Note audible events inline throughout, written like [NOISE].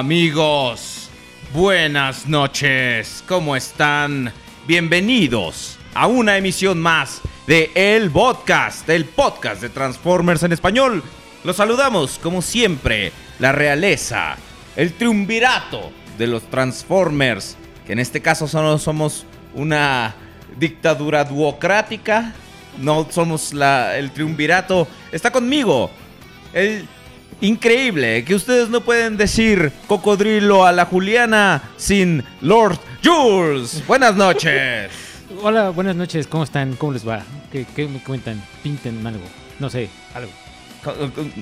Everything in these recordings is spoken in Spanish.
Amigos, buenas noches, ¿cómo están? Bienvenidos a una emisión más de El Podcast, el podcast de Transformers en español. Los saludamos, como siempre, la realeza, el triunvirato de los Transformers, que en este caso solo somos una dictadura duocrática, no somos la, el triunvirato. Está conmigo, el Increíble que ustedes no pueden decir cocodrilo a la Juliana sin Lord Jules. Buenas noches. [LAUGHS] Hola, buenas noches, ¿cómo están? ¿Cómo les va? ¿Qué, qué me cuentan? Pinten algo, no sé, algo.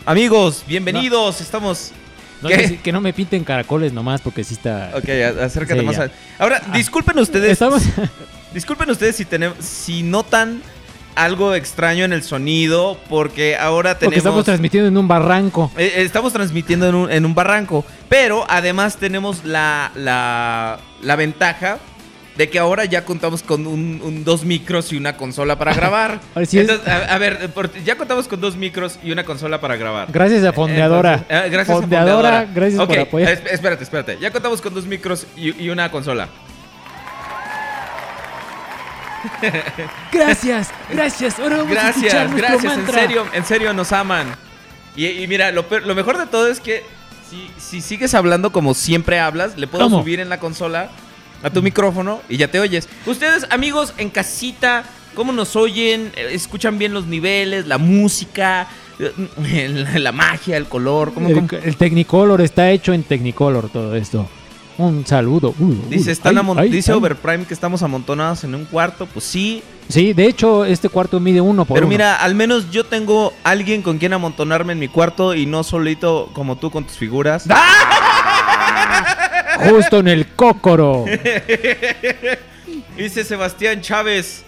Amigos, bienvenidos. Estamos. Que no me pinten caracoles nomás porque sí está... Ok, acércate Sí, más. a- Ahora, disculpen ustedes. Estamos... [LAUGHS] Disculpen ustedes si tenemos, si notan algo extraño en el sonido, porque ahora tenemos. porque estamos transmitiendo en un barranco. Eh, eh, Estamos transmitiendo en un, en un barranco, pero además tenemos la, la, la ventaja de que ahora ya contamos con un, un- dos micros y una consola para [LAUGHS] grabar. Así es. Entonces, a, a ver, eh, ya contamos con dos micros y una consola para grabar. Gracias a Fondeadora. Entonces, eh, gracias Fondeadora, a Fondeadora. gracias Ok, por apoyar. es- espérate, espérate. Ya contamos con dos micros y, y una consola. [LAUGHS] Gracias, gracias. Ahora vamos a escuchar Gracias, nuestro gracias, en serio, en serio nos aman. Y, y mira, lo, peor- lo mejor de todo es que si, si sigues hablando como siempre hablas, le puedo ¿Cómo? subir en la consola a tu micrófono y ya te oyes. Ustedes, amigos, en casita, ¿cómo nos oyen? Eh, ¿Escuchan bien los niveles, la música, eh, [LAUGHS] la, la magia, el color? ¿Cómo, cómo? El, el Technicolor está hecho en Technicolor todo esto. Un saludo. Uy, uy, Dice, están ay, ay, dice ay. Overprime que estamos amontonados en un cuarto. Pues sí, Sí, de hecho, este cuarto mide uno por Pero uno. mira, al menos yo tengo alguien con quien amontonarme en mi cuarto y no solito como tú con tus figuras. Justo en el cócoro. [LAUGHS] Dice Sebastián Chávez.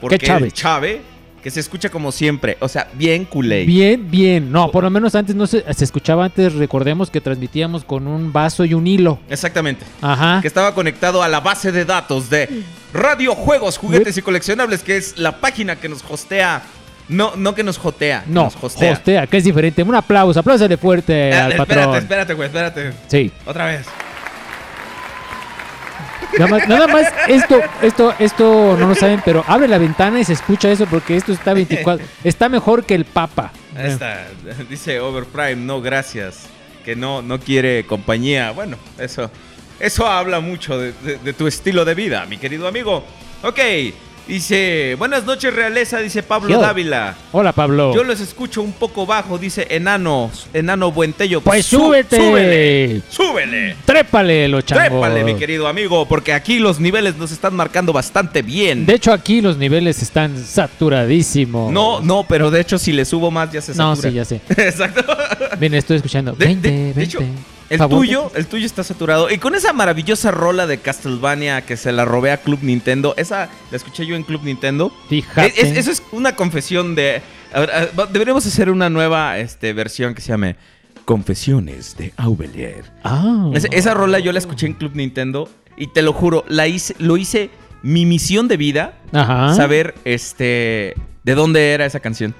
Porque ¿Qué Chávez? Chave, que se escucha como siempre. O sea, bien culé. Bien, bien. No, por lo menos antes no se, se escuchaba antes, recordemos que transmitíamos con un vaso y un hilo. Exactamente. Ajá. Que estaba conectado a la base de datos de Radio Juegos, Juguetes y Coleccionables, que es la página que nos hostea. No, no que nos jotea. que No, nos hostea. hostea, que es diferente. Un aplauso, apláusale fuerte Ah, al espérate, patrón. espérate, güey, espérate. Sí. Otra vez. Nada más, nada más esto, esto, esto no lo saben, pero abre la ventana y se escucha eso porque esto está 24. está mejor que el Papa. Está. Dice Overprime, no, gracias. que no, no quiere compañía. Bueno, eso, eso habla mucho de, de- de tu estilo de vida, mi querido amigo. Ok, dice, buenas noches realeza, dice Pablo Yo. Dávila. Hola, Pablo. Yo los escucho un poco bajo, dice enano, enano buentello. Pues Sú- súbete. súbele, súbele. Trépale, los changos. Trépale, mi querido amigo, porque aquí los niveles nos están marcando bastante bien. De hecho, aquí los niveles están saturadísimos. No, no, pero de hecho si le subo más ya se No, satura. sí, ya sé. [LAUGHS] Exacto. Ven, estoy escuchando. De, 20, de- de 20. hecho, el tuyo, el tuyo está saturado. Y con esa maravillosa rola de Castlevania que se la robé a Club Nintendo, esa la escuché yo en Club Nintendo. Fíjate. Es- es- eso es una confesión de. a ver, a- va- deberíamos hacer una nueva este, versión que se llame Confesiones de Aubelier. Ah. Es- esa rola yo la escuché en Club Nintendo y te lo juro, la hice, lo hice mi misión de vida, Ajá. saber este de dónde era esa canción.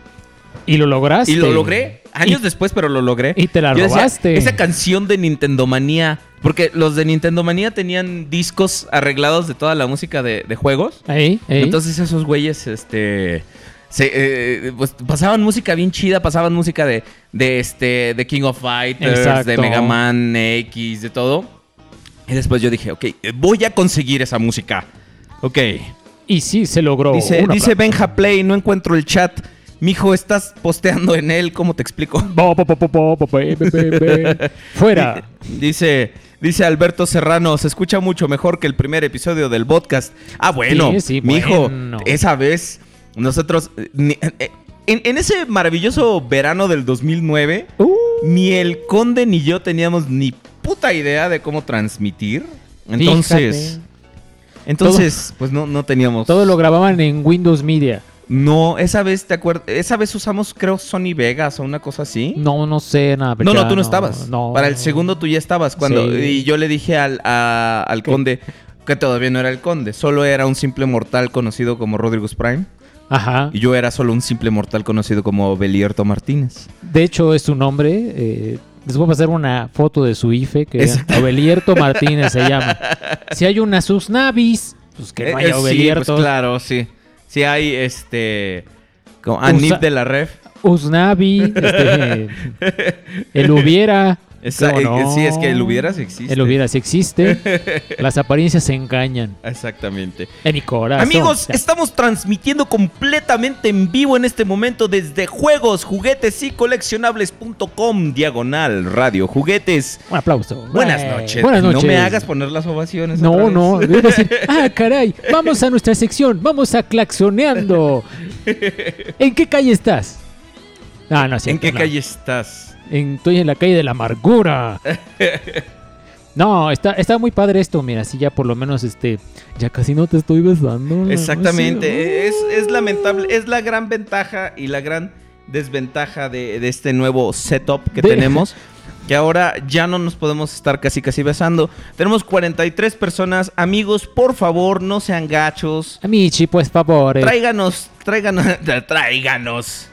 Y lo lograste. Y lo logré, años Y- después, pero lo logré. y te la Yo decía, robaste. esa canción de Nintendo Manía, porque los de Nintendo Manía tenían discos arreglados de toda la música de, de juegos. Ahí, ahí. Entonces esos güeyes, este... se, eh, pues, pasaban música bien chida, pasaban música de, de este de King of Fighters, Exacto. de Mega Man X, de todo. Y después yo dije, ok, voy a conseguir esa música. Ok. y sí, se logró. Dice, dice. Benja Play, no encuentro el chat. Mijo, estás posteando en él, ¿cómo te explico? Fuera. Dice, dice Alberto Serrano, se escucha mucho mejor que el primer episodio del podcast. Ah, bueno, Sí, sí, mijo, bueno. esa vez nosotros eh, ni- eh, en, en ese maravilloso verano del 2009, Uh, ni el conde ni yo teníamos ni puta idea de cómo transmitir. Entonces, fíjate. entonces, pues no, no teníamos. Todo lo grababan en Windows Media. No, esa vez te acuerdas, esa vez usamos creo Sony Vegas o una cosa así. No, no sé nada. No, no, tú no estabas. No. Para el segundo tú ya estabas. Cuando, Sí. Y yo le dije al, a- al ¿Qué? conde que todavía no era el conde. Solo era un simple mortal conocido como Rodrigo's Prime. Ajá. Y yo era solo un simple mortal conocido como Belierto Martínez. De hecho, es su nombre. Eh, les voy a pasar una foto de su IFE, que Exacto. Obelierto Martínez se llama. [LAUGHS] Si hay una sus navis, pues que no Eh, eh, sí, Obelierto. pues claro, sí. Sí hay este... Como Anif de la Ref. Usnavi, este, [LAUGHS] el hubiera. Esa- ¿cómo eh, no? sí, es que el hubiera sí existe. El hubiera sí existe. [LAUGHS] Las apariencias se engañan. Exactamente. En mi corazón. Amigos, estamos transmitiendo completamente en vivo en este momento desde juegos, juguetes y coleccionables.com, diagonal radio juguetes. Un aplauso. Buenas Eh, noches. Buenas noches. No me hagas poner las ovaciones. No, otra no, decir, [LAUGHS] ah, caray, vamos a nuestra sección, vamos a claxoneando. [LAUGHS] ¿En qué calle estás? Ah, no, es ¿En cierto, qué no. calle estás? En- estoy en la calle de la amargura. [LAUGHS] No, está, está muy padre esto, mira, así ya por lo menos este, ya casi no te estoy besando. Exactamente. Es, es lamentable. Es la gran ventaja y la gran desventaja de, de este nuevo setup que De- tenemos. Que ahora ya no nos podemos estar casi casi besando. Tenemos 43 personas. Amigos, por favor, no sean gachos. Amici, pues favor, Tráiganos, tráiganos, [LAUGHS] tráiganos.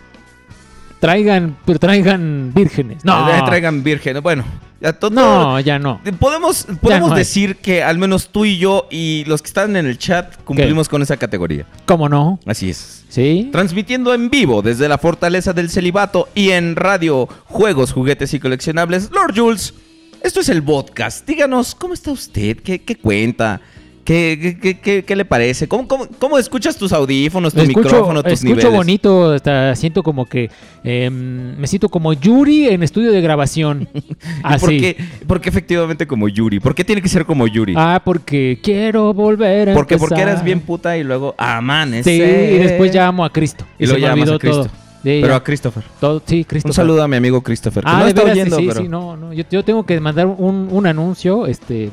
Traigan, pero traigan vírgenes. No, Eh, Traigan virgen. Bueno, ya to- no, ya no. Podemos, podemos no decir que al menos tú y yo y los que están en el chat cumplimos con esa categoría. ¿Cómo no? Así es. ¿Sí? Transmitiendo en vivo desde la fortaleza del celibato y en radio, juegos, juguetes y coleccionables. Lord Jules, esto es el podcast. Díganos, ¿cómo está usted? ¿Qué, qué cuenta? ¿Qué, qué, qué- qué- le parece? ¿Cómo, cómo, cómo escuchas tus audífonos, tu escucho, micrófono, tus escucho niveles? bonito, hasta siento como que em, me siento como Yuri en estudio de grabación. [LAUGHS] ¿Y Así. ¿Por qué, por qué efectivamente como Yuri? ¿Por qué tiene que ser como Yuri? Ah, porque quiero volver a porque, porque eras bien puta y luego amanecer. Sí, y después ya amo a Cristo. Y Y, lo llamas a Cristo. todo. Sí, Pero ya, a Christopher. todo- sí, Cristo. Un saludo a mi amigo Christopher. Que Ah, no está oyendo, sí, pero... sí, no, no. Yo, yo tengo que mandar un, un anuncio, este,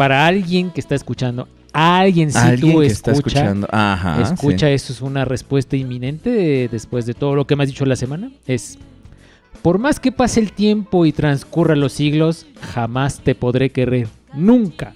para alguien que está escuchando. Alguien si Alguien tú que está escucha, escuchando. Ajá. escucha, sí. eso es una respuesta inminente de- después de todo lo que me has dicho la semana. Es, por más que pase el tiempo y transcurran los siglos, jamás te podré querer. Nunca,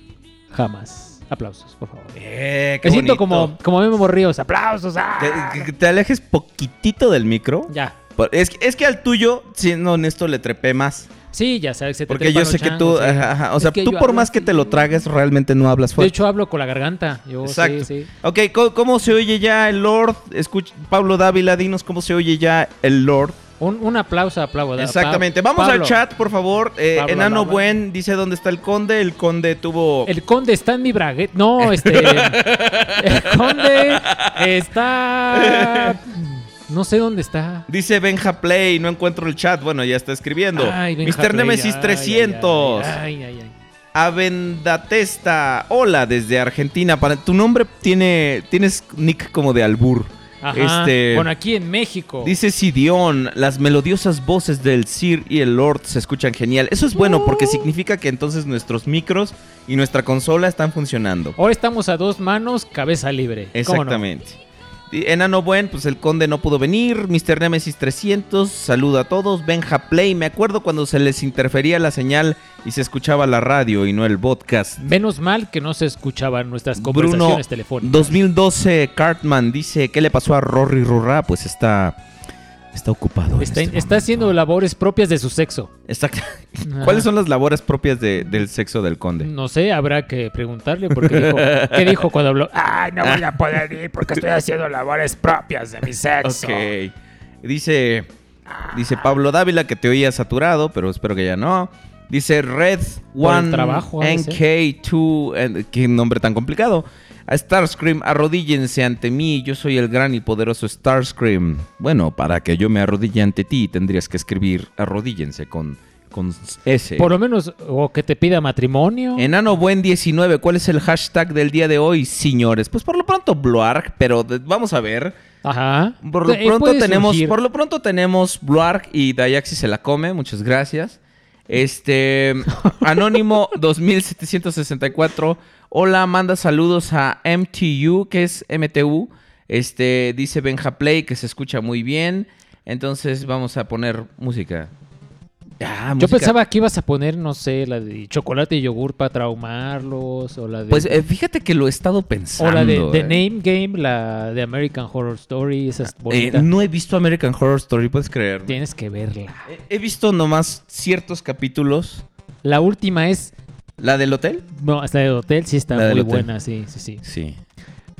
jamás. Aplausos, por favor. Eh, qué Me siento bonito. como, como Memo Ríos. Aplausos. ¡ah! Que, que te alejes poquitito del micro. Ya. Es, es que al tuyo, siendo honesto, le trepé más. Sí, ya sabes. se te Porque yo sé que tú, sí. ajá, ajá, o sea, tú por más que te lo tragues, realmente no hablas De fuerte. hecho, hablo con la garganta. Yo Exacto. sí, sí. Ok, ¿cómo, cómo se oye ya el Lord? Escucha, Pablo Dávila, dinos cómo se oye ya el Lord. Un, un aplauso, aplauso. Exactamente. Vamos Pablo, al chat, por favor. Eh, Pablo Enano. Buen dice dónde está el conde. El conde tuvo... El conde está en mi braguet. No, este. [LAUGHS] el conde está. No sé dónde está. Dice Benja Play, no encuentro el chat. Bueno, ya está escribiendo. Ay, Benja Mr. Play, Nemesis ay, 300. Ay, ay, ay. Avendatesta. Hola, desde Argentina. Para, tu nombre tiene. Tienes nick como de albur. Ajá. Este- Bueno, aquí en México. Dice Sidión, las melodiosas voces del Sir y el Lord se escuchan genial. Eso es bueno porque significa que entonces nuestros micros y nuestra consola están funcionando. Ahora estamos a dos manos, cabeza libre. Exactamente. Enano Buen, pues el conde no pudo venir. Mr. Nemesis 300, saluda a todos. Benja Play, me acuerdo cuando se les interfería la señal y se escuchaba la radio y no el podcast. Menos mal que no se escuchaban nuestras Bruno conversaciones telefónicas. 2012 Cartman dice, ¿qué le pasó a Rory Rurra? Pues está está ocupado. en Está, este está haciendo labores propias de su sexo. Exacto. ¿Cuáles son las labores propias de- del sexo del conde? No sé, habrá que preguntarle porque dijo, ¿qué dijo cuando habló? Ay, no voy a poder ir porque estoy haciendo labores propias de mi sexo. Ok. Dice, dice Pablo Dávila que te oía saturado, pero espero que ya no. Dice Red One trabajo, ha de NK2, eh, qué nombre tan complicado. A Starscream, arrodíllense ante mí, yo soy el gran y poderoso Starscream. Bueno, para que yo me arrodille ante ti, tendrías que escribir arrodíllense con, con S. Por lo menos, o que te pida matrimonio. Enano Buen 19, ¿cuál es el hashtag del día de hoy, señores? Pues por lo pronto Bluark, pero de- vamos a ver. Ajá. Por lo Eh, pronto tenemos, surgir. por lo pronto tenemos Bluark y Dayaxi se la come, muchas gracias. Este [LAUGHS] Anónimo 2764. Hola, manda saludos a MTU, que es MTU. Este dice Benja Play que se escucha muy bien. Entonces vamos a poner música. Ah, Yo música. pensaba que ibas a poner, no sé, la de chocolate y yogur para traumarlos, o la de... Pues eh, fíjate que lo he estado pensando. o la de, The eh. Name Game, la de American Horror Story, esa es Eh, no he visto American Horror Story, puedes creer. Tienes que verla. He, he visto nomás ciertos capítulos. La última es... ¿La del hotel? No, hasta el hotel sí está La del muy buena, sí, sí, sí. Sí.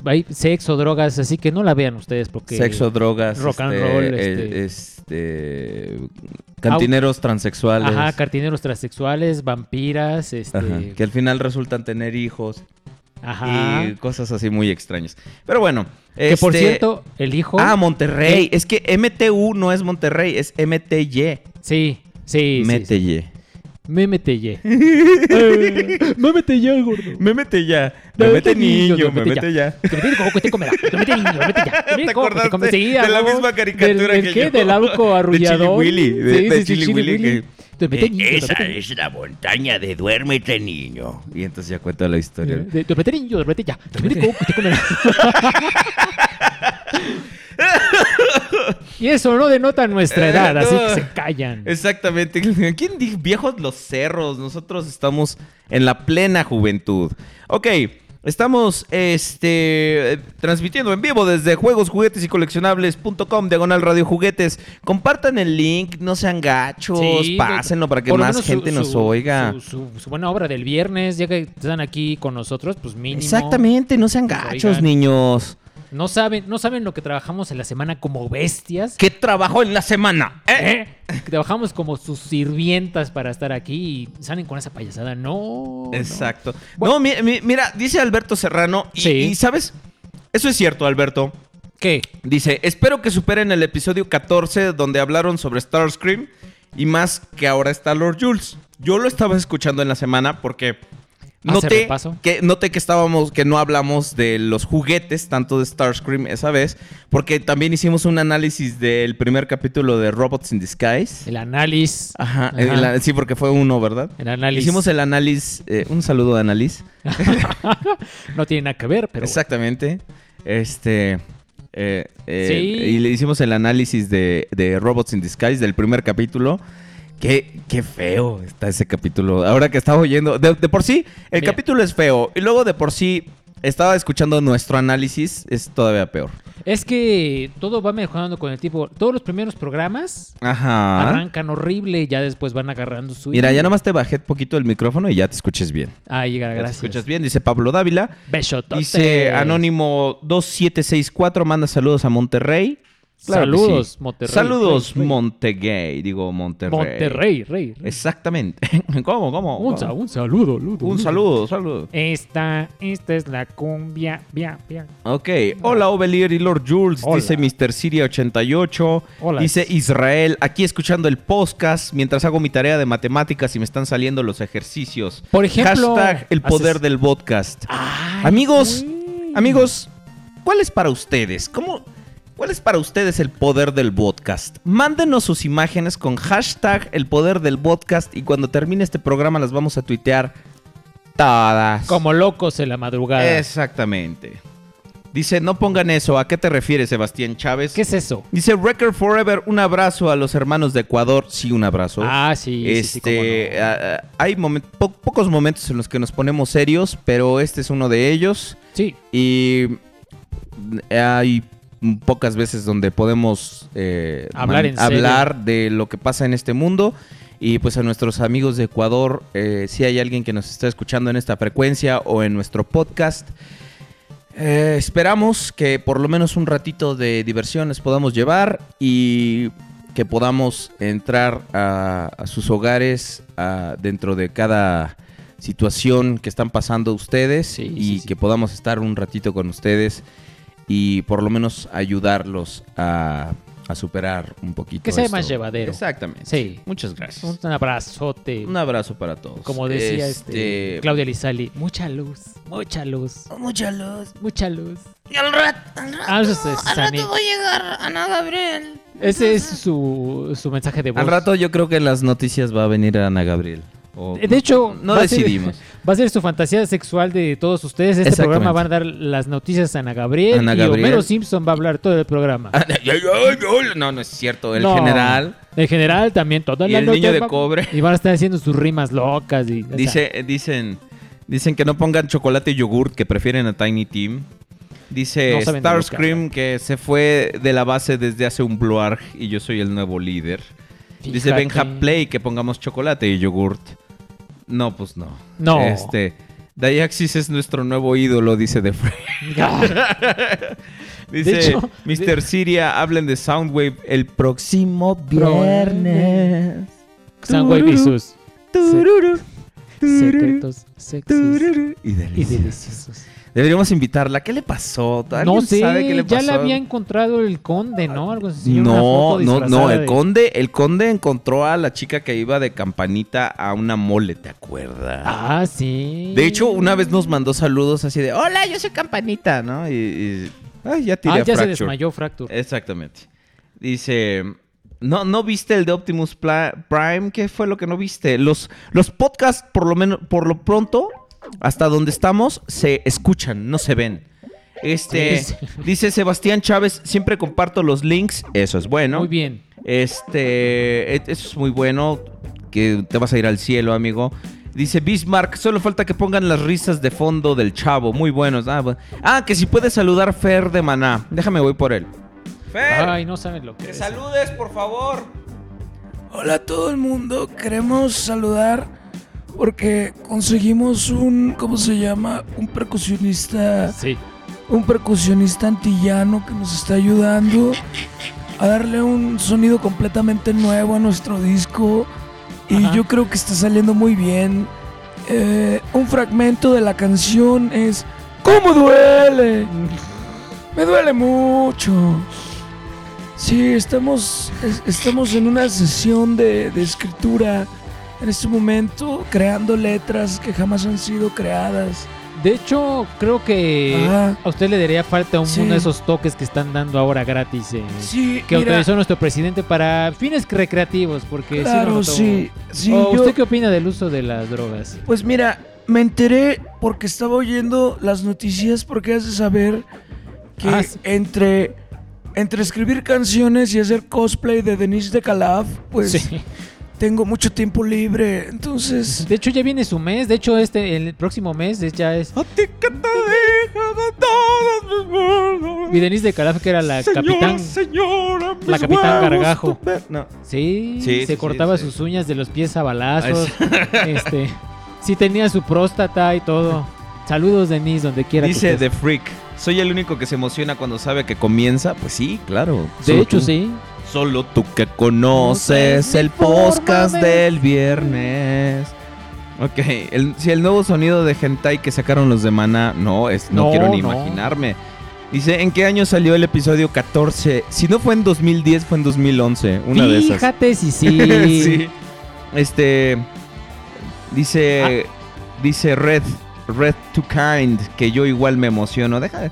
Hay sexo, drogas, así que no la vean ustedes porque... Sexo, drogas, rock and este, roll, este- este, cantineros transexuales. Ajá, cartineros transexuales, vampiras, este... Ajá, que al final resultan tener hijos Ajá. y cosas así muy extrañas. Pero bueno. Que por este- cierto, el hijo... Ah, Monterrey. Eh. Es que MTU no es Monterrey, es MTY. Sí, sí, sí, sí. MTY. Mémeteye. [LAUGHS] Eh, Mémeteye, gordo. Me mete ya. Me Me mete mete niño, niño, me me mete mete ya. [LAUGHS] Como que te comerá. Tiene niño, me mete ya. ¿Te acordaste de la misma caricatura que ¿el qué? yo? Del auco arrullador. [LAUGHS] De Chili Willy, de- de Chili Willy, Willy. que- Te mete niño, Esa es la montaña de duérmete, niño. Y entonces ya cuenta la historia. De- Te mete niño, te mete ya. Como que te comerá. [LAUGHS] Y eso no denota nuestra edad, [LAUGHS] Eh, así que se callan. Exactamente. ¿Quién dijo viejos los cerros? Nosotros estamos en la plena juventud. Ok. Estamos este, transmitiendo en vivo desde juegos, juguetes y coleccionables.com, diagonal radio juguetes. Compartan el link, no sean gachos, Sí, pásenlo para que más su- gente nos su- oiga. Su, buena obra del viernes, ya que están aquí con nosotros, pues mínimo. Exactamente, no sean Nos gachos, oigan. niños. No saben, no saben lo que trabajamos en la semana como bestias. ¿Qué trabajo en la semana? ¿Eh? ¿Eh? Trabajamos como sus sirvientas para estar aquí y salen con esa payasada. No. no. Exacto. Bueno. no, mi- mi- mira, dice Alberto Serrano. Y, Sí. y, ¿sabes? Eso es cierto, Alberto. ¿Qué? Dice, espero que superen el episodio 14 donde hablaron sobre Starscream y más que ahora está Lord Jules. Yo lo estaba escuchando en la semana porque noté repaso. que, noté que estábamos, que no hablamos de los juguetes, tanto de Starscream esa vez, porque también hicimos un análisis del primer capítulo de Robots in Disguise. El análisis. Ajá, Ajá. el- sí, porque fue uno, ¿verdad? El análisis. Hicimos el análisis, eh, un saludo de análisis. [LAUGHS] no tiene nada que ver, pero. Exactamente. Este. eh, eh, Sí. Y le hicimos el análisis de, de Robots in Disguise del primer capítulo. Qué, qué feo está ese capítulo. Ahora que estaba oyendo. De, de por sí, el Mira. capítulo es feo. Y luego de por sí estaba escuchando nuestro análisis. Es todavía peor. Es que todo va mejorando con el tipo. Todos los primeros programas Ajá. arrancan horrible y ya después van agarrando su. Mira, ya nomás te bajé poquito el micrófono y ya te escuches bien. Ah, llega, Ya te gracias. escuchas bien, dice Pablo Dávila. Besototes. Dice Anónimo 2764, manda saludos a Monterrey. Claro Saludos, sí. Monterrey. Saludos, Rey, Rey. Montegay, digo Monterrey. Monterrey, Rey. Rey. Exactamente. [LAUGHS] ¿Cómo, cómo? Un, sa- un saludo, Ludo. Un saludo, saludo. Esta, esta es la cumbia. Bia, bia. Ok, hola Ovelier y Lord Jules, Hola. dice Mr. Siria88, Hola. dice Israel, aquí escuchando el podcast mientras hago mi tarea de matemáticas y me están saliendo los ejercicios. Por ejemplo, Hashtag el poder haces- del podcast. Ay, Amigos, amigos, ¿cuál es para ustedes? ¿Cómo, ¿Cuál es para ustedes el poder del podcast? Mándenos sus imágenes con hashtag el poder del podcast y cuando termine este programa las vamos a tuitear todas. Como locos en la madrugada. Exactamente. Dice, no pongan eso. ¿A qué te refieres, Sebastián Chávez? ¿Qué es eso? Dice Record Forever, un abrazo a los hermanos de Ecuador. Sí, un abrazo. Ah, sí. sí, sí, cómo este, no. hay po- pocos momentos en los que nos ponemos serios, pero este es uno de ellos. Sí. Y mm, hay pocas veces donde podemos eh, Hablar en hablar de lo que pasa en este mundo. Y pues a nuestros amigos de Ecuador, eh, si hay alguien que nos está escuchando en esta frecuencia o en nuestro podcast, eh, esperamos que por lo menos un ratito de diversión les podamos llevar y que podamos entrar a, a sus hogares a- dentro de cada situación que están pasando ustedes Sí, y sí, sí. que podamos estar un ratito con ustedes y por lo menos ayudarlos a, a superar un poquito. Que sea esto. más llevadero. Exactamente. Sí. Muchas gracias. Un abrazote. Un abrazo para todos. Como decía este, Claudia Lizali, mucha luz, mucha luz, Mucha luz. mucha luz. Y al rato, al rato, Ah, al rato va a llegar Ana Gabriel. Ese es su, su mensaje de voz. Al rato yo creo que en las noticias va a venir Ana Gabriel. O- De hecho, no a ser- decidimos. Va a ser su fantasía sexual de todos ustedes. Este programa van a dar las noticias a Ana Gabriel. Ana y. Homero Simpson va a hablar todo el programa. Ay, No, no es cierto. El No. general En general, también la el niño de va- cobre. Y van a estar haciendo sus rimas locas. Y, o sea, dice, eh, dicen, dicen que no pongan chocolate y yogurt, que prefieren a Tiny Team. Dice No Starscream que, se fue de la base desde hace un Bluarg y yo soy el nuevo líder. Dice. Benja Play que pongamos chocolate y yogurt. No, pues no. No. Este, Dayaxis es nuestro nuevo ídolo, dice The Frey. [LAUGHS] Dice De hecho, Mr. Siria, hablen de Soundwave el próximo viernes. Soundwave y sus Tururu, secretos sexys tururu, y y deliciosos. Deberíamos invitarla. ¿Qué le pasó? No ¿Alguien sé, sabe qué le ya la había encontrado el conde, ¿no? Algo así. No, no, no, el de- conde, el conde encontró a la chica que iba de campanita a una mole, ¿te acuerdas? Ah, sí. De hecho, una vez nos mandó saludos así de, hola, yo soy campanita, ¿no? Y, y- ay, ya tiré Ah, a ya se desmayó Fracture. Exactamente. Dice, no, no viste el de Optimus Prime, ¿qué fue lo que no viste? Los, los podcasts, por lo menos, por lo pronto, hasta donde estamos, se escuchan, no se ven. Este, Sí, sí. dice Sebastián Chávez, siempre comparto los links, eso es bueno. Muy bien. Este, e- eso es muy bueno, que te vas a ir al cielo, amigo. Dice Bismarck, solo falta que pongan las risas de fondo del chavo, muy buenos. Ah, bu- ah, que si puedes saludar Fer de Maná. Déjame, voy por él. Fer, Ay, no saben lo que que es. saludes, por favor. Hola a todo el mundo, queremos saludar porque conseguimos un, ¿cómo se llama? Un percusionista, Sí. un percusionista antillano que nos está ayudando a darle un sonido completamente nuevo a nuestro disco y Ajá. yo creo que está saliendo muy bien. Eh, un fragmento de la canción es ¿Cómo duele? Me duele mucho. Sí, estamos, es- estamos en una sesión de, de escritura en este momento, creando letras que jamás han sido creadas. De hecho, creo que Ajá. a usted le daría falta un- Sí. uno de esos toques que están dando ahora gratis. eh, Sí, que mira, autorizó nuestro presidente para fines recreativos. Porque claro, sí, sí. ¿O yo- ¿Usted qué opina del uso de las drogas? Pues mira, me enteré porque estaba oyendo las noticias porque has de saber que Ah, entre, entre escribir canciones y hacer cosplay de Denise de Calaf, pues Sí. Tengo mucho tiempo libre. Entonces, De hecho, ya viene su mes. De hecho, este el próximo mes es- ya es. A ti que te todos mis. Y Denise de Calaf, que era la capitán. señora, mis la capitán huevos Gargajo. No. Sí, Sí, se sí, cortaba sí, sí. sus uñas de los pies a balazos. [LAUGHS] este, sí tenía su próstata y todo. Saludos, Denise, donde quiera. que Dice. The Freak. soy el único que se emociona cuando sabe que comienza. Pues sí, claro. De hecho, tú. sí. Solo tú que conoces el podcast del viernes. Ok, el, si el nuevo sonido de hentai que sacaron los de Mana, no, es, no, No, quiero ni no. imaginarme. Dice, ¿en qué año salió el episodio 14? Si no fue en 2010, fue en 2011, una de esas. Fíjate si sí. [LAUGHS] sí. Este dice dice Red Red to Kind que yo igual me emociono. Deja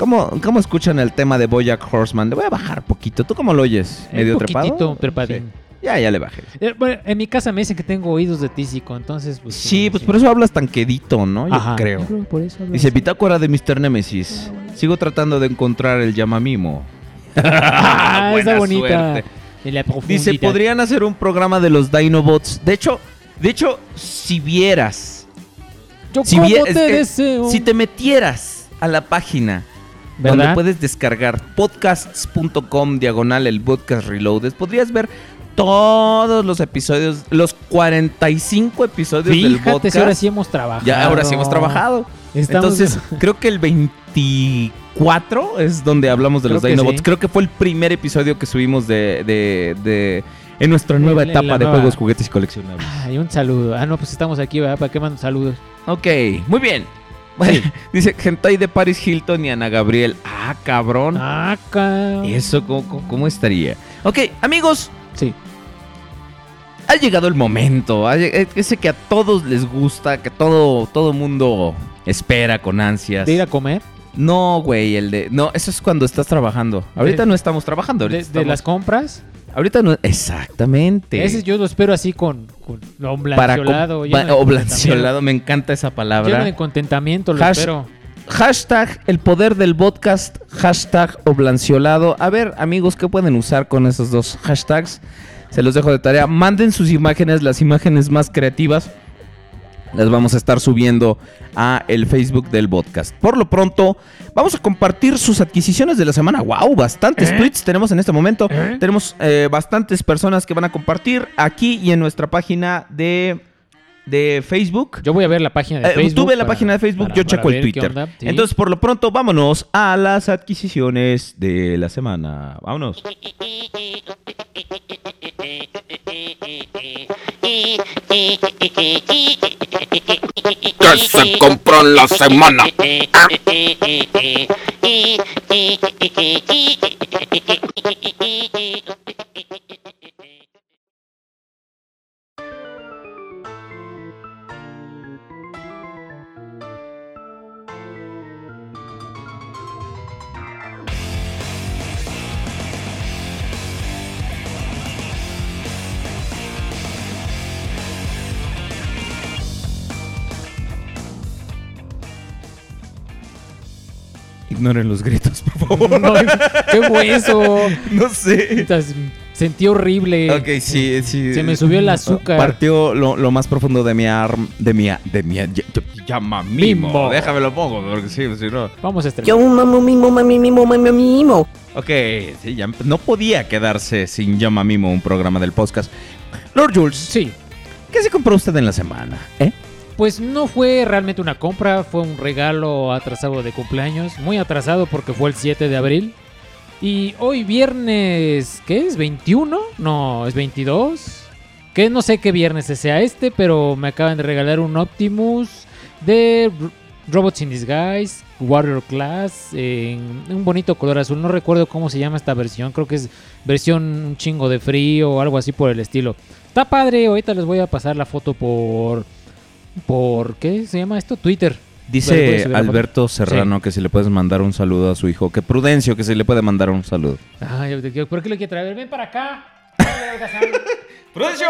¿Cómo, ¿Cómo escuchan el tema de Bojack Horseman? Le voy a bajar poquito. ¿Tú cómo lo oyes? ¿Medio Un trepado? poquitito trepadín. Sí. Ya, ya le bajé. Eh, bueno, en mi casa me dicen que tengo oídos de tísico, entonces pues... Sí, pues por eso hablas tan quedito, ¿no? Yo Ajá. creo. Yo creo Dice. Bitácora de Mr. Nemesis. Sigo tratando de encontrar el llamamimo. [LAUGHS] Ah, Buena esa bonita. la Dice, podrían hacer un programa de los Dinobots. De hecho, de hecho, si vieras, Yo si te es que deseo. si te metieras a la página ¿Verdad? donde puedes descargar podcasts.com diagonal el podcast reloaded, podrías ver todos los episodios, los 45 episodios del Fíjate, podcast. si ahora sí hemos trabajado. Ya, ahora sí hemos trabajado. Estamos- Entonces, [LAUGHS] creo que el 24 es donde hablamos de Creo los Dinobots. sí. Creo que fue el primer episodio que subimos de, de, de- en nuestra nueva la etapa de nueva- juegos, juguetes y coleccionables. Ay, un saludo. Ah, no, pues estamos aquí, ¿verdad? ¿Para qué mando saludos? Ok, muy bien. [LAUGHS] Dice Gentai de Paris Hilton y Ana Gabriel. Ah, cabrón. Ah, ca- Eso, ¿cómo, cómo- estaría? Ok, amigos, Sí. ha llegado el momento. Ese que a todos les gusta, que todo, todo mundo espera con ansias. ¿De ir a comer? No, güey, el de. No, eso es cuando estás trabajando. Ahorita De- no estamos trabajando. ¿De, de las compras? Ahorita no. Exactamente. Ese yo lo espero así con, con Para de [LAUGHS] oblanciolado, me encanta esa contentamiento. Lleno palabra. de contentamiento, lo espero. Hashtag el poder del podcast. Hashtag oblanciolado. A ver, amigos, ¿qué pueden usar con esos dos hashtags? Se los dejo de tarea. Manden sus imágenes, las imágenes más creativas. Las vamos a estar subiendo a el Facebook del podcast. Por lo pronto, vamos a compartir sus adquisiciones de la semana. ¡Wow! Bastantes tweets tenemos en este momento. ¿Eh? Tenemos eh, bastantes personas que van a compartir aquí y en nuestra página de, de Facebook. Yo voy a ver la página de Eh, Facebook. tú ve la para- página de Facebook, para- yo para checo el qué Twitter. onda. Sí. Entonces, por lo pronto, vámonos a las adquisiciones de la semana. Vámonos. que se compró en la semana. Ignoren los gritos, por [LAUGHS] favor. No, ¡Qué hueso! no sé. Entonces, Sentí horrible. Ok, sí, sí. Se me subió el azúcar. Partió lo, lo más profundo de mi arm, de mi, de mi, llama mimo. Mimo. Déjame lo pongo, porque sí, si no. Vamos a estrenar. Yo mamo mimo mami mimo mami mimo. Ok, sí, ya no podía quedarse sin llama mimo un programa del podcast. Lord Jules, Sí. ¿qué se compró usted en la semana? ¿Eh? Pues no fue realmente una compra, fue un regalo atrasado de cumpleaños. Muy atrasado porque fue el 7 de abril. Y hoy viernes, ¿qué es? ¿21? No, es 22. Que no sé qué viernes sea este, pero me acaban de regalar un Optimus de Robots in Disguise, Warrior Class, en un bonito color azul. No recuerdo cómo se llama esta versión, creo que es versión un chingo de frío o algo así por el estilo. Está padre, ahorita les voy a pasar la foto por... ¿Por qué se llama esto? Twitter. Dice Alberto Serrano que si le puedes mandar un saludo a su hijo. Que Prudencio, que si le puede mandar un saludo. Ay, ¿por qué lo quiere traer? Ven para acá. [LAUGHS] ¡Prudencio!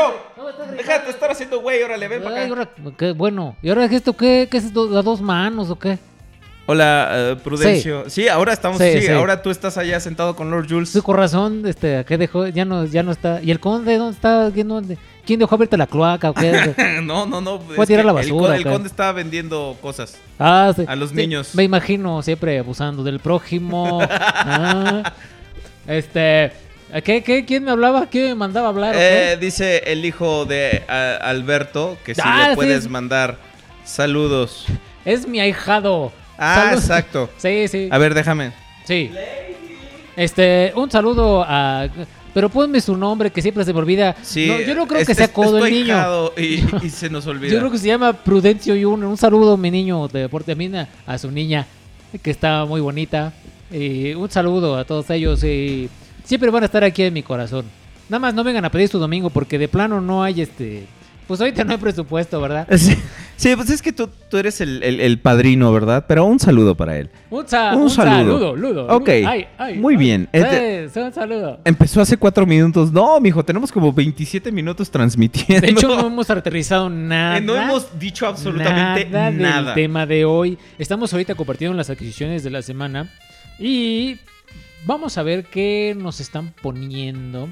Déjate de estar haciendo güey, órale, ven para acá. bueno, ¿y ahora esto qué? ¿Qué es esto? ¿A dos manos o qué? Hola, eh, Prudencio. Sí. ahora estamos, Sí, sí, sí. ahora tú estás allá sentado con Lord Jules. Su corazón, este, ¿qué dejó? Ya no, ya no está. ¿Y el conde dónde está? ¿Quién, dónde? ¿Quién dejó abierta la cloaca o qué? [LAUGHS] no, no, no. Fue a tirar la basura, El, conde estaba vendiendo cosas. Ah, sí. A los Sí, niños. Me imagino siempre abusando del prójimo. [LAUGHS] Ah, este, ¿qué, qué, ¿quién me hablaba? ¿Quién me mandaba a hablar? Eh, dice el hijo de a- Alberto que si Ah, le sí. puedes mandar saludos. Es mi ahijado. Ah, Saludos. exacto. Sí, sí. A ver, déjame. Sí. Este, un saludo a. Pero ponme su nombre que siempre se me olvida. Sí, No, yo no creo es- que sea es- codo el niño. Y, [LAUGHS] y se nos olvida. Yo creo que se llama Prudencio Junior. Un saludo, mi niño de deporte mina, a su niña, que está muy bonita. Y un saludo a todos ellos. Y siempre van a estar aquí en mi corazón. Nada más no vengan a pedir su domingo porque de plano no hay este. Pues ahorita no hay presupuesto, ¿verdad? [LAUGHS] Sí, sí, pues es que tú, tú eres el, el- el padrino, ¿verdad? Pero un saludo para él. Un, sa- Un un saludo. saludo, ludo, Ok, ludo. Ay, ay, muy ay. bien. Este- un saludo. Empezó hace cuatro minutos. No, mijo, tenemos como 27 minutos transmitiendo. De hecho, no hemos aterrizado nada. No hemos dicho absolutamente nada, nada. del tema de hoy. Estamos ahorita compartiendo las adquisiciones de la semana y vamos a ver qué nos están poniendo.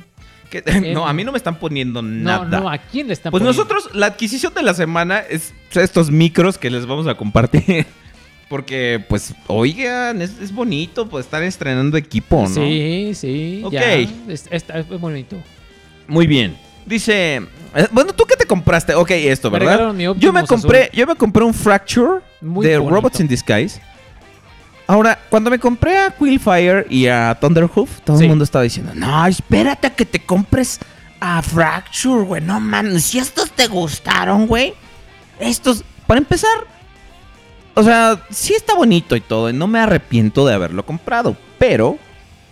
Que- [LAUGHS] no, a mí no me están poniendo No, nada. no, ¿a quién le están Pues poniendo? nosotros, la adquisición de la semana es estos micros que les vamos a compartir. [LAUGHS] Porque, pues, oigan, es, es bonito, pues, estar estrenando equipo, ¿no? Sí, sí. Ok. ya. Es, bonito. Muy bien. Dice, eh, bueno, ¿tú qué te compraste? Ok, esto, ¿verdad? yo me compré, azul. yo me compré un Fracture Muy de bonito. Robots in Disguise. Ahora, cuando me compré a Quillfire y a Thunderhoof, todo Sí. el mundo estaba diciendo, no, espérate a que te compres a Fracture, güey, no mames, si estos te gustaron, güey, estos, para empezar, o sea, sí está bonito y todo, y no me arrepiento de haberlo comprado, pero...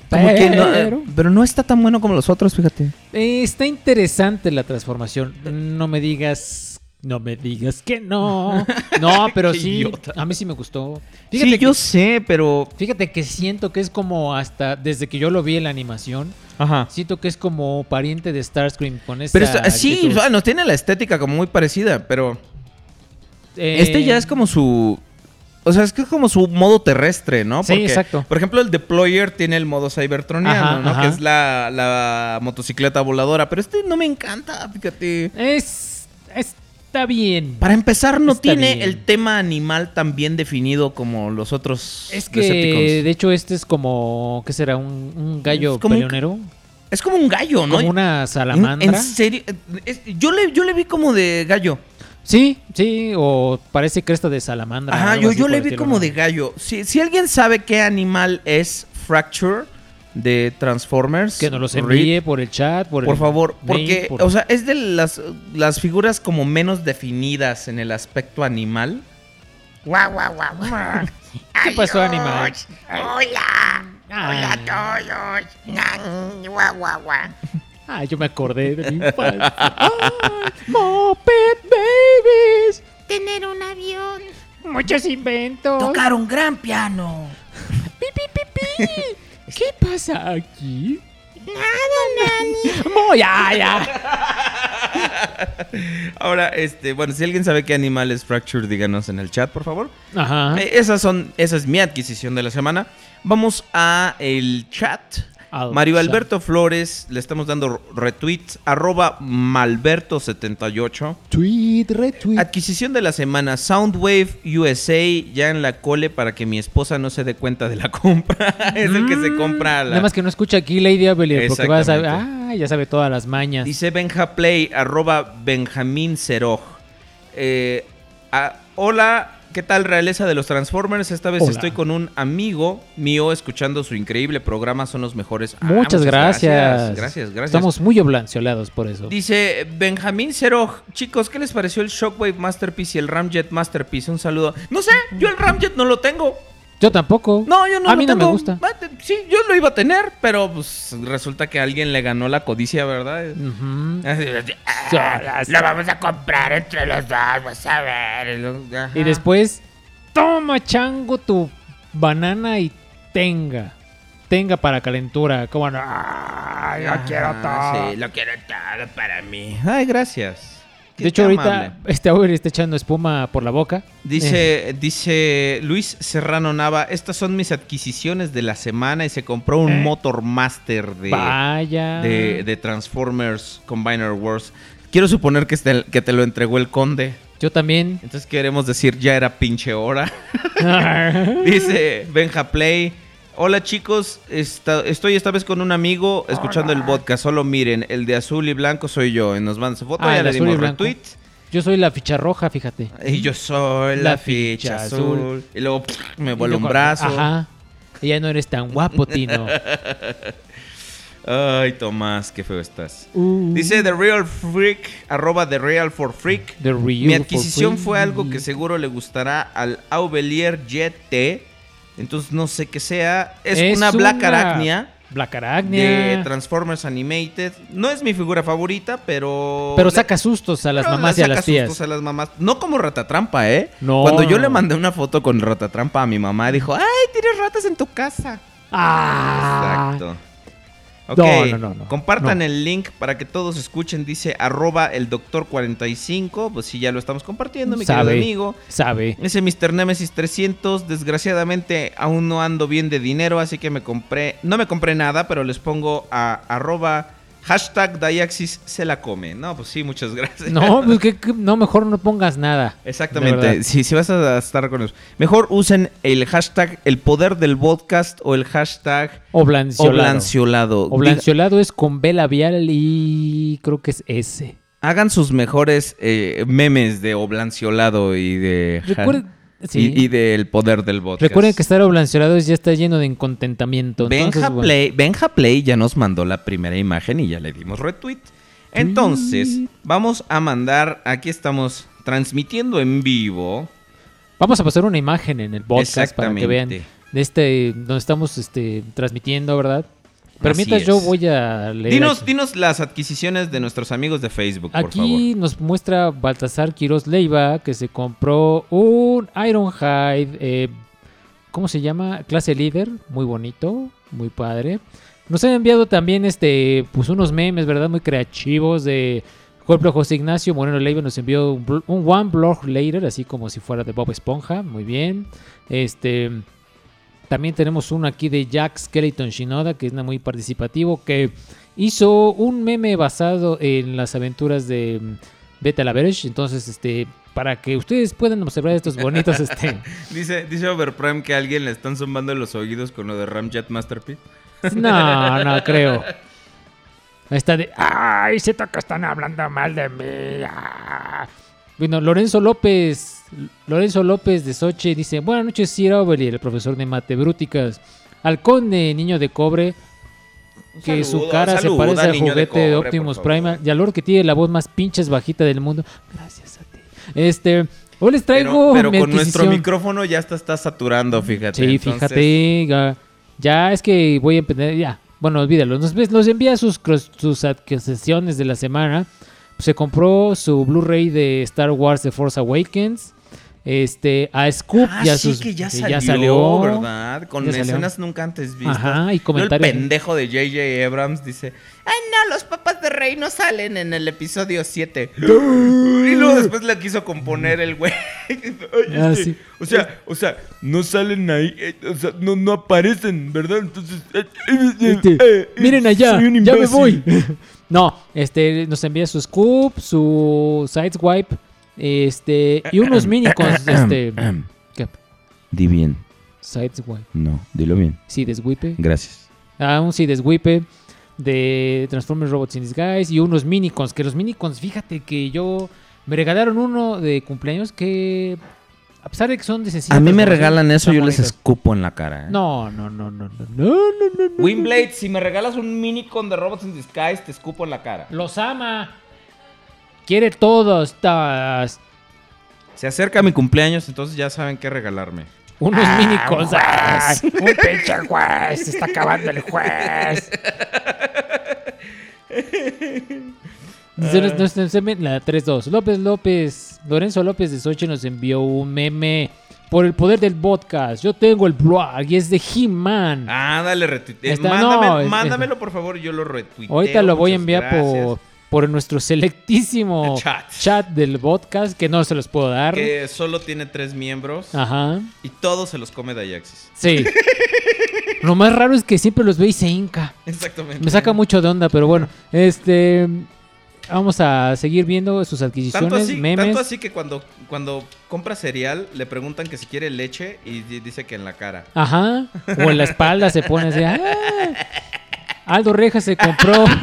Como que no, Pero- pero no está tan bueno como los otros, fíjate. Eh, está interesante la transformación. No me digas. No me digas que no. No, [LAUGHS] pero sí. idiota. A mí sí me gustó. Sí, Fíjate yo que- sé, pero... Fíjate que siento que es como hasta desde que yo lo vi en la animación, Ajá. siento que es como pariente de Starscream con esa Pero esto- sí, bueno, tiene la estética como muy parecida, pero Eh, este ya es como su... O sea, es que es como su modo terrestre, ¿no? Sí, exacto. Por ejemplo, el Deployer tiene el modo cybertroniano, Ajá, ¿no? ajá. Que es la, la motocicleta voladora. Pero este no me encanta, fíjate. es está bien. Para empezar, no Está tiene bien. el tema animal tan bien definido como los otros Es que Decepticons. de hecho este es como ¿qué será? Un, un gallo Es como un- peleonero, Es como un gallo, ¿no? como una ¿En, salamandra. en serio? Es- yo, le, yo le vi como de gallo. Sí, sí, o parece cresta de salamandra. Ajá, yo, yo le vi como de gallo. Si, si alguien sabe qué animal es Fracture de Transformers, que nos los Reed, envíe por el chat, por, por el favor, mail, porque, por- o sea, es de las, las figuras como menos definidas en el aspecto animal. Guau, guau, guau, guau. [LAUGHS] ¿Qué pasó, animal? Hola. Hola a todos. Guau, guau, guau. Ah, yo me acordé de mi infancia. Muppet Babies. Tener un avión. Muchos inventos. Tocar un gran piano. Pi, pi, pi, pi. ¿Qué pasa aquí? Nada, Nani. Mo, [LAUGHS] ya, ya. [LAUGHS] Ahora, este, bueno, si alguien sabe qué animal es Fracture, díganos en el chat, por favor. Ajá. Eh, esas son, esa es mi adquisición de la semana. Vamos a el chat. Mario. Alberto Flores, le estamos dando retweets, arroba malberto78. Tweet, retweet. Adquisición de la semana, Soundwave USA, ya en la cole para que mi esposa no se dé cuenta de la compra. [LAUGHS] es el que se compra la... Nada más que no escucha aquí Lady Abelier porque va a saber. Exactamente. Ah, ya sabe todas las mañas. Dice Benja Play, arroba Benjamín Ceroj. Eh, hola, ¿qué tal realeza de los Transformers? Esta vez Hola. estoy con un amigo mío escuchando su increíble programa, son los mejores. Ah, muchas, gracias. Gracias, gracias. gracias. Estamos muy oblanciolados por eso. Dice Benjamín Ceroj, chicos, ¿qué les pareció el Shockwave Masterpiece y el Ramjet Masterpiece? Un saludo. No sé, yo el Ramjet no lo tengo. Yo tampoco. No, yo no A lo mí no me gusta. Ah, Sí, yo lo iba a tener, pero pues resulta que alguien le ganó la codicia, ¿verdad? Ah, Lo vamos a comprar entre los dos, vas a ver. Y después, toma chango tu banana y tenga. Tenga para calentura. Como no. Ay, yo quiero Ah, todo. Sí, lo quiero todo para mí. Ay, gracias. De hecho, ahorita amable. este Auer está echando espuma por la boca. Dice, dice Luis Serrano Nava, estas son mis adquisiciones de la semana y se compró un Eh. Motor Master de, Vaya. de, de Transformers Combiner Wars. Quiero suponer que, este- que te lo entregó el conde. Yo también. Entonces queremos decir, ya era pinche hora. [LAUGHS] [LAUGHS] Dice Benja Play. Hola chicos, esta- estoy esta vez con un amigo escuchando el podcast. Solo miren, el de azul y blanco soy yo. Y nos manda su foto, Ah, ya le dimos retweet. Yo soy la ficha roja, fíjate. Y yo soy la, La ficha ficha azul. azul. Y luego pff, me yo un brazo. Ajá. Y ya no eres tan guapo, Tino. [LAUGHS] Ay, Tomás, qué feo estás. Uh, Dice The Real Freak, arroba The Real for Freak. The Real Mi for adquisición Freak. fue algo que seguro le gustará al Aubelier GT. Entonces no sé qué sea. Es, una Black Arachnia Black de Arachnia. Transformers Animated. No es mi figura favorita, pero... Pero saca sustos a las pero mamás y a saca las tías. sustos a las mamás. No como ratatrampa, ¿eh? No, Cuando yo le mandé una foto con ratatrampa a mi mamá, dijo, ¡ay, tienes ratas en tu casa! Ah. Exacto. Ok, No, no, no, no. compartan el link para que todos escuchen. Dice arroba el doctor 45. Pues sí, ya lo estamos compartiendo, mi Sabe. querido amigo. Sabe. Ese Mr. Nemesis 300. Desgraciadamente aún no ando bien de dinero, así que me compré. No me compré nada, pero les pongo a arroba hashtag Dayaxis se la come. No, pues sí, muchas gracias. No, pues que, que- no, mejor no pongas nada. Exactamente. Si, si vas a estar con eso, mejor usen el hashtag el poder del podcast o el hashtag Oblanciolado. oblanciolado. Oblanciolado es con B labial y creo que es S. Hagan sus mejores eh, memes de oblanciolado y de Recuerden, sí. y, y del poder del podcast. Recuerden que estar oblanciolado ya está lleno de incontentamiento. Entonces, Benja bueno. Play, Benja Play ya nos mandó la primera imagen y ya le dimos retweet. Entonces, vamos a mandar, aquí estamos transmitiendo en vivo. Vamos a pasar una imagen en el podcast para que vean de este donde estamos este, transmitiendo, ¿verdad? Mientras yo voy a leer. Dinos, aquí. dinos las adquisiciones de nuestros amigos de Facebook, por favor. Aquí nos muestra Baltasar Quiroz Leiva que se compró un Ironhide, eh, ¿cómo se llama? Clase líder, muy bonito, muy padre. Nos han enviado también este, pues unos memes, ¿verdad? Muy creativos de, por José Ignacio Moreno Leiva nos envió un, un One Blog Later, así como si fuera de Bob Esponja, muy bien. Este, también tenemos uno aquí de Jack Skeleton Shinoda, que es una muy participativo, que hizo un meme basado en las aventuras de mm, Beta la Verge. Entonces, este, para que ustedes puedan observar estos bonitos, este. [LAUGHS] Dice, dice Overprime que a alguien le están zumbando los oídos con lo de Ramjet Masterpiece. No, [LAUGHS] no creo. Ahí está de. Ay, siento que están hablando mal de mí. Ah. Bueno, Lorenzo López. Lorenzo López de Soche dice: Buenas noches, Sir Overly, el profesor de Matebrúticas. Halcón de niño de cobre. Que su saludo, cara se parece al juguete de, Optimus. Prime. Y al Lord que tiene la voz más pinches bajita del mundo. Gracias a ti. Este. Hoy les traigo. pero pero con nuestro micrófono ya está, está saturando, fíjate. Sí, Entonces, fíjate. Ya, ya es que voy a empezar. Ya, bueno, olvídalo. Nos, nos envía sus, sus adquisiciones de la semana. Se compró su Blu-ray de Star Wars The Force Awakens. Este, a Scoop Ah, ya sí, sus- que ya que salió, salió. ¿verdad? Con Ya salió. escenas nunca antes vistas. Ajá, y comentarios. El pendejo de J.J. Abrams dice: Ay, no, los papas de rey no salen en el episodio 7. [GASPS] y luego después le quiso componer el güey. [LAUGHS] Ah, sí. O sea, o sea, no salen ahí, eh, o sea, no, no aparecen, ¿verdad? Entonces. eh, eh, miren allá, ya me voy. [LAUGHS] no, este, nos envía su Scoop, su Sideswipe, este, y unos minicons, este... ¿qué? Di bien. Sideswipe. No, dilo bien. Sí, deswipe. Gracias. Ah, un sí, deswipe de Transformers Robots in Disguise y unos minicons, que los minicons, fíjate que yo... Me regalaron uno de cumpleaños que a pesar de que son de A mí me regalan eso, yo les escupo en la cara. ¿eh? No, no, no, no, no, no, no, no. Wimblade, si me regalas un minicon de Robots in Disguise, te escupo en la cara. Los ama. Quiere todos. tas. Se acerca mi cumpleaños, entonces ya saben qué regalarme. Unos ah. Juez, un pinche juez. Se está acabando el juez. [LAUGHS] La 3-2. López López, Lorenzo López de Sochi nos envió un meme por el poder del podcast. Yo tengo el blog y es de He-Man. Ah, dale, retuite. Está- Mándame- no, es- mándamelo, por favor, yo lo retuiteo. Ahorita lo voy a enviar gracias. por, por nuestro selectísimo Chat. chat del podcast que no se los puedo dar. Que solo tiene tres miembros Ajá. y todos se los come Dayaxis. Sí. [LAUGHS] Lo más raro es que siempre los ve y se hinca. Exactamente. Me saca mucho de onda, pero bueno. Este. Vamos a seguir viendo sus adquisiciones, Tanto así, memes. tanto así que cuando, cuando compra cereal le preguntan que si quiere leche y di- dice que en la cara. Ajá. O en la espalda se pone así. "Ah". Aldo Rejas se compró. [LAUGHS]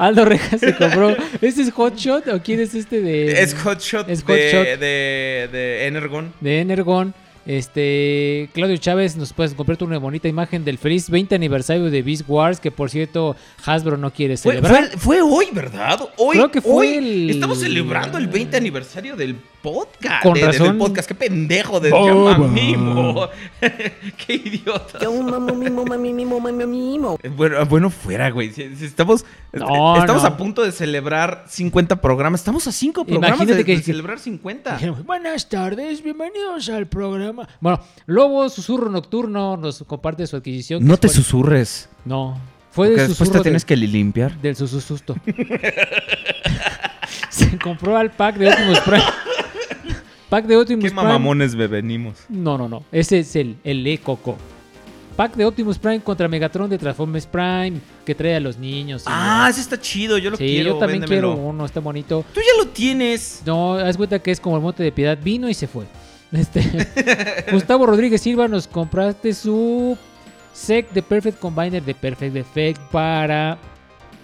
Aldo Rejas se compró. [LAUGHS] ¿Este es Hotshot o quién es este de. Es Hotshot Es de, de, de Energon. de Energon. Este, Claudio Chávez, nos puedes comprar una bonita imagen del feliz 20 aniversario de Beast Wars, que por cierto Hasbro no quiere Fue, celebrar. fue- fue hoy, ¿verdad? Hoy, Creo que fue hoy el- Estamos celebrando el 20 aniversario del podcast. Con de- de- razón. del podcast. Qué pendejo de llama Mimo. [LAUGHS] Qué idiota. Yo mamo mimo mami mimo mami mimo. Eh, Bueno, bueno, fuera, güey. Si- si estamos No, eh, estamos no. a punto de celebrar 50 programas. Estamos a 5 programas Imagínate de, que- de celebrar 50. Dijimos, Buenas tardes, bienvenidos al programa. Bueno, Lobo Susurro Nocturno nos comparte su adquisición. No te por- susurres. No, fue Porque del después te tienes del, que limpiar. del susususto. [LAUGHS] Se compró al pack de Optimus [LAUGHS] Prime. Pack de Optimus Qué Prime. mamamones be- venimos. No, no, no. Ese es el, el E-Coco. Pack de Optimus Prime contra Megatron de Transformers Prime que trae a los niños. Ah, ese está chido. Yo lo sí, quiero. yo también véndemelo. quiero uno, está bonito. Tú ya lo tienes. No, haz cuenta que es como el monte de piedad. Vino y se fue. [LAUGHS] Este, Gustavo Rodríguez Silva nos compraste su sec de Perfect Combiner de Perfect Effect para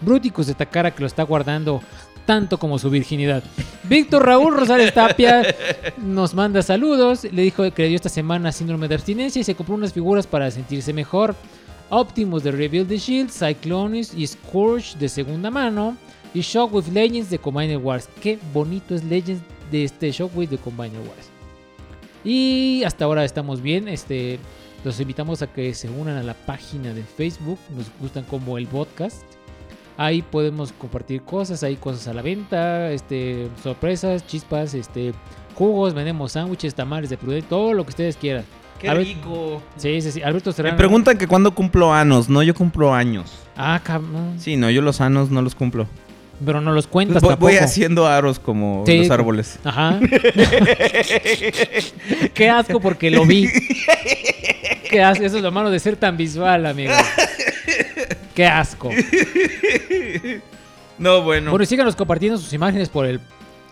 Bruticus de Takara que lo está guardando tanto como su virginidad. Víctor Raúl Rosales Tapia nos manda saludos. Le dijo que le dio esta semana síndrome de abstinencia y se compró unas figuras para sentirse mejor. Optimus de Rebuild the Shield, Cyclones y Scourge de segunda mano. Y Shockwave Legends de Combiner Wars. Qué bonito es Legends de este Shockwave de Combiner Wars. Y hasta ahora estamos bien. Este, los invitamos a que se unan a la página de Facebook. Nos gustan como el podcast. Ahí podemos compartir cosas, hay cosas a la venta, este, sorpresas, chispas, este, jugos, vendemos sándwiches, tamales de prudente, todo lo que ustedes quieran. Qué rico. Sí, sí, sí. Alberto Me Serrano. preguntan que cuándo cumplo años. No, yo cumplo años. Ah, cabrón. Sí, no, yo los años no los cumplo. Pero no los cuentas Voy, tampoco. voy haciendo aros como Sí. los árboles. Ajá. [LAUGHS] Qué asco porque lo vi. Qué asco. Eso es lo malo de ser tan visual, amigo. [LAUGHS] Qué asco. [LAUGHS] No, bueno. Bueno, y síganos compartiendo sus imágenes por el,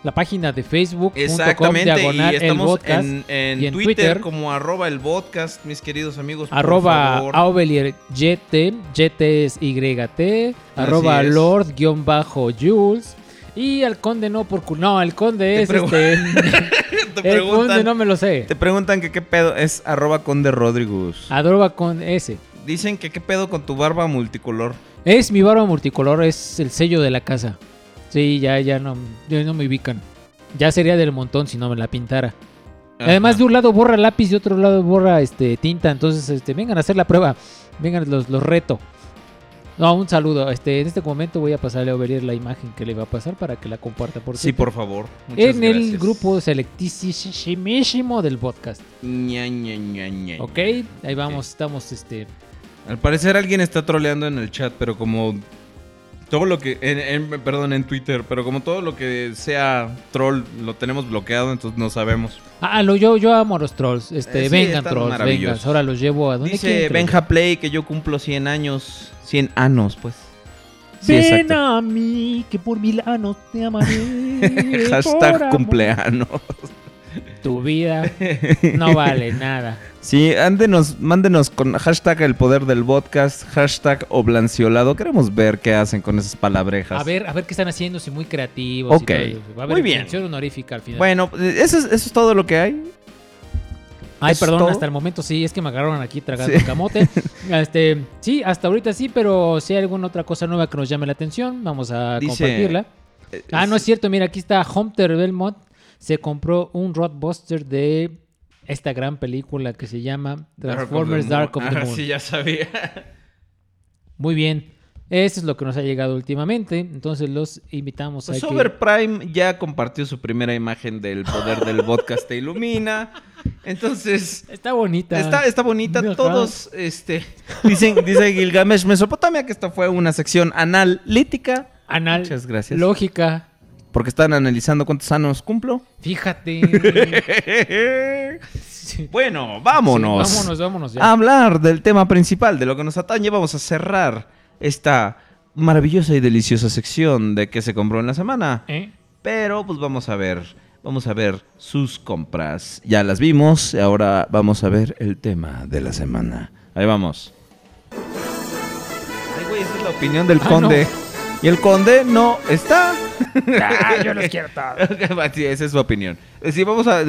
la página de Facebook. Exactamente, diagonal y estamos podcast. en, en y en Twitter, Twitter. como arroba el podcast, mis queridos amigos. Arroba. Aubelier YT, YT es YT, arroba es. Lord-Jules. Y al conde no por cu- No, [LAUGHS] [LAUGHS] el conde es este. te, el conde no me lo sé. te preguntan que qué pedo es arroba conde Rodrigus. Arroba con S. Dicen que qué pedo con tu barba multicolor. Es mi barba multicolor, es el sello de la casa. Sí, ya, ya no, ya no me ubican. Ya sería del montón si no me la pintara. Además, de un lado borra lápiz y de otro lado borra este tinta. Entonces, este, vengan a hacer la prueba. Vengan, los, los reto. No, un saludo. Este, en este momento voy a pasarle a Overier la imagen que le va a pasar para que la comparta por Sí, por favor. Muchas En el grupo selectísimo del podcast. Ña, Ña, Ña, Ña. Ok, ahí vamos, estamos este. Al parecer alguien está troleando en el chat, pero como todo lo que, en, en- perdón, en Twitter, pero como todo lo que sea troll lo tenemos bloqueado, entonces no sabemos. Ah, lo, yo, yo amo a los trolls. Este, Eh, sí, vengan trolls, vengan. Ahora los llevo a donde Dice Benja Play que yo cumplo 100 años, 100 años, pues. Sí, Ven exacto. a mí, que por mil años te amaré. [LAUGHS] Hashtag cumpleaños. Tu vida no vale nada. [LAUGHS] Sí, ándenos, mándenos con hashtag el poder del podcast, hashtag oblanciolado. Queremos ver qué hacen con esas palabrejas. A ver, a ver qué están haciendo, si muy creativos. y Ok, todo eso. Va a haber muy bien. honorífica al final. Bueno, eso es, eso es todo lo que hay. Ay, ¿eso es perdón, todo? hasta el momento sí, es que me agarraron aquí tragando Sí. camote. [LAUGHS] Este, sí, hasta ahorita sí, pero si hay alguna otra cosa nueva que nos llame la atención, vamos a Dice- compartirla. Eh, Ah, no es cierto, mira, aquí está Hunter Belmont. Se compró un Roadbuster de esta gran película que se llama Transformers Dark of the Moon. Ah, sí, ya sabía. Muy bien. Eso es lo que nos ha llegado últimamente. Entonces los invitamos Pues a que... Over Prime ya compartió su primera imagen del poder del [LAUGHS] podcast Te Ilumina. Entonces, Está bonita. está, está bonita. Ajá. Todos, este, dicen, dice Gilgamesh Mesopotamia que esta fue una sección analítica. Anal. Muchas gracias. Lógica. Porque están analizando cuántos años cumplo. Fíjate. [LAUGHS] Bueno, vámonos. Sí, vámonos, vámonos ya. a hablar del tema principal, de lo que nos atañe. Vamos a cerrar esta maravillosa y deliciosa sección de qué se compró en la semana. ¿Eh? Pero pues vamos a ver, vamos a ver sus compras. Ya las vimos, y ahora vamos a ver el tema de la semana. Ahí vamos. Ay, güey, esa es la opinión del Ah, conde. Y el conde no está. Ah, yo los quiero todos. [LAUGHS] Sí, esa es su opinión. Eh, Sí, vamos a.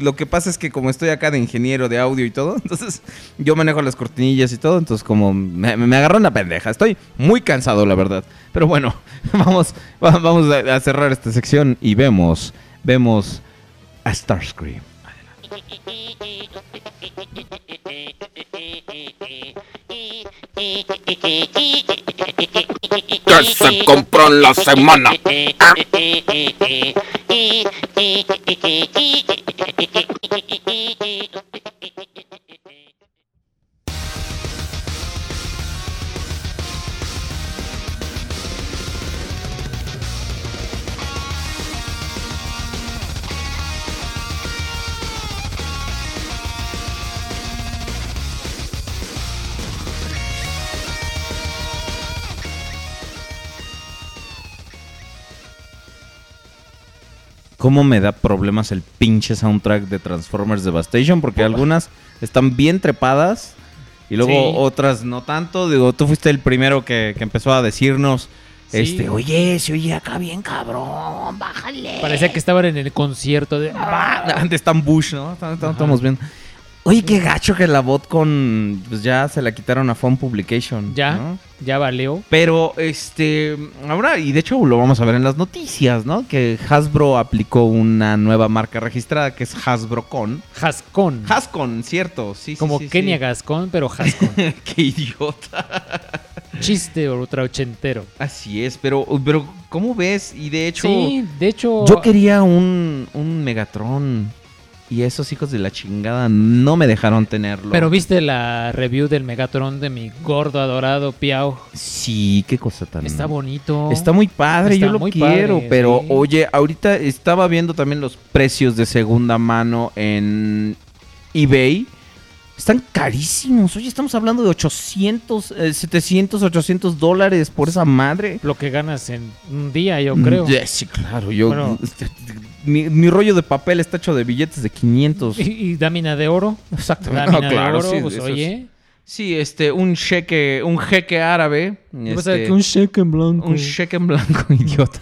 Lo que pasa es que como estoy acá de ingeniero de audio y todo, [LAUGHS] entonces yo manejo las cortinillas y todo, entonces como me, me agarró una pendeja. Estoy muy cansado, la verdad. Pero bueno, [LAUGHS] vamos, va- vamos a, a cerrar esta sección y vemos, vemos a Starscream. Que se compró en la semana. ¿Cómo me da problemas el pinche soundtrack de Transformers Devastation? Porque algunas están bien trepadas y luego Sí. otras no tanto. Digo, tú fuiste el primero que, que empezó a decirnos, Sí. este, oye, se oye acá bien cabrón, bájale. Parecía que estaban en el concierto de... Ah, antes están Bush, ¿no? Estamos viendo. Oye, qué gacho que la bot con... Pues ya se la quitaron a Phone Publication. Ya, ¿no? ya valió. Pero, este, ahora, y de hecho lo vamos a ver en las noticias, ¿no? Que Hasbro aplicó una nueva marca registrada que es Hasbro Con. Hascon. Hascon, cierto, sí, sí, Como sí, sí. Kenia Gascon, pero Hascon. [LAUGHS] Qué idiota. Chiste ultra ochentero. Así es, pero, pero, ¿cómo ves? Y de hecho, Sí, de hecho... yo quería un, un Megatron. Y esos hijos de la chingada no me dejaron tenerlo. Pero viste la review del Megatron de mi gordo adorado Piau. Sí, qué cosa tan... Está bonito. Está muy padre, Está yo lo quiero, padre, pero sí. oye, ahorita estaba viendo también los precios de segunda mano en eBay. Están carísimos. Oye, estamos hablando de 800, eh, 700, 800 dólares por esa madre. Lo que ganas en un día, yo creo. Mm, sí, claro. Yo, Bueno. [LAUGHS] mi, mi rollo de papel está hecho de billetes de 500. Y, y dámina de oro. Exactamente. [LAUGHS] Dámina No, claro, de oro, sí, pues eso es- oye. Sí, este, un cheque, un jeque árabe. Este, que un cheque en blanco. un cheque en blanco, [LAUGHS] idiota.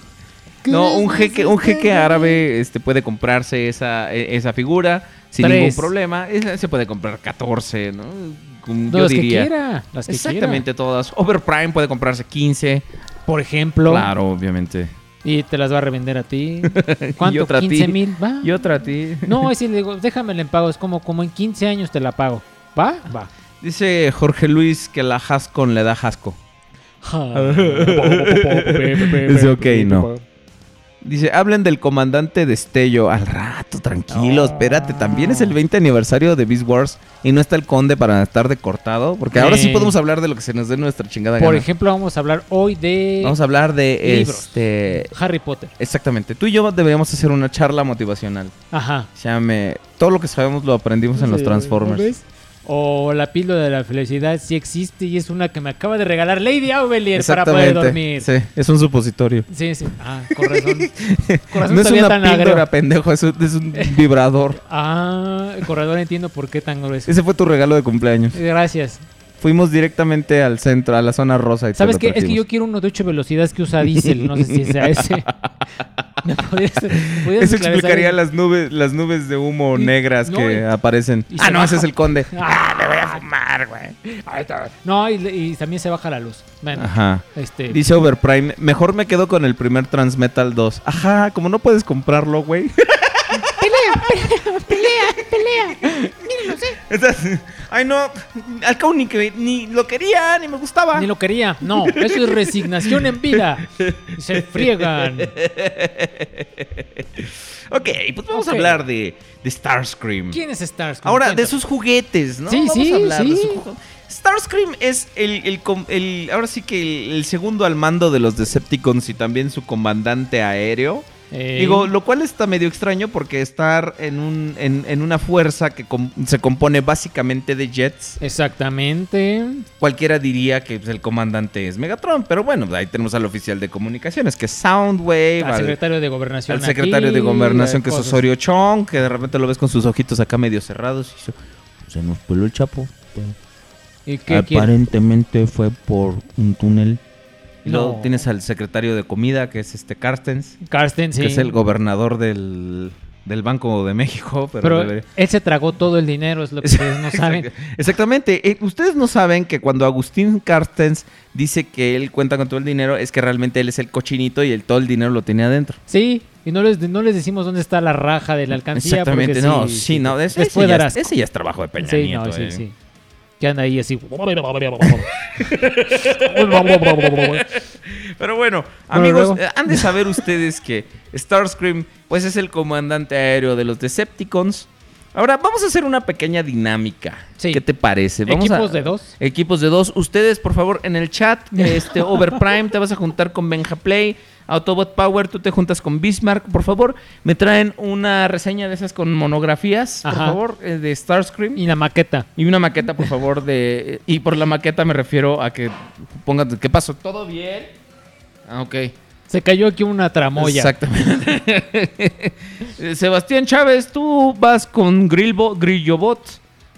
No, un jeque, un jeque árabe este, puede comprarse esa, e- esa figura sin Tres. ningún problema. Se puede comprar 14, ¿no? Yo las que diría. quiera. Las que Exactamente todas. Overprime puede comprarse 15. quiera. Por ejemplo. Claro, obviamente. Y te las va a revender a ti. [LAUGHS] ¿Cuánto? Y otra a ti. 15 mil. Va. Y otra a ti. No, es decir, le digo, déjamela en pago. Es como, como en 15 años te la pago. ¿Va? Va. Dice Jorge Luis que la Hascon le da Hasco. [LAUGHS] Dice ok, no. Dice, hablen del comandante Destello. Al rato, tranquilo, espérate. También es el 20 aniversario de Beast Wars y no está el conde para estar de cortado. Porque ahora sí podemos hablar de lo que se nos dé nuestra chingada Por gana. ejemplo, vamos a hablar hoy de Vamos a hablar de Libros. este. Harry Potter. Exactamente. Tú y yo deberíamos hacer una charla motivacional. Ajá. Se llame. Todo lo que sabemos lo aprendimos en los Transformers. ¿Ves? O la píldora de la felicidad sí existe y es una que me acaba de regalar Lady Aubelier para poder dormir. Sí, es un supositorio. Sí, sí. Ah, corazón. [LAUGHS] corazón No es una tan píldora, agrio. pendejo, es un, es un vibrador. Ah, corredor entiendo por qué tan grueso. Ese fue tu regalo de cumpleaños. Gracias. Fuimos directamente al centro, a la zona rosa y ¿Sabes qué? Es que yo quiero uno de 8 velocidades que usa diésel. No sé si sea ese. [LAUGHS] ¿Me podrías- podrías Eso explicaría las nubes, las nubes de humo Y- negras no, que y- aparecen. y Ah, no, ese es el conde. [LAUGHS] Ah, Me voy a fumar, güey. No, y, también se baja la luz. Bueno, Ajá. este. Dice Overprime, mejor me quedo con el primer Transmetal 2. Ajá, como no puedes comprarlo, güey. [LAUGHS] Entonces, ay no, al cabo ni, que, ni lo quería, ni me gustaba. Ni lo quería. No, eso es resignación en vida. Se friegan. Ok, pues vamos a hablar de, de Starscream. ¿Quién es Starscream? Ahora, de sus juguetes, ¿no? Sí, Vamos sí, a hablar de sí. sus jugu- Starscream es el, el ahora sí que el, el segundo al mando de los Decepticons y también su comandante aéreo. Digo, lo cual está medio extraño porque estar en, un, en, en una fuerza que com- se compone básicamente de jets, Exactamente. cualquiera diría que pues, el comandante es Megatron, pero bueno, ahí tenemos al oficial de comunicaciones que es Soundwave, Al al, secretario de gobernación. al secretario de gobernación que es. Osorio Chong, que de repente lo ves con sus ojitos acá medio cerrados y se nos peló el chapo. ¿Y qué quiere? Aparentemente fue por un túnel Y luego tienes al secretario de comida, que es este Carstens, Carsten, sí. que es el gobernador del, del Banco de México. Pero, Pero debería- él se tragó todo el dinero, es lo que ustedes no [LAUGHS] saben. Exactamente. Eh, ustedes no saben que cuando Agustín Carstens dice que él cuenta con todo el dinero, es que realmente él es el cochinito y el, todo el dinero lo tiene adentro. Sí, y no les, no les decimos dónde está la raja de la alcancía. Exactamente. No, sí, sí, no. Ese, ese ya, ese ya es trabajo de Peña Sí, Nieto. no, sí, eh. sí. Que anda ahí así. [LAUGHS] Pero bueno, amigos, han de saber ustedes que Starscream pues es el comandante aéreo de los Decepticons. Ahora vamos a hacer una pequeña dinámica. Sí. ¿Qué te parece? Vamos a- Equipos de dos. Equipos de dos. Ustedes, por favor, en el chat, [LAUGHS] este Overprime, te vas a juntar con Benja Play. Autobot Power, tú te juntas con Bismarck. Por favor, me traen una reseña de esas con monografías, por Ajá. favor, eh, de Starscream. Y la maqueta. Y una maqueta, por favor, de... Y por la maqueta me refiero a que pongan... ¿Qué pasó? ¿Todo bien? Ah, ok. Se cayó aquí una tramoya. Exactamente. [LAUGHS] Sebastián Chávez, tú vas con Grillbo, Grillobot.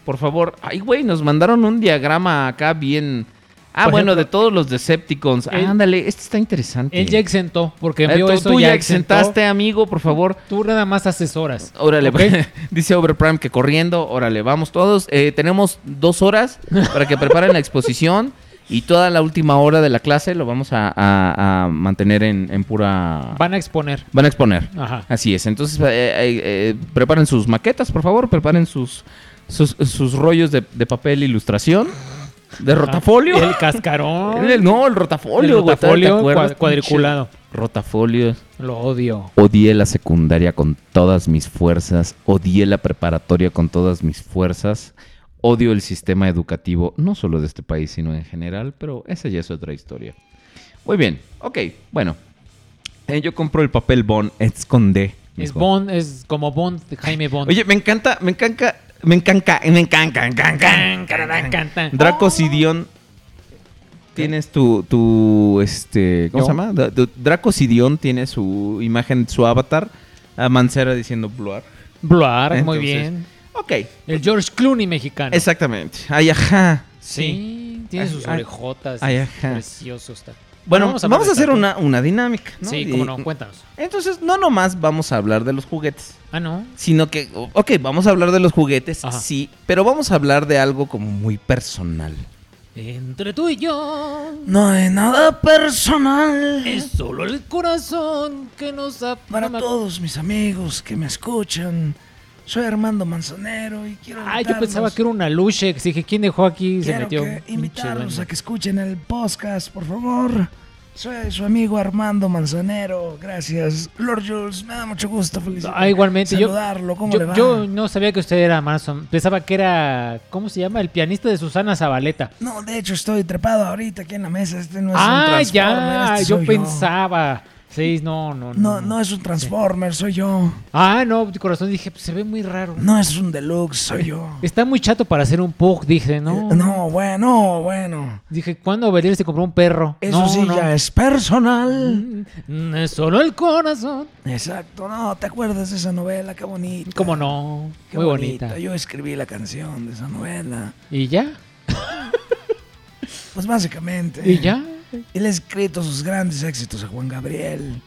Por favor. Ay, güey, nos mandaron un diagrama acá bien... Ah, Por bueno, ejemplo, de todos los Decepticons. Ándale, este está interesante. Él ya exentó, porque Eh, envió tú, eso tú ya exentó. exentaste, amigo, por favor. Tú nada más asesoras. Órale, [LAUGHS] dice Overprime que corriendo, órale, vamos todos. Eh, tenemos dos horas para que preparen la exposición y toda la última hora de la clase lo vamos a, a- a mantener en, en pura... Van a exponer. Van a exponer. Ajá. Así es. Entonces, eh, eh, eh, preparen sus maquetas, por favor. Preparen sus, sus, sus rollos de, de papel ilustración. De rotafolio. El cascarón. El- no, el rotafolio. El güey, ¿te rotafolio cuadriculado. Rotafolio. Lo odio. Odié la secundaria con todas mis fuerzas. Odié la preparatoria con todas mis fuerzas. Odio el sistema educativo, no solo de este país, sino en general, pero esa ya es otra historia. Muy bien, ok, bueno. Eh, yo compro el papel Bond, esconde. Es Bond, es como Bond, Jaime Bond. Oye, me encanta, me encanta, me encanta, me encanta, me encanta. Draco Sidión. Tienes tu, tu, este, ¿cómo ¿Yo? se llama? Draco Sidión tiene su imagen, su avatar, a Mancera diciendo Bluar. Bluar, muy bien. Ok, El George Clooney mexicano. exactamente. Ay, ajá. Sí, tiene Ay, sus ay, orejotas. ay, ajá. Precioso está. Bueno, Vamos vamos a hacer una, una dinámica. ¿no? Sí, cómo no, cuéntanos. Entonces, no nomás vamos a hablar de los juguetes, Ah, no. sino que, ok, vamos a hablar de los juguetes, Ajá. sí, pero vamos a hablar de algo como muy personal. Entre tú y yo No hay nada personal. es solo el corazón que nos. Para todos mis amigos que me escuchan, soy Armando Manzanero y quiero Ah, yo pensaba que era una Luchex. Dije, ¿quién dejó aquí? Se Quiero metió. que un invitarlos a que escuchen el podcast, por favor. Soy su amigo Armando Manzanero. Gracias. Lord Jules, me da mucho gusto. Ah, igualmente. Yo, Saludarlo. ¿Cómo le yo, va? yo no sabía que usted era Manson. Pensaba que era, ¿cómo se llama? El pianista de Susana Zabaleta. No, de hecho estoy trepado ahorita aquí en la mesa. Este no es un ah, Transformer, ya. este yo pensaba. Sí, no, no, No, no es un Transformer, soy yo. Ah, no, de corazón dije, pues, se ve muy raro. No es un Deluxe, soy yo. Está muy chato para hacer un Pug, dije, ¿no? Eh, No, bueno, bueno. Dije, ¿cuándo Belial se compró un perro? Eso No, sí no. ya es personal. Mm, Es solo el corazón. Exacto, no, ¿te acuerdas de esa novela? Qué bonita. ¿Cómo no? Qué muy bonita. Yo escribí la canción de esa novela. ¿Y ya? Pues básicamente. ¿Y ya? Él ha escrito sus grandes éxitos a Juan Gabriel.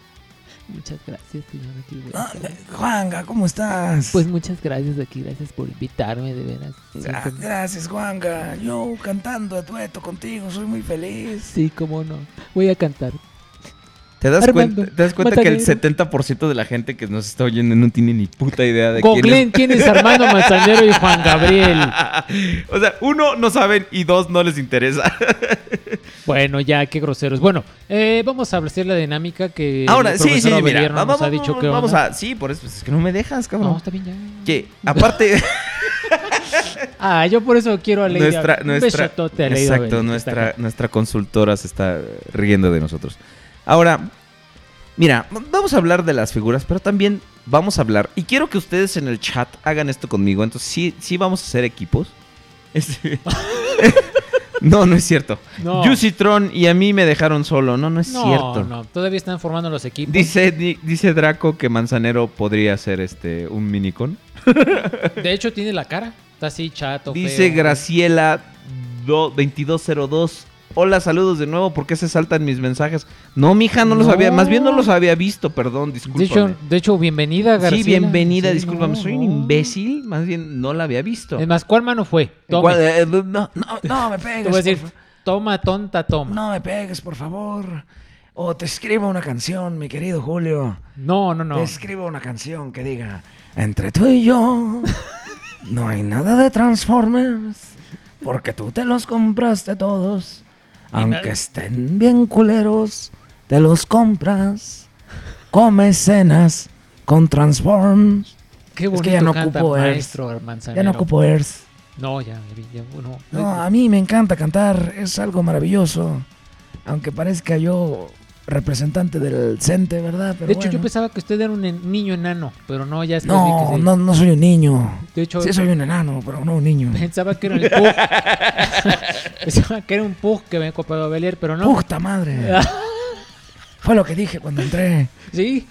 Muchas gracias, señor. Ah, Juanga, ¿cómo estás? Pues muchas gracias aquí, gracias por invitarme, de veras. Ah, gracias, Juanga. Yo cantando a dueto contigo, soy muy feliz. Sí, cómo no. Voy a cantar. ¿Te das, Armando, cuenta, ¿te das cuenta que el Matanero. 70% de la gente que nos está oyendo no tiene ni puta idea de quién Googleen es? quién es Armando Manzanero y Juan Gabriel. [LAUGHS] o sea, uno, no saben y dos, no les interesa. [LAUGHS] Bueno, ya, qué groseros. Bueno, eh, vamos a hacer la dinámica que Ahora, el sí, mira, Avelierno vamos, nos ha dicho que vamos a... Sí, por eso, pues, es que no me dejas, cabrón. No, está bien ya. Que, aparte... [LAUGHS] Ah, yo por eso quiero a nuestra, nuestra, a exacto, nuestra, nuestra consultora se está riendo de nosotros. Ahora, mira, vamos a hablar de las figuras, pero también vamos a hablar, y quiero que ustedes en el chat hagan esto conmigo, entonces sí, sí vamos a hacer equipos. [LAUGHS] Este- no, no es cierto. No. Tron y a mí me dejaron solo, no, no es No, cierto. no, todavía están formando los equipos. Dice, di- dice Draco que Manzanero podría ser este un minicon. De hecho, tiene la cara. Está así chato. Dice feo. Graciela do- 2202 Hola, saludos de nuevo. ¿Por qué se saltan mis mensajes? No, mija, no los había. Más bien no los había visto, perdón, De discúlpame. hecho, de hecho, bienvenida, García. sí, bienvenida, Sí, discúlpame. no, Soy un imbécil. Más bien no la había visto. Es más, ¿cuál mano fue? Tome. ¿Cuál- eh, no, No, no [LAUGHS] me Te pegues. voy a decir, toma, tonta, toma. No me pegues, por favor. O te escribo una canción, mi querido Julio. No, no, no. Te escribo una canción que diga: Entre tú y yo, no hay nada de Transformers. Porque tú te los compraste todos. Aunque estén bien culeros, te los compras. Comes cenas con Transforms. Qué es bonito que ya no canta ocupo Earth. maestro Manzanero. Ya no ocupo Earth. No, ya, ya, no. No, a mí me encanta cantar, es algo maravilloso. Aunque parezca yo representante del CENTE, ¿verdad? Pero de hecho, yo pensaba que usted era un niño enano, pero no, ya vi No, que sí. no, no soy un niño. De hecho, Sí soy un enano, pero no un niño. pensaba que era el. [LAUGHS] pensaba que era un Pug que me a Belier, pero no. ¡Puta madre! [LAUGHS] Fue lo que dije cuando entré. Sí,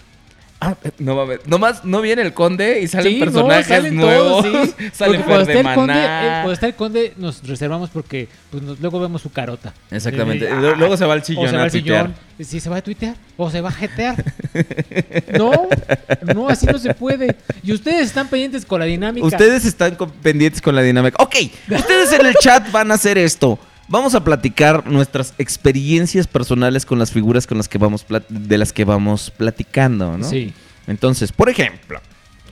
Ah, no va a ver. Nomás no viene el conde y salen sí, no, personajes salen nuevos. todos, sí. [LAUGHS] Sale Porque cuando está de el conde, eh, cuando está el conde nos reservamos porque pues, nos- luego vemos su carota. Exactamente. Eh, Lu- Luego se va al o sillón se va a al sillón. Sí, se va a tuitear. O se va a jetear. [LAUGHS] no, no, así no se puede. Y ustedes están pendientes con la dinámica. Ustedes están con- pendientes con la dinámica. Ok, ustedes en el chat van a hacer esto. Vamos a platicar nuestras experiencias personales con las figuras con las que vamos de las que vamos platicando, ¿no? Sí. Entonces, por ejemplo,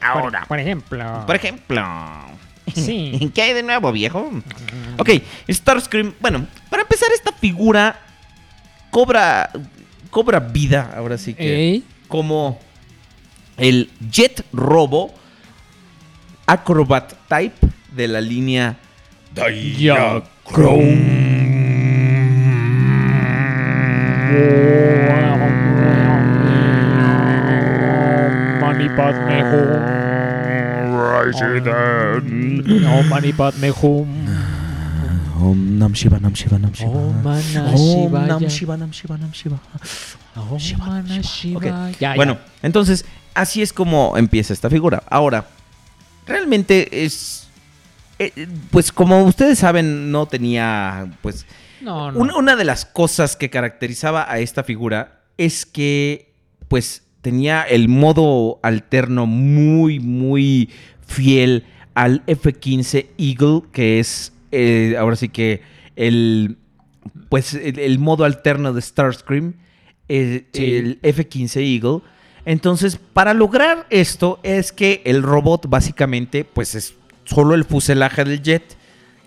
Ahora, Por ejemplo. por ejemplo, Sí. [LAUGHS] ¿qué hay de nuevo, viejo? Ok, Starscream. Bueno, para empezar, esta figura cobra, cobra vida, ahora sí que. Como el Jet Robo Acrobat Type de la línea Hum. Om Nam Shiva Nam Shiva Nam Shiva. Om Nam. Shiva Nam Shiva Nam Shiva. Om Shiva, Mana Shiva. Ok. Shivaya. Ya, ya. Bueno, entonces así es como empieza esta figura. Ahora, realmente es, eh, pues como ustedes saben, no tenía, pues, No, no. una, una de las cosas que caracterizaba a esta figura es que, pues, tenía el modo alterno muy, muy fiel al F-15 Eagle, que es, eh, ahora sí que, el, pues, el, el modo alterno de Starscream, eh, Sí. el F-15 Eagle. Entonces, para lograr esto es que el robot básicamente, pues, es solo el fuselaje del jet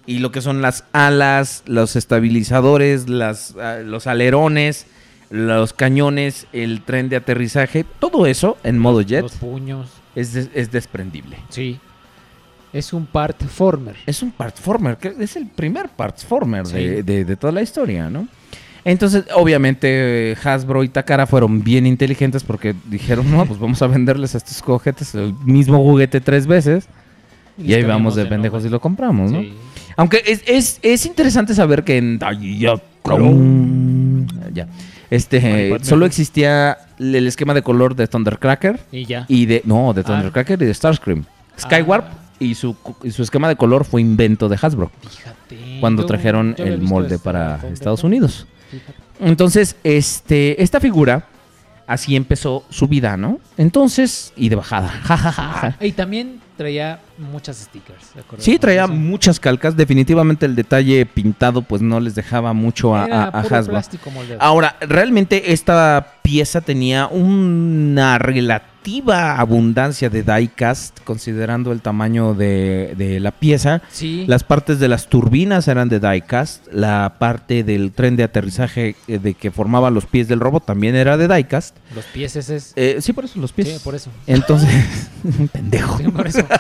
y lo que son las alas, los estabilizadores, las, ah, los alerones, los cañones, el tren de aterrizaje, todo eso en modo jet Los puños. es, des- es desprendible. Sí. Es un partformer. Es un partformer, que es el primer partformer Sí. de, de- de toda la historia, ¿no? Entonces, obviamente, Hasbro y Takara fueron bien inteligentes porque dijeron, no, pues vamos a venderles a estos cojetes el mismo juguete tres veces. Y ahí vamos de de pendejos y lo compramos, ¿no? Sí. Aunque es, es, es interesante saber que en ya. Este Padme. solo existía el esquema de color de Thundercracker Y ya. y de no, de Ah. Thundercracker y de Starscream. Skywarp Ah. y su y su esquema de color fue invento de Hasbro Fíjate. cuando trajeron el molde este para. Estados Unidos. Fíjate. Entonces, este esta figura así empezó su vida, ¿no? Entonces, y de bajada. [LAUGHS] Ja, ja, ja, ja. Y también traía muchas stickers. Sí, traía muchas calcas. Definitivamente el detalle pintado pues no les dejaba mucho a, Era a- a puro. Ahora, realmente esta pieza tenía una relativa abundancia de diecast, considerando el tamaño de, de la pieza. Sí. Las partes de las turbinas eran de diecast, la parte del tren de aterrizaje eh, de que formaba los pies del robot también era de diecast. Los pies es. Eh, sí, por eso los pies. Sí, por eso. Entonces, [LAUGHS] [LAUGHS] pendejo. Sí, por eso. [LAUGHS]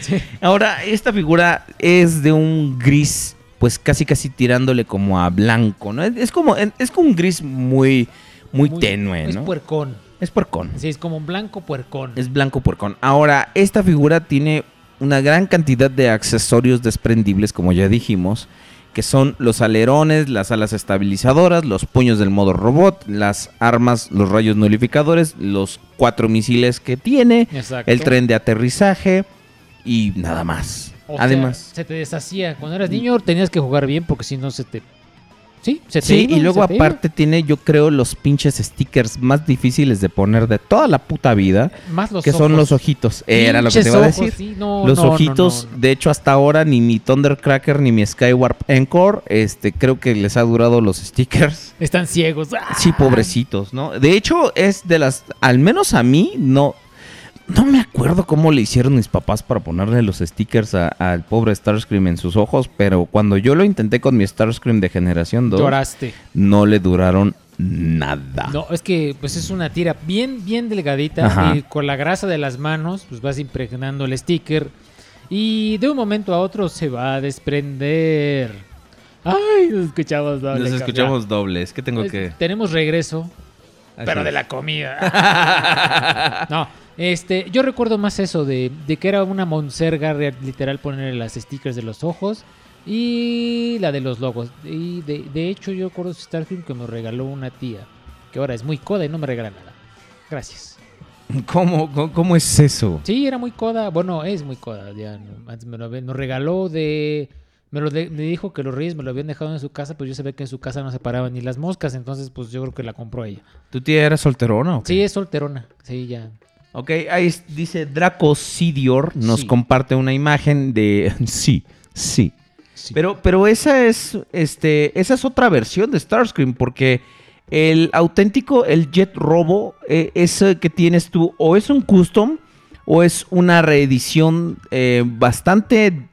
Sí. Ahora, esta figura es de un gris, pues casi casi tirándole como a blanco, ¿no? Es, es como, es como un gris muy, muy, tenue, Es ¿no? puercón. Es puercón. Sí, es como un blanco puercón. Es blanco puercón. Ahora, esta figura tiene una gran cantidad de accesorios desprendibles, como ya dijimos, que son los alerones, las alas estabilizadoras, los puños del modo robot, las armas, los rayos nulificadores, los cuatro misiles que tiene, Exacto. el tren de aterrizaje y nada más. O sea, Además, se te deshacía. Cuando eras niño tenías que jugar bien porque si no se te Sí, se te Sí, iba, y luego iba. aparte tiene, yo creo, los pinches stickers más difíciles de poner de toda la puta vida, Más los que son los ojitos. Era lo que te iba a decir. sí, no, los no, ojitos, no. de hecho, hasta ahora ni mi Thundercracker ni mi Skywarp Encore, este, creo que les ha durado los stickers. Están ciegos. ¡Ah! Sí, pobrecitos, ¿no? De hecho, es de las, al menos a mí, no, no me acuerdo cómo le hicieron mis papás para ponerle los stickers al pobre Starscream en sus ojos, pero cuando yo lo intenté con mi Starscream de generación 2, Lloraste. no le duraron nada. No, es que pues es una tira bien, bien delgadita Ajá. y con la grasa de las manos pues vas impregnando el sticker y de un momento a otro se va a desprender. Ay, nos escuchamos doble, Nos escuchamos dobles, ¿qué tengo que...? Tenemos regreso, Así pero de la comida. [LAUGHS] no, este, yo recuerdo más eso de, de que era una monserga literal ponerle las stickers de los ojos y la de los logos. Y de, de hecho yo recuerdo Starfield que me regaló una tía, que ahora es muy coda y no me regala nada. Gracias. ¿Cómo, cómo, cómo es eso? Sí, era muy coda. Bueno, es muy coda. Ya, antes me lo nos regaló de... Me, lo de- me dijo que los reyes me lo habían dejado en su casa, pues yo sabía que en su casa no se paraban ni las moscas, entonces pues yo creo que la compró ella. ¿Tu tía era solterona o qué? Sí, es solterona. Sí, ya. Ok, ahí dice Draco Sidior, nos Sí. comparte una imagen de... [LAUGHS] Sí, sí. Sí. Pero, pero esa es, este, esa es otra versión de Starscream, porque el auténtico, el Jet Robo, eh, ese que tienes tú, o es un custom, o es una reedición eh, bastante,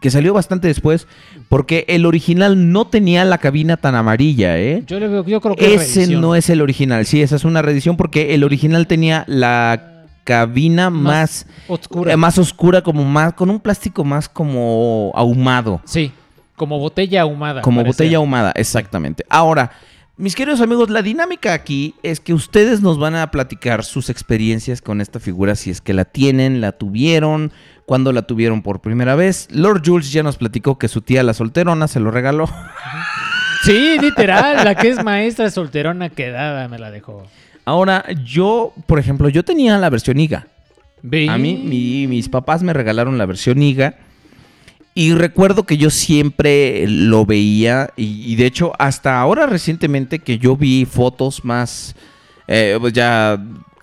que salió bastante después, porque el original no tenía la cabina tan amarilla, ¿eh? Yo, le veo, yo creo que es Ese reedición. no es el original, sí, esa es una reedición porque el original tenía la cabina más, oscura. eh, más oscura, como más, con un plástico más como ahumado. Sí, como botella ahumada. Como parecía. botella ahumada, exactamente. Ahora, mis queridos amigos, la dinámica aquí es que ustedes nos van a platicar sus experiencias con esta figura, si es que la tienen, la tuvieron, cuando la tuvieron por primera vez. Lord Jules ya nos platicó que su tía la solterona se lo regaló. Sí, literal, la que es maestra solterona quedada me la dejó. Ahora, yo, por ejemplo, yo tenía la versión IGA. Ve. A mí, mi- mis papás me regalaron la versión IGA. Y recuerdo que yo siempre lo veía. Y, y de hecho, hasta ahora recientemente que yo vi fotos más. eh, pues ya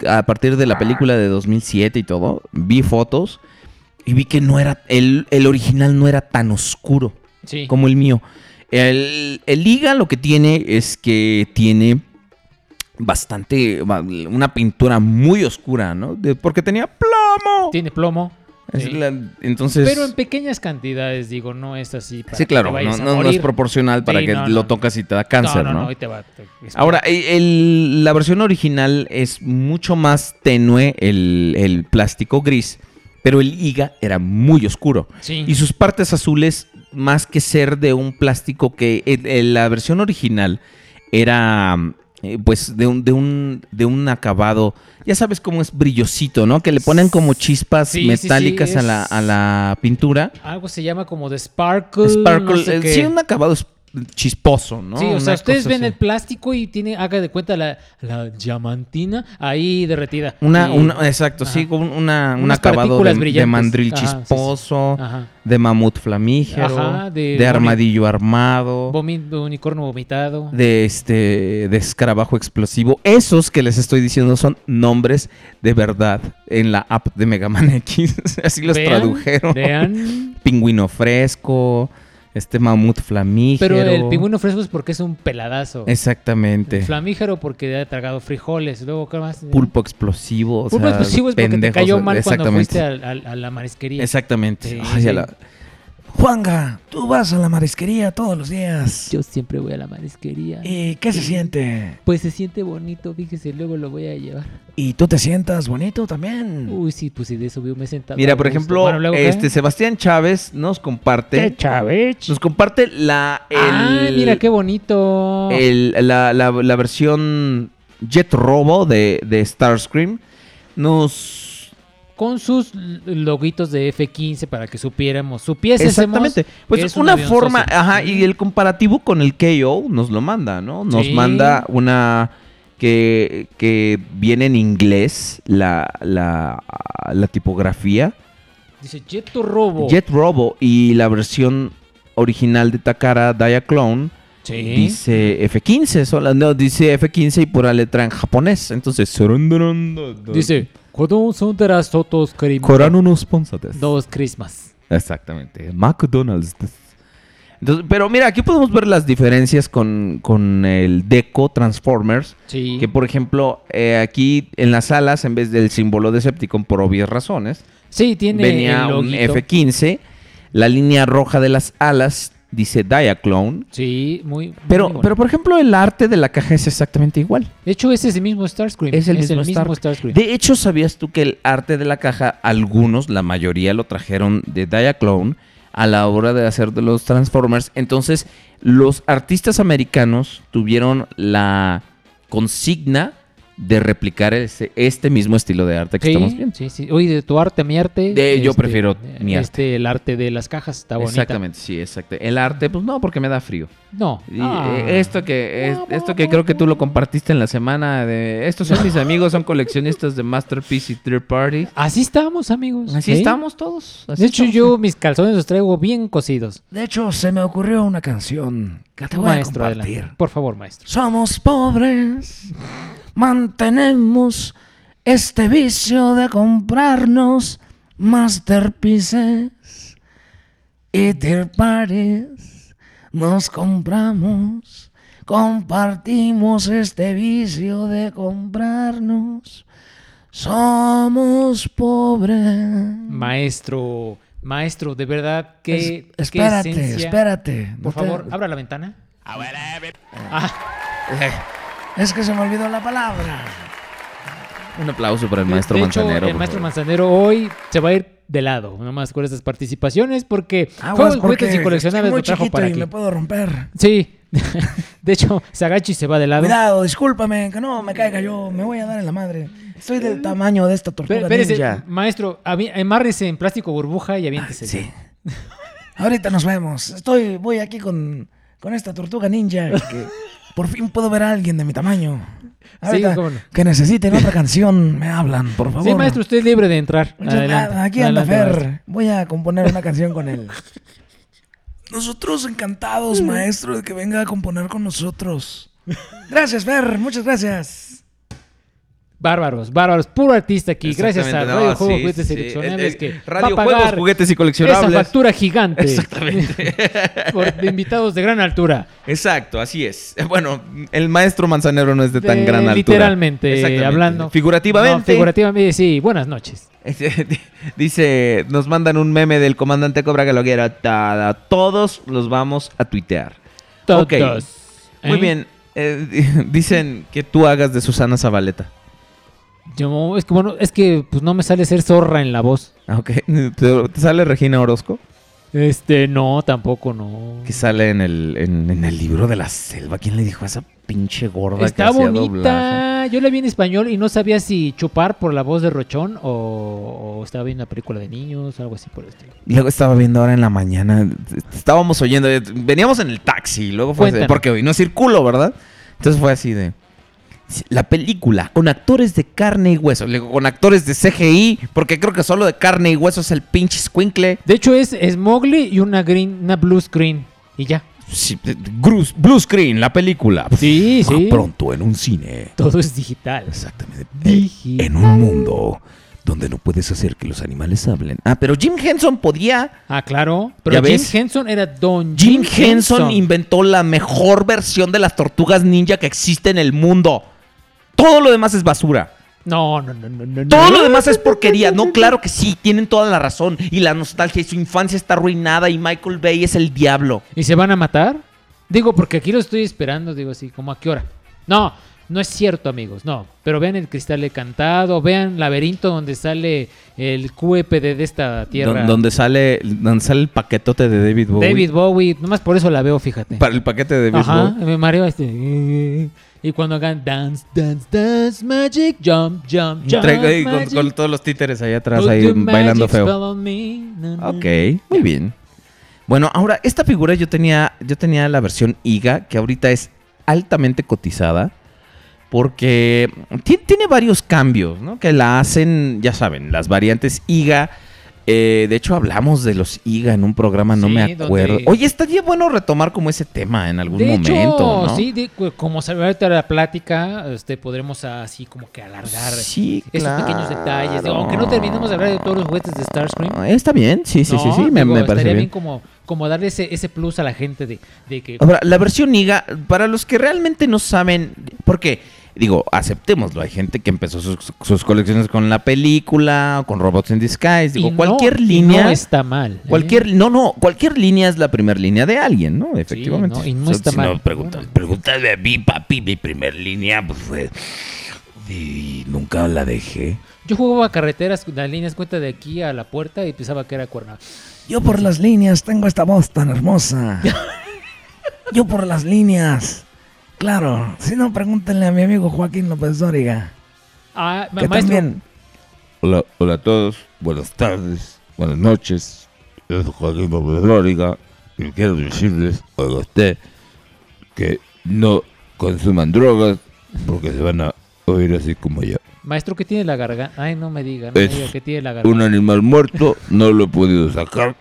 a partir de la película de 2007 y todo. Vi fotos. Y vi que no era. El, el original no era tan oscuro Sí. como el mío. El, el IGA lo que tiene es que tiene bastante. Una pintura muy oscura, ¿no? De- porque tenía plomo. Tiene plomo. Es sí. la- entonces. Pero en pequeñas cantidades, digo, no es así. para sí, que claro, te no, no- no es proporcional para Sí, que no, lo tocas y te da cáncer, ¿no? No, no, no, y te va. te- Ahora, el- el- la versión original es mucho más tenue el, el plástico gris, pero el IGA era muy oscuro. Sí. Y sus partes azules, más que ser de un plástico que en- en la versión original era eh, pues de un, de un de un acabado, ya sabes cómo es brillosito, ¿no? Que le ponen como chispas Sí, sí, sí, metálicas a, la, a la pintura. Algo se llama como de sparkle. Sparkle, no sé eh, qué. sí, un acabado chisposo, ¿no? Sí, o sea, Una ustedes ven así. el plástico y tiene, haga de cuenta la, la diamantina ahí derretida. Una, Y- una, exacto, Ajá. sí, con una, un acabado de, de mandril Ajá, sí, sí. chisposo, Ajá. de mamut flamígero, Ajá, de de, armadillo armado, Vomi- unicornio vomitado. de este de escarabajo explosivo. Esos que les estoy diciendo son nombres de verdad en la app de Mega Man X. [LAUGHS] Así los Vean, tradujeron. Vean. Pingüino fresco, este mamut flamígero. Pero el pingüino fresco es porque es un peladazo. Exactamente. El flamígero porque ha tragado frijoles. Luego, ¿qué más? Pulpo explosivo. o Pulpo sea, explosivo es porque te pendejos, cayó mal cuando fuiste a, a- a la marisquería. Exactamente. Sí, Ay, a sí. la- Juanga, tú vas a la marisquería todos los días. Yo siempre voy a la marisquería. ¿Y qué se siente? Pues se siente bonito, fíjese, luego lo voy a llevar. ¿Y tú te sientas bonito también? Uy, sí, pues sí, de eso me he sentado. Mira, por ejemplo, Bueno, luego, ¿qué? este Sebastián Chávez nos comparte. Chávez? Nos comparte la. El, Ah, mira qué bonito. el- la, la- la versión Jet Robo de, de Starscream. Nos. Con sus loguitos de F15 para que supiéramos, supiésemos. Exactamente. que Pues es un una forma. Ajá, y el comparativo con el KO nos lo manda, ¿no? Nos Sí. manda una. Que, que viene en inglés la, la, la tipografía. Dice Jeto Robo. Jet Robo y la versión original de Takara Diaclone Sí. dice F15, sola- no, dice F15 y pura letra en japonés. Entonces, Dice, "Kodon son de las fotos Karim- Coranunos Ponsates. Dos Christmas. Exactamente. McDonald's. Entonces, pero mira, aquí podemos ver las diferencias con, con el Deco Transformers. Sí. Que por ejemplo, eh, aquí en las alas, en vez del símbolo Decepticon, por obvias razones, Sí, tiene venía el un loguito. F15. La línea roja de las alas dice Diaclone. Sí, muy. Pero, muy bueno. pero por ejemplo, el arte de la caja es exactamente igual. de hecho, ese es el mismo Starscream. Es el mismo, Star- Starscream. De hecho, ¿sabías tú que el arte de la caja, algunos, la mayoría lo trajeron de Diaclone a la hora de hacer de los Transformers? Entonces, los artistas americanos tuvieron la consigna de replicar ese- este mismo estilo de arte que estamos viendo. sí, sí. Oye, de tu arte mi arte. De- yo prefiero mi arte. Este, el arte de las cajas está bonito. Exactamente, sí, exacto. El arte, pues no, porque me da frío. No. Y, Ah. eh, esto que es- esto que creo que tú lo compartiste en la semana de estos son mis [LAUGHS] amigos, son coleccionistas de Masterpiece y Third Party. Así estamos, amigos. Así ¿sí? estamos todos. así De hecho, estamos. yo mis calzones los traigo bien cosidos. De hecho, se me ocurrió una canción que te voy Maestro, a compartir. adelante. Por favor, maestro. Somos pobres, [LAUGHS] mantenemos este vicio de comprarnos masterpieces y third parties. Nos compramos, compartimos este vicio de comprarnos. Somos pobres. Maestro, maestro, de verdad, Es- que. qué espérate, esencia. espérate. Por no te- favor, abra la ventana. Ah, Es que se me olvidó la palabra. Un aplauso para el maestro de hecho, Manzanero. el maestro favor. Manzanero hoy se va a ir de lado, nomás con estas participaciones, porque Aguas, juegos, juguetes y coleccionables lo trajo para y aquí. me puedo romper. Sí. [LAUGHS] de hecho, se agacha y se va de lado. Cuidado, discúlpame, que no me caiga yo, me voy a dar en la madre. Estoy del tamaño de esta tortuga ninja. maestro, amárrese en plástico burbuja y aviéntese. Sí. Ahorita nos vemos. Estoy, voy aquí con, con esta tortuga ninja que por fin puedo ver a alguien de mi tamaño. Ahorita cómo no. que necesiten otra canción, me hablan, por favor. Sí, maestro, usted es libre de entrar. Muchas Adelante, gracias. Aquí anda adelante, Fer. Voy a componer una canción con él. Nosotros encantados, maestro, de que venga a componer con nosotros. Gracias, Fer. Muchas gracias. Bárbaros, bárbaros, puro artista aquí. Gracias a Radio no, Juegos sí, Juguetes sí, Seleccionables eh, que va a Radio pagar Juegos, Juguetes y esa Coleccionables. factura gigante. Exactamente. [LAUGHS] por de invitados de gran altura. Exacto, así es. Bueno, el maestro Manzanero no es de tan De- gran altura. Literalmente, hablando. Figurativamente. No, figurativamente, sí. Buenas noches. [LAUGHS] Dice, nos mandan un meme del comandante Cobra que lo quiera. Todos los vamos a tuitear. Todos. Muy ¿Eh? bien. eh, di- [LAUGHS] dicen que tú hagas de Susana Zabaleta. Yo, es que bueno, es que pues no me sale ser zorra en la voz. Ah, Ok. [LAUGHS] ¿Te, te sale Regina Orozco? Este, no, tampoco, no. Que sale en el, en, en el libro de la selva. ¿Quién le dijo a esa pinche gorda Está que hacía bonita. doblaje? Yo la vi en español y no sabía si chupar por la voz de Rochón o, o estaba viendo una película de niños, algo así por el estilo. Y luego estaba viendo ahora en la mañana, estábamos oyendo, veníamos en el taxi, y luego fue así, porque hoy no circulo, ¿verdad? Entonces fue así de la película con actores de carne y hueso, con actores de CGI, porque creo que solo de carne y hueso es el pinche squinkle. De hecho, es, es Mowgli y una green, una blue screen. Y ya. Sí, Blue, Screen, la película. Sí, sí. Pronto en un cine. Todo es digital. Exactamente. Digi- En un mundo donde no puedes hacer que los animales hablen. Ah, pero Jim Henson podía. Ah, claro. Pero ¿Ya Jim ves? Henson era Don Jim Henson inventó la mejor versión de las tortugas ninja que existe en el mundo. Todo lo demás es basura. No, no, no, no, no. Todo lo demás es porquería. No, claro que sí, tienen toda la razón. Y la nostalgia y su infancia está arruinada y Michael Bay es el diablo. ¿Y se van a matar? Digo, porque aquí lo estoy esperando, digo así, ¿como a qué hora? No, no es cierto, amigos, no. Pero vean el cristal cantado, vean Laberinto donde sale el QEPD de esta tierra. Don- donde sale, donde sale el paquetote de David Bowie. David Bowie, nomás por eso la veo, fíjate. Para el paquete de David Ajá, Bowie. me mareo este. Y cuando hagan dance, dance, dance, magic, jump, jump, jump. Traigo ahí con, todos los títeres ahí atrás, ahí bailando feo. Na, na. Ok, muy bien. Bueno, ahora, esta figura yo tenía, yo tenía la versión IGA, que ahorita es altamente cotizada, porque ti- tiene varios cambios, ¿no? Que la hacen, ya saben, las variantes IGA Eh, de hecho, hablamos de los IGA en un programa, no Sí, me donde- acuerdo. Oye, estaría bueno retomar como ese tema en algún de momento, hecho, ¿no? sí, de- como se ahorita la plática, este, podremos así como que alargar Sí, esos pequeños detalles. Digo, aunque no terminemos de hablar de todos los juguetes de Starscream. Ah, Está bien, sí, sí, sí, ¿no? sí, me, Digo, me parece estaría bien. bien como, como darle ese, ese plus a la gente de, de que... Ahora, la versión IGA, para los que realmente no saben, porque, digo, aceptémoslo, hay gente que empezó sus, sus colecciones con la película, o con Robots in Disguise, digo, y no- cualquier y línea... No está mal. ¿eh? Cualquier, no, no, cualquier línea es la primera línea de alguien, ¿no? Efectivamente. no, y no está si mal. no, pregúntale a mí, papi, mi primer línea pues fue... Y nunca la dejé. Yo jugaba carreteras, las líneas cuenta de aquí a la puerta y pensaba que era cuerna. Yo por las líneas tengo esta voz tan hermosa. [LAUGHS] Yo por las líneas. Claro, si no, pregúntenle a mi amigo Joaquín López Dóriga. Ah, Que maestro, también. Hola, hola a todos, buenas tardes, buenas noches. Yo soy Joaquín López Dóriga y quiero decirles a usted que no consuman drogas porque se van a oír así como yo. maestro, ¿qué tiene la garganta? Ay, no me diga, no Es me diga que tiene la garganta. Un animal muerto, no lo he podido sacar.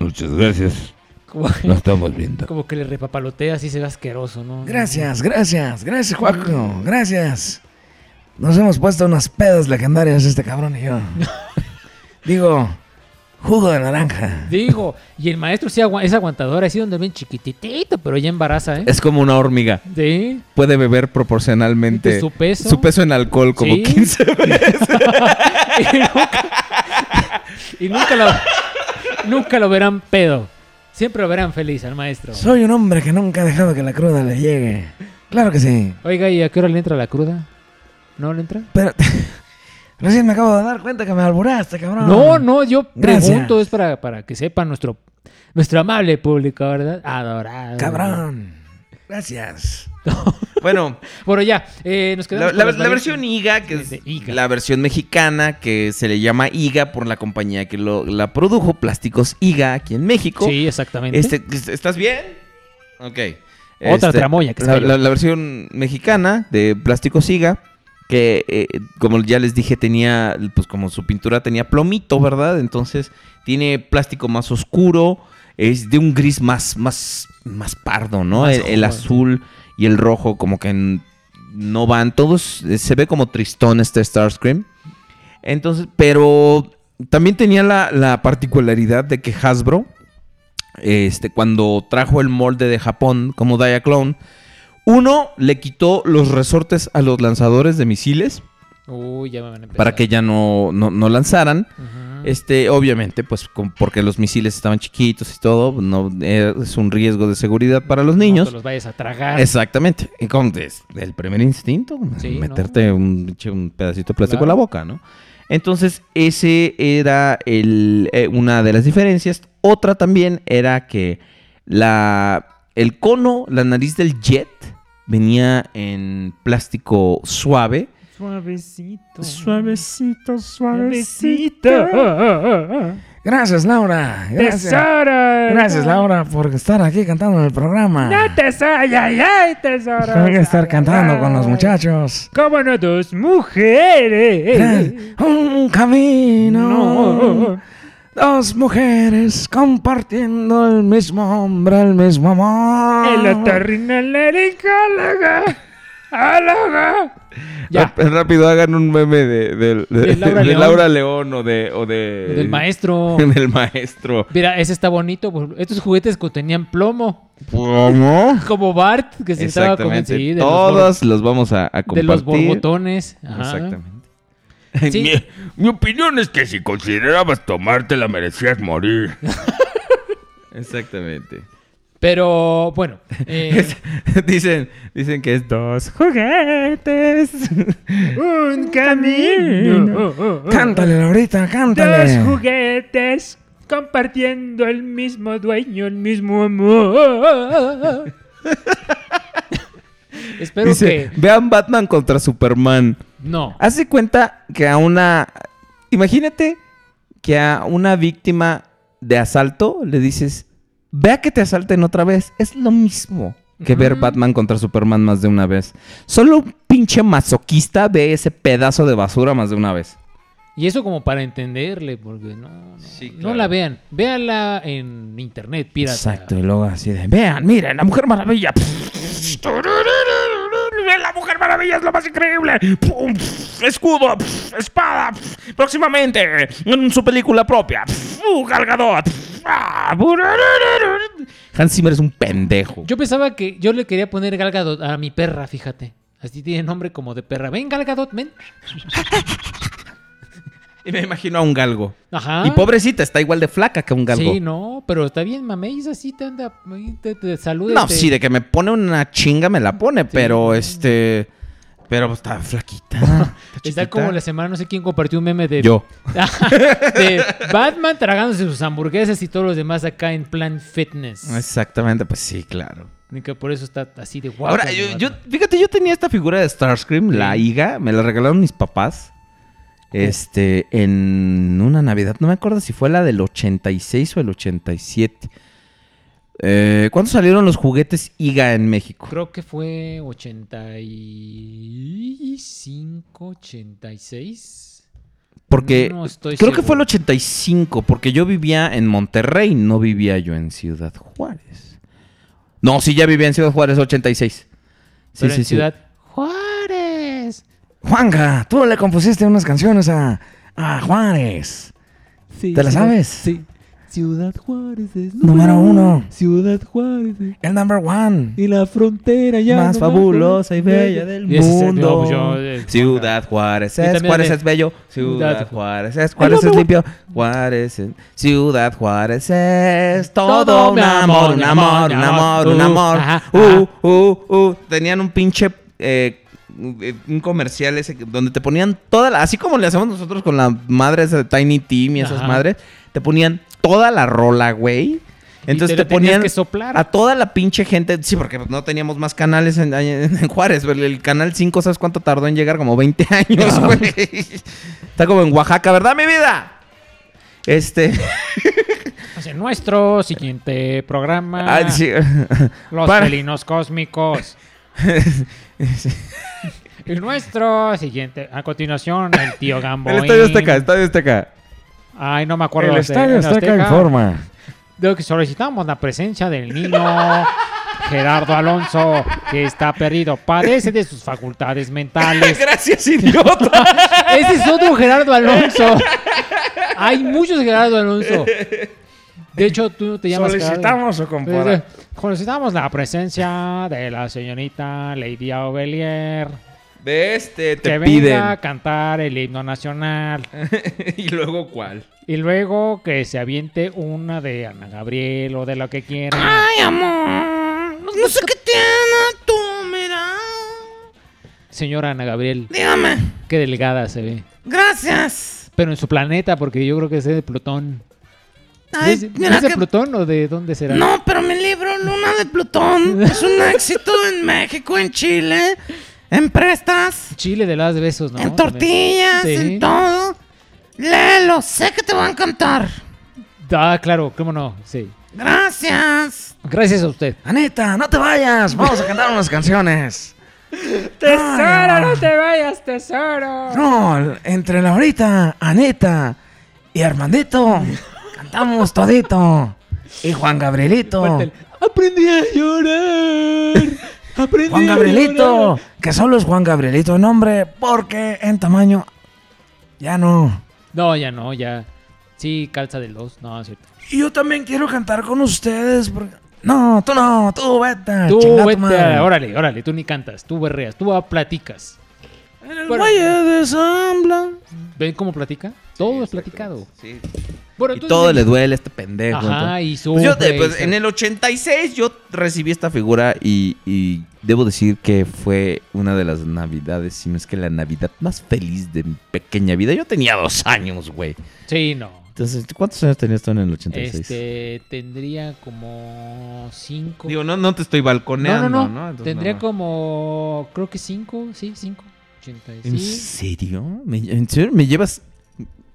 Muchas gracias, Como, [LAUGHS] nos estamos viendo. como que le repapalotea así se ve asqueroso, ¿no? Gracias, gracias, gracias, Joaquín. Gracias. Nos hemos puesto unas pedas legendarias este cabrón y yo. [LAUGHS] Digo, jugo de naranja. Digo, y el maestro sí agua- es aguantador, así donde ven chiquititito, pero ya embaraza, ¿eh? Es como una hormiga. Sí. Puede beber proporcionalmente Su peso. su peso en alcohol como Sí. 15 [LAUGHS] veces. y nunca, y nunca lo, nunca lo verán pedo. Siempre lo verán feliz al maestro. Soy un hombre que nunca ha dejado que la cruda le llegue. Claro que sí. Oiga, ¿y a qué hora le entra la cruda? ¿No le entra? Pero [LAUGHS] recién me acabo de dar cuenta que me alburaste, cabrón. No, no, yo Gracias. pregunto, es para, para que sepa nuestro, nuestro amable público, ¿verdad? Adorado. Cabrón. Gracias. [LAUGHS] Bueno, Bueno, ya, eh, nos la, quedamos la- con las la versión IGA, que es IGA. la versión mexicana, que se le llama IGA por la compañía que lo, la produjo, Plásticos IGA, aquí en México. Sí, exactamente. Este, ¿Estás bien? Ok. Otra Este, tramoya que se la, la- la versión mexicana de Plásticos IGA, que eh, como ya les dije, tenía, pues como su pintura tenía plomito, ¿verdad? Entonces tiene plástico más oscuro, es de un gris más, más, más pardo, ¿no? Más El, azul y el rojo como que no van, todos, eh, se ve como tristón este Starscream. Entonces, pero también tenía la, la particularidad de que Hasbro, este, cuando trajo el molde de Japón como Diaclone, uno le quitó los resortes a los lanzadores de misiles ya me van a para que ya no, no, no lanzaran. Este, obviamente, pues con- porque los misiles estaban chiquitos y todo, no eh, es un riesgo de seguridad para los No niños. te los vayas a tragar. Exactamente. Y es el primer instinto, Sí, meterte un, pinche- un pedacito de plástico Claro. en la boca, ¿no? Entonces, ese era el, eh, una de las diferencias. Otra también era que la, el cono, la nariz del jet, venía en plástico suave. Suavecito. Suavecito, Gracias, Laura. Gracias. Tesoro. Gracias, Laura, por estar aquí cantando en el programa. No, tesoro. Ay, ay, ay, tesoro. Tengo que estar cantando con los muchachos. ¿Cómo no? Dos mujeres. Un camino. No. Dos mujeres compartiendo el mismo hombre, el mismo amor. El otorrinolaringólogo. Ya. Ráp- Rápido, hagan un meme de, de- de- De Laura de León. Laura León o de... O de Del maestro. [LAUGHS] del maestro. Mira, ese está bonito. por- Estos juguetes contenían plomo. ¿Cómo? Como Bart, que se estaba sí, de los Todos los vamos a, a De los borbotones. Ajá. Exactamente. Sí. Mi, mi opinión es que si considerabas tomártela merecías morir. [LAUGHS] Exactamente. Pero bueno. [LAUGHS] eh, dicen, dicen que es dos. Juguetes. [LAUGHS] Un camino. Cántale, Laurita, Dos cántale. juguetes compartiendo el mismo dueño, el mismo amor. [LAUGHS] espero Dice, que. vean Batman contra Superman. No. Hace cuenta que a una... Imagínate que a una víctima de asalto le dices, vea que te asalten otra vez. Es lo mismo que ver. Batman contra Superman más de una vez. Solo un pinche masoquista ve ese pedazo de basura más de una vez. Y eso como para entenderle, porque no, no, Sí, no la vean. Véanla en internet, pirata. Exacto, y luego así de, vean, miren, la Mujer Maravilla. [LAUGHS] La Mujer Maravilla es lo más increíble. Escudo, espada. Próximamente en su película propia. Uh, Gal Gadot, pf, ah. Hans Zimmer es un pendejo. Yo pensaba que yo le quería poner Gal Gadot a mi perra, fíjate. Así tiene nombre como de perra. Ven, Gal Gadot, ven. Y me imagino a un galgo. Ajá. Y pobrecita, está igual de flaca que un galgo. Sí, no, pero está bien, mamey, así te anda, te, te saluda. No, sí, de que me pone una chinga me la pone, pero este. Pero está flaquita. [LAUGHS] Está, Está como la semana, no sé quién compartió un meme de, Yo. [LAUGHS] de [LAUGHS] Batman tragándose sus hamburguesas y todos los demás acá en plan fitness. Exactamente, pues sí, claro. Y que por eso está así de guapo. Ahora, yo, yo- fíjate, yo tenía esta figura de Starscream, la Iga, me la regalaron mis papás. Este, en una Navidad, no me acuerdo si fue la del 86 o el 87. Eh, ¿Cuándo salieron los juguetes Iga en México? Creo que fue 85, 86. Porque No creo que fue el seguro. 85, porque yo vivía en Monterrey, no vivía yo en Ciudad Juárez. No, sí, ya vivía en Ciudad Juárez 86. Sí, Pero sí, en sí. Ciudad Juárez. Juanga, tú le compusiste unas canciones a, a Juárez. Sí, ¿Te la Ciudad- sabes? Sí. Ciudad Juárez es Número uno. Ciudad Juárez es- El number one. y la frontera ya más no fabulosa y bella del Y ese es el- mundo. pues yo, eh, Ciudad Juárez es, Juárez es bello. Ciudad Juárez es, Juárez es limpio. Juárez es, Ciudad Juárez es todo un amor, un amor, un amor, un amor. Uh, uh, uh. Tenían un pinche eh, un comercial ese donde te ponían toda la, así como le hacemos nosotros con la madre esa de Tiny Team y esas Ajá. madres, te ponían toda la rola, güey. Entonces te te, ponían que soplar. a toda la pinche gente. Sí, porque no teníamos más canales en, en Juárez. El canal 5, ¿sabes cuánto tardó en llegar? Como 20 años, güey. Está como en Oaxaca, ¿verdad, mi vida? Este. Nuestro siguiente programa, ah, sí. Los Para- felinos cósmicos. [LAUGHS] En nuestro siguiente, a continuación, el tío Gambo. [LAUGHS] El Estadio Azteca, Estadio Azteca. Ay, no me acuerdo. El de- Estadio Azteca informa. De que solicitamos la presencia del niño [LAUGHS] Gerardo Alonso, que está perdido. Padece de sus facultades mentales. Gracias, idiota. Ese es otro Gerardo Alonso. Hay muchos Gerardo Alonso. De hecho, tú no te llamas Solicitamos su compadre. Solicitamos la presencia de la señorita Lady Ovelier. De este te que piden. venga a cantar el himno nacional. [LAUGHS] ¿Y luego cuál? Y luego que se aviente una de Ana Gabriel o de lo que quiera. Ay, amor. No sé qué tiene tú, mira. Señora Ana Gabriel, Dígame. qué delgada se ve. Gracias. Pero en su planeta, porque yo creo que es de Plutón. Ay, ¿Es, mira ¿es de que- Plutón o de dónde será? No, pero mi libro Luna de Plutón es un éxito en México, en Chile, en prestas, Chile de las besos, ¿no? en tortillas, Sí. en todo. Léelo, sé que te va a encantar. Ah, claro, cómo no, sí. Gracias. Gracias a usted. Anita, no te vayas. Vamos a cantar unas canciones. [LAUGHS] Tesoro, no te vayas, tesoro. No, entre Laurita, Anita y Armandito cantamos todito. Y Juan Gabrielito. Aprendí a llorar. Aprendí Juan a Gabrielito, llorar. que solo es Juan Gabrielito en nombre, porque en tamaño ya no. No, ya no, ya. Sí, calza del 2. No, es cierto. Y yo también quiero cantar con ustedes. porque- No, tú no, tú vete. Tú, vete, madre. órale, órale, tú ni cantas, tú berreas, tú platicas. En el. Valle de Zambla. ¿Ven cómo platica? Todo es platicado. Sí. Bueno, Y todo le duele a este pendejo. Ajá, y Pues yo, pues, en el 86 yo recibí esta figura y, y debo decir que fue una de las navidades, si no es que la navidad más feliz de mi pequeña vida. Yo tenía dos años, güey. Sí, no. Entonces, ¿cuántos años tenías tú en el 86? Este, tendría como 5. Digo, no, no te estoy balconeando, no, ¿no? no, Tendría no. como, creo que 5, sí, 5. 80, ¿En serio? ¿Me, ¿En serio? ¿Me llevas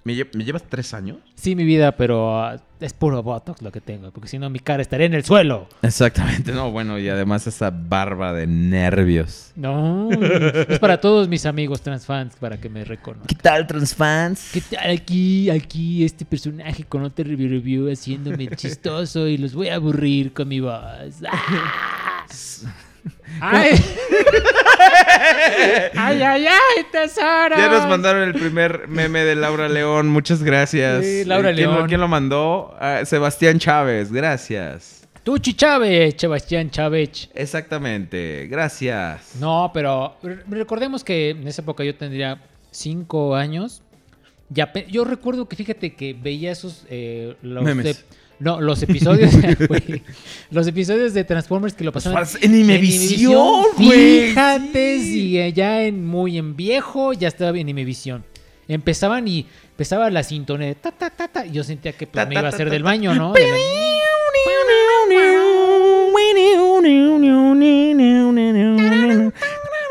¿Me, lle- me llevas tres años? Sí, mi vida, pero ah, es puro Botox lo que tengo, porque si no mi cara estaría en el suelo. Exactamente, no, bueno, y además esa barba de nervios. No, es para todos mis amigos transfans, para que me reconozcan. tal, transfans? ¿Qué tal aquí, aquí, este personaje con otra review, review haciéndome chistoso y los voy a aburrir con mi voz? [LAUGHS] ¡Ay! [LAUGHS] ¡Ay, ay, ay, tesoro! Ya nos mandaron el primer meme de Laura León, muchas gracias. Sí, Laura ¿quién León. ¿Quién lo mandó? Ah, Sebastián Chávez, gracias. Tuchi Chávez, Sebastián Chávez. Exactamente, gracias. No, pero re- recordemos que en esa época yo tendría cinco años. Ya yo recuerdo que fíjate que veía esos eh, los Memes. de- no, los episodios güey, los episodios de Transformers que lo pasaban En Imevisión, güey. Fíjate si eh, ya en muy en viejo ya estaba en Imevisión. Empezaban y empezaba la sintonía ta ta ta ta y yo sentía que pues, Ta, me iba a hacer ta, del baño, ¿no? De la-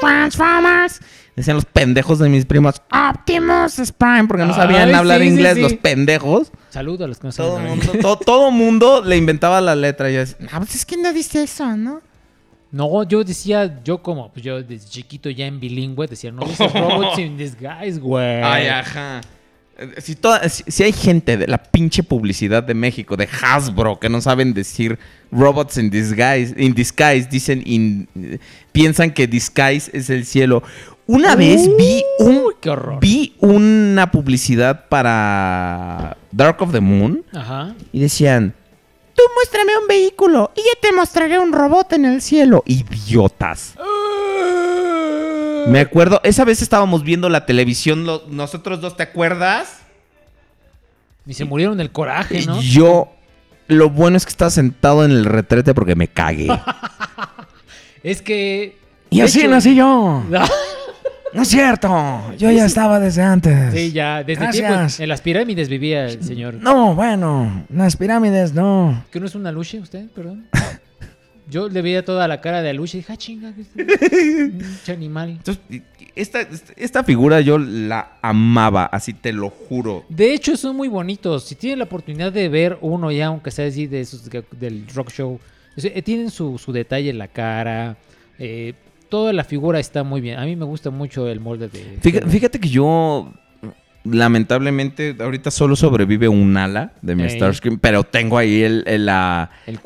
Transformers. Decían los pendejos de mis primos, Optimus Prime, porque no sabían Ay, hablar sí, inglés, sí. los pendejos. Saludo a los que no Todo saben mundo, hablar. to- todo mundo le inventaba la letra. Y yo decía, Ah, pues es que no dice eso, ¿no? No, yo decía, yo como, pues yo desde chiquito ya en bilingüe decía, no dices [LAUGHS] robots in disguise, güey. Ay, ajá. Eh, Si, toda- si, si hay gente de la pinche publicidad de México, de Hasbro, que no saben decir robots in disguise, in disguise dicen in- eh, piensan que disguise es el cielo. Una vez vi un qué horror. vi una publicidad para Dark of the Moon Ajá. y decían, tú muéstrame un vehículo y yo te mostraré un robot en el cielo. Idiotas. Me acuerdo, esa vez estábamos viendo la televisión, lo- nosotros dos, ¿te acuerdas? Y se murieron del coraje, ¿no? Yo, lo bueno es que estaba sentado en el retrete porque me cagué. [LAUGHS] Es que. Y de así hecho- nací yo. [LAUGHS] No es cierto. Yo ya estaba desde antes. Sí, ya, desde Gracias. tiempo. En las pirámides vivía el señor. No, bueno, las pirámides no. ¿Que no es una Aluche usted? Perdón. Yo le veía toda la cara de Aluche y dije, ah, chinga, este pinche animal. Entonces, esta, esta figura yo la amaba, así te lo juro. De hecho, son muy bonitos. Si tienen la oportunidad de ver uno ya, aunque sea así de esos del rock show, eh, tienen su, su detalle en la cara. eh, toda la figura está muy bien. A mí me gusta mucho el molde de. Fíjate, fíjate que yo, lamentablemente, ahorita solo sobrevive un ala de mi Ey. Starscream, pero tengo ahí el, el- la, El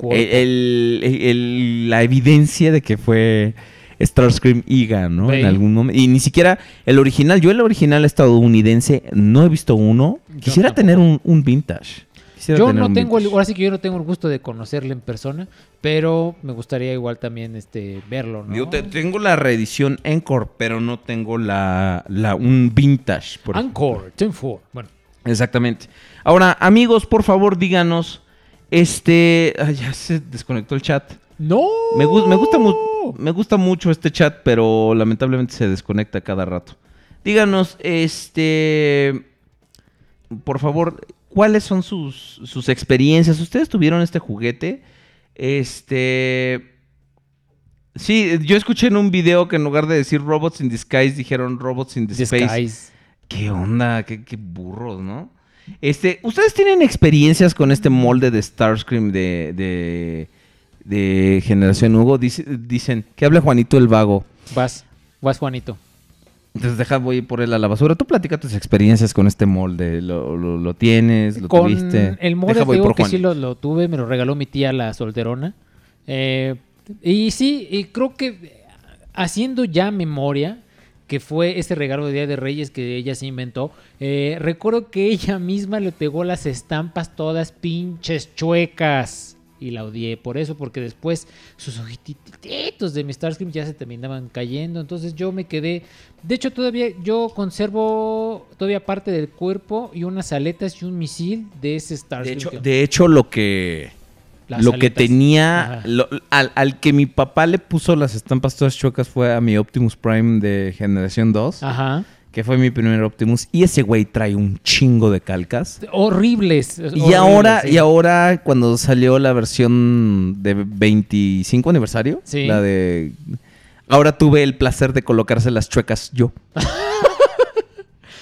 el- la evidencia de que fue Starscream Iga, ¿no? En algún momento. Y ni siquiera el original, yo el original estadounidense no he visto uno. Quisiera tener un, un vintage. Quisiera Yo tener no un tengo, el, ahora sí que yo no tengo el gusto de conocerle en persona, pero me gustaría igual también este verlo, ¿no? Yo te- tengo la reedición Encore, pero no tengo la, la un vintage. por Encore, Team 4. Bueno, Exactamente. Ahora, amigos, por favor, díganos. Este. ay, ya se desconectó el chat. no. Me, gu- me gusta mu- me gusta mucho este chat, pero lamentablemente se desconecta cada rato. Díganos, este. Por favor, ¿cuáles son sus, sus experiencias? ¿Ustedes tuvieron este juguete? Este. Sí, yo escuché en un video que en lugar de decir robots in disguise, dijeron robots in space. Disguise. ¿Qué onda? ¿Qué, qué burros, ¿no? Este, ¿ustedes tienen experiencias con este molde de Starscream de, de, de Generación Hugo? Dice- dicen que hable Juanito el Vago. Vas, vas Juanito. Entonces deja, voy por él a la basura. Tú platica tus experiencias con este molde. ¿Lo, lo- lo tienes? ¿Lo Con tuviste? el molde Deja, voy digo que Juan. sí lo, lo tuve, me lo regaló mi tía la solterona. Eh, y sí, y creo que haciendo ya memoria, que fue ese regalo de Día de Reyes que ella se inventó, eh, recuerdo que ella misma le pegó las estampas todas pinches chuecas. Y la odié por eso, porque después sus ojititos de mi Starscream ya se terminaban cayendo. Entonces yo me quedé. De hecho, todavía yo conservo todavía parte del cuerpo y unas aletas y un misil de ese De Starscream. hecho, que- de hecho, lo que... las lo que tenía, lo- al, al que mi papá le puso las estampas todas chuecas fue a mi Optimus Prime de Generación 2, Ajá. Que fue mi primer Optimus. Y ese güey trae un chingo de calcas. Horribles. Y horribles, ahora, sí. y ahora cuando salió la versión de 25 aniversario, Sí. la de ahora tuve el placer de colocarse las chuecas yo. [LAUGHS]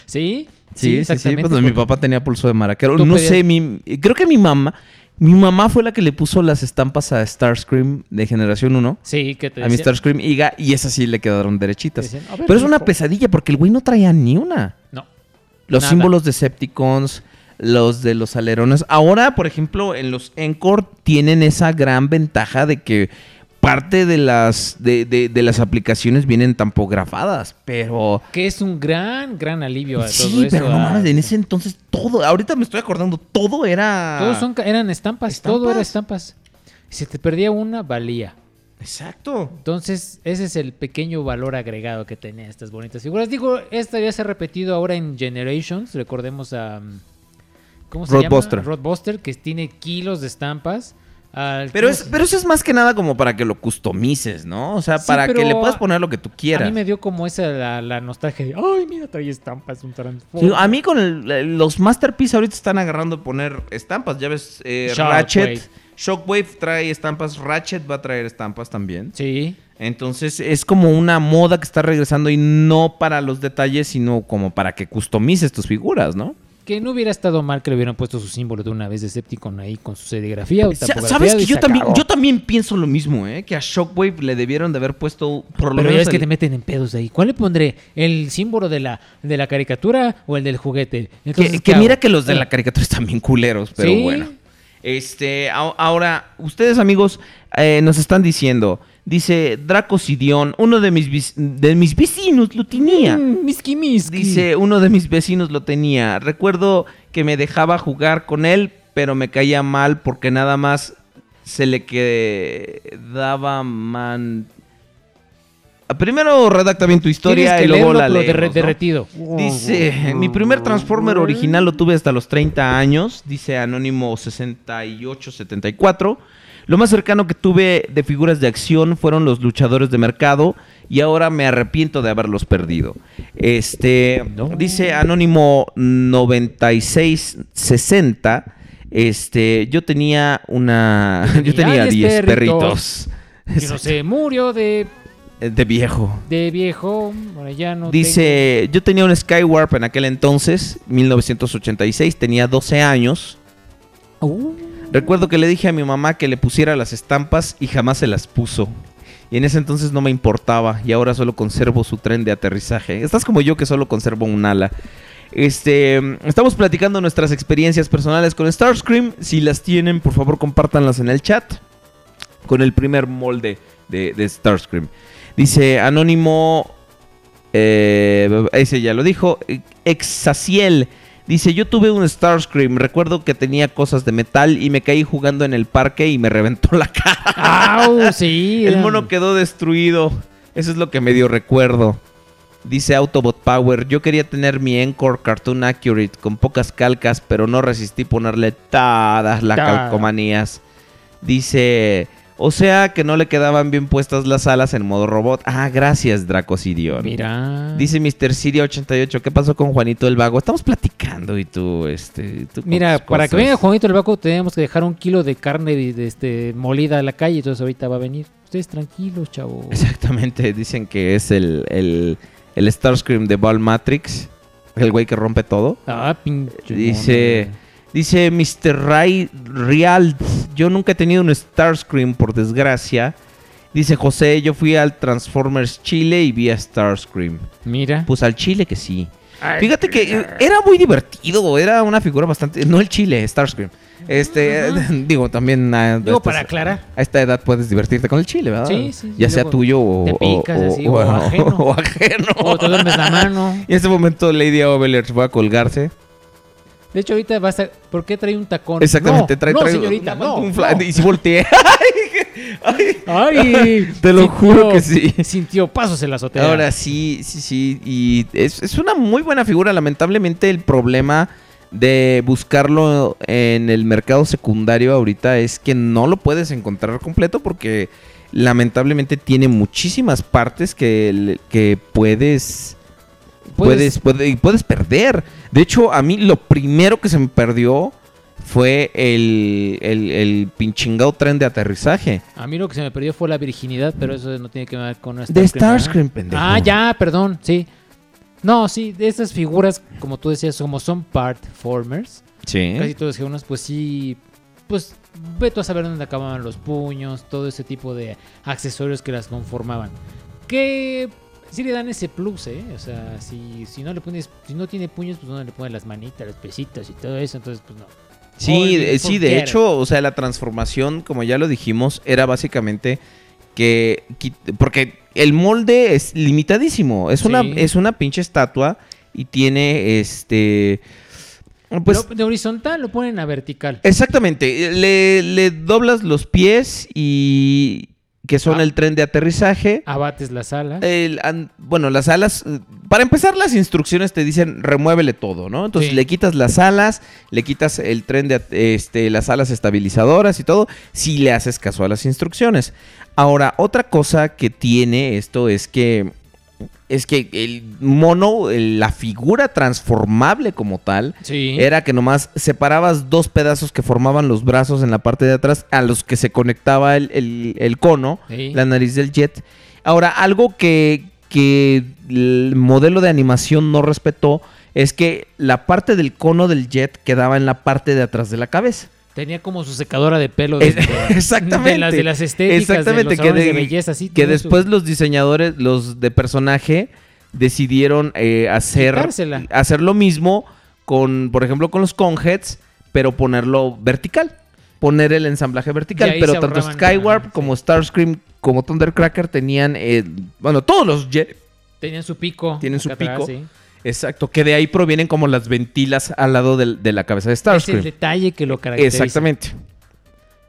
Sí, Sí, Sí, sí, sí. Pues mi papá tenía pulso de maraquero. No pedías- sé, mi, creo que mi mamá. Mi mamá fue la que le puso las estampas a Starscream de generación 1. Sí, que te A mi Starscream Iga y esas sí le quedaron derechitas. Decían, ver, Pero es una pesadilla porque el güey no traía ni una. No. Los Nada. símbolos Decepticons, los de los alerones. Ahora, por ejemplo, en los Encore tienen esa gran ventaja de que parte de las, de, de- de las aplicaciones vienen tampografadas, pero... Que es un gran, gran alivio a todo Sí, eso. pero no mames, en ese entonces todo, ahorita me estoy acordando, todo era... Todos son, eran estampas, todo era ¿Estampas? Si te perdía una, valía. Exacto. Entonces, ese es el pequeño valor agregado que tenían estas bonitas figuras. Digo, esta ya se ha repetido ahora en Generations. Recordemos a. mm, ¿Cómo se Roadbuster. llama? Roadbuster, que tiene kilos de estampas. Al- Pero, ¿cómo es, pero eso es más que nada como para que lo customices, ¿no? O sea, Sí, para que le puedas a- poner lo que tú A quieras. mí me dio como esa la, la nostalgia de. ¡Ay, mira, trae estampas! Un Sí, Transformer. a mí con el- los Masterpiece ahorita están agarrando a poner estampas. Ya ves, eh. Ratchet. Shockwave trae estampas. Ratchet va a traer estampas también. Sí. Entonces es como una moda que está regresando y no para los detalles, sino como para que customices tus figuras, ¿no? Que no hubiera estado mal que le hubieran puesto su símbolo de una vez de Decepticon ahí con su serigrafía. o ¿Sabes que yo también, acabó. yo también pienso lo mismo, ¿eh? Que a Shockwave le debieron de haber puesto por lo Pero ya menos es que te meten en pedos ahí. ¿Cuál le pondré? ¿El símbolo de la, de la caricatura o el del juguete? Entonces, que, ¿qué que mira que los de Ah, la caricatura están bien culeros, pero Sí. bueno. Este, ahora, ustedes amigos eh, nos están diciendo, dice Draco Sidión, uno de mis, de mis vecinos lo tenía. Mm. Dice, uno de mis vecinos lo tenía. Recuerdo que me dejaba jugar con él, pero me caía mal porque nada más se le quedaba man... Primero redacta bien tu historia que y luego la pero derre- leemos, ¿no? derretido. Dice, mi primer Transformer original lo tuve hasta los 30 años, dice Anónimo 6874. Lo más cercano que tuve de figuras de acción fueron los luchadores de mercado y ahora me arrepiento de haberlos perdido. Este, dice Anónimo 9660. Este, yo tenía una [LAUGHS] yo tenía Tenía 10 10 perritos. Que no se murió de, De viejo. de viejo. Ahora ya no Dice, yo tenía un Skywarp en aquel entonces, 1986, tenía 12 años. Uh, Recuerdo que le dije a mi mamá que le pusiera las estampas y jamás se las puso. Y en ese entonces no me importaba y ahora solo conservo su tren de aterrizaje. Estás como yo que solo conservo un ala. Este, estamos platicando nuestras experiencias personales con Starscream. Si las tienen, por favor, compártanlas en el chat. Con el primer molde de, de Starscream. Dice Anónimo. eh, ese ya lo dijo. Exaciel. Dice, yo tuve un Starscream, recuerdo que tenía cosas de metal y me caí jugando en el parque y me reventó la cara. ¡Au! [LAUGHS] Sí. El mono quedó destruido. Eso es lo que me dio recuerdo. Dice Autobot Power, yo quería tener mi Encore Cartoon Accurate con pocas calcas, pero no resistí ponerle todas las calcomanías. Dice, o sea que no le quedaban bien puestas las alas en modo robot. Ah, gracias Dracosidion. Mira. Dice Mr. Siria 88, ¿qué pasó con Juanito el Vago? Estamos platicando y tú, este... tú Mira, para que venga Juanito el Baco tenemos que dejar un kilo de carne de, de este, molida a la calle, entonces ahorita va a venir. Ustedes tranquilos, chavo. Exactamente, [LAUGHS] dicen que es el, el, el Starscream de Ball Matrix, el güey que rompe todo. Ah, pinche Dice, mono. Dice Mr. Ray Real, yo nunca he tenido un Starscream por desgracia. Dice José, yo fui al Transformers Chile y vi a Starscream. Mira. Pues al Chile que sí. Fíjate que eh, era muy divertido, era una figura bastante... No el Chile, Starscream. Este, [LAUGHS] digo, también... a- Digo, para aclarar. A esta edad puedes divertirte con el Chile, ¿verdad? Sí, sí, sí, Ya sea tuyo o... te picas o- así, o [LAUGHS] ajeno. o ajeno. O te duermes la mano. [LAUGHS] Y en ese momento Lady Oveler va a colgarse. De hecho, ahorita vas a... ¿Por qué trae un tacón? Exactamente, no, trae, no, trae señorita, pantufla. no. Y si volteé. [LAUGHS] Ay, ¡Ay! [LAUGHS] Te lo Sintió- juro que sí. Sintió pasos en la azotea. Ahora sí, sí, sí. Y es, es una muy buena figura. Lamentablemente el problema de buscarlo en el mercado secundario ahorita es que no lo puedes encontrar completo porque lamentablemente tiene muchísimas partes que, que puedes, puedes, puede- y puedes perder. De hecho, a mí lo primero que se me perdió fue el, el, el pinchingado tren de aterrizaje. A mí lo que se me perdió fue la virginidad, pero eso no tiene que ver con De Starscream, pendejo. Ah, ya, perdón, sí. No, sí, de esas figuras, como tú decías, como son partformers, Sí. casi todos unos, pues sí, pues ve tú a saber dónde acababan los puños, todo ese tipo de accesorios que las conformaban. Que sí le dan ese plus, ¿eh? O sea, si, si no le pones, si no tiene puños, pues no le pones las manitas, los pesitos y todo eso, entonces pues no. Sí, eh, sí, de hecho, o sea, la transformación, como ya lo dijimos, era básicamente que porque el molde es limitadísimo, es una es una pinche estatua y tiene este pues de horizontal lo ponen a vertical. exactamente, le, le doblas los pies y que son Ah. el tren de aterrizaje. Abates las alas. El an- bueno, las alas. eh, Para empezar, las instrucciones te dicen remuévele todo, ¿no? Entonces Sí. le quitas las alas, le quitas el tren de este, las alas estabilizadoras y todo, si le haces caso a las instrucciones. Ahora, otra cosa que tiene esto es que. Es que el mono, el- la figura transformable como tal, sí. era que nomás separabas dos pedazos que formaban los brazos en la parte de atrás a los que se conectaba el, el- el cono, Sí. la nariz del jet. Ahora, algo que, que el modelo de animación no respetó es que la parte del cono del jet quedaba en la parte de atrás de la cabeza. Tenía como su secadora de pelo. De, exactamente. De [LAUGHS] las, de las estéticas. Exactamente, De los que, salones de- de belleza, sí, que tiene su- después los diseñadores, los de personaje, decidieron eh, hacer, Quitársela. hacer lo mismo con, por ejemplo, con los conheads, pero ponerlo vertical. Poner el ensamblaje vertical. Pero tanto Skywarp como sí. Starscream como Thundercracker tenían, eh, bueno, todos los Tenían su pico. Tienen su atrás, pico. sí. Exacto, que de ahí provienen como las ventilas al lado de la cabeza de Es el Starscream. detalle que lo caracteriza. Exactamente.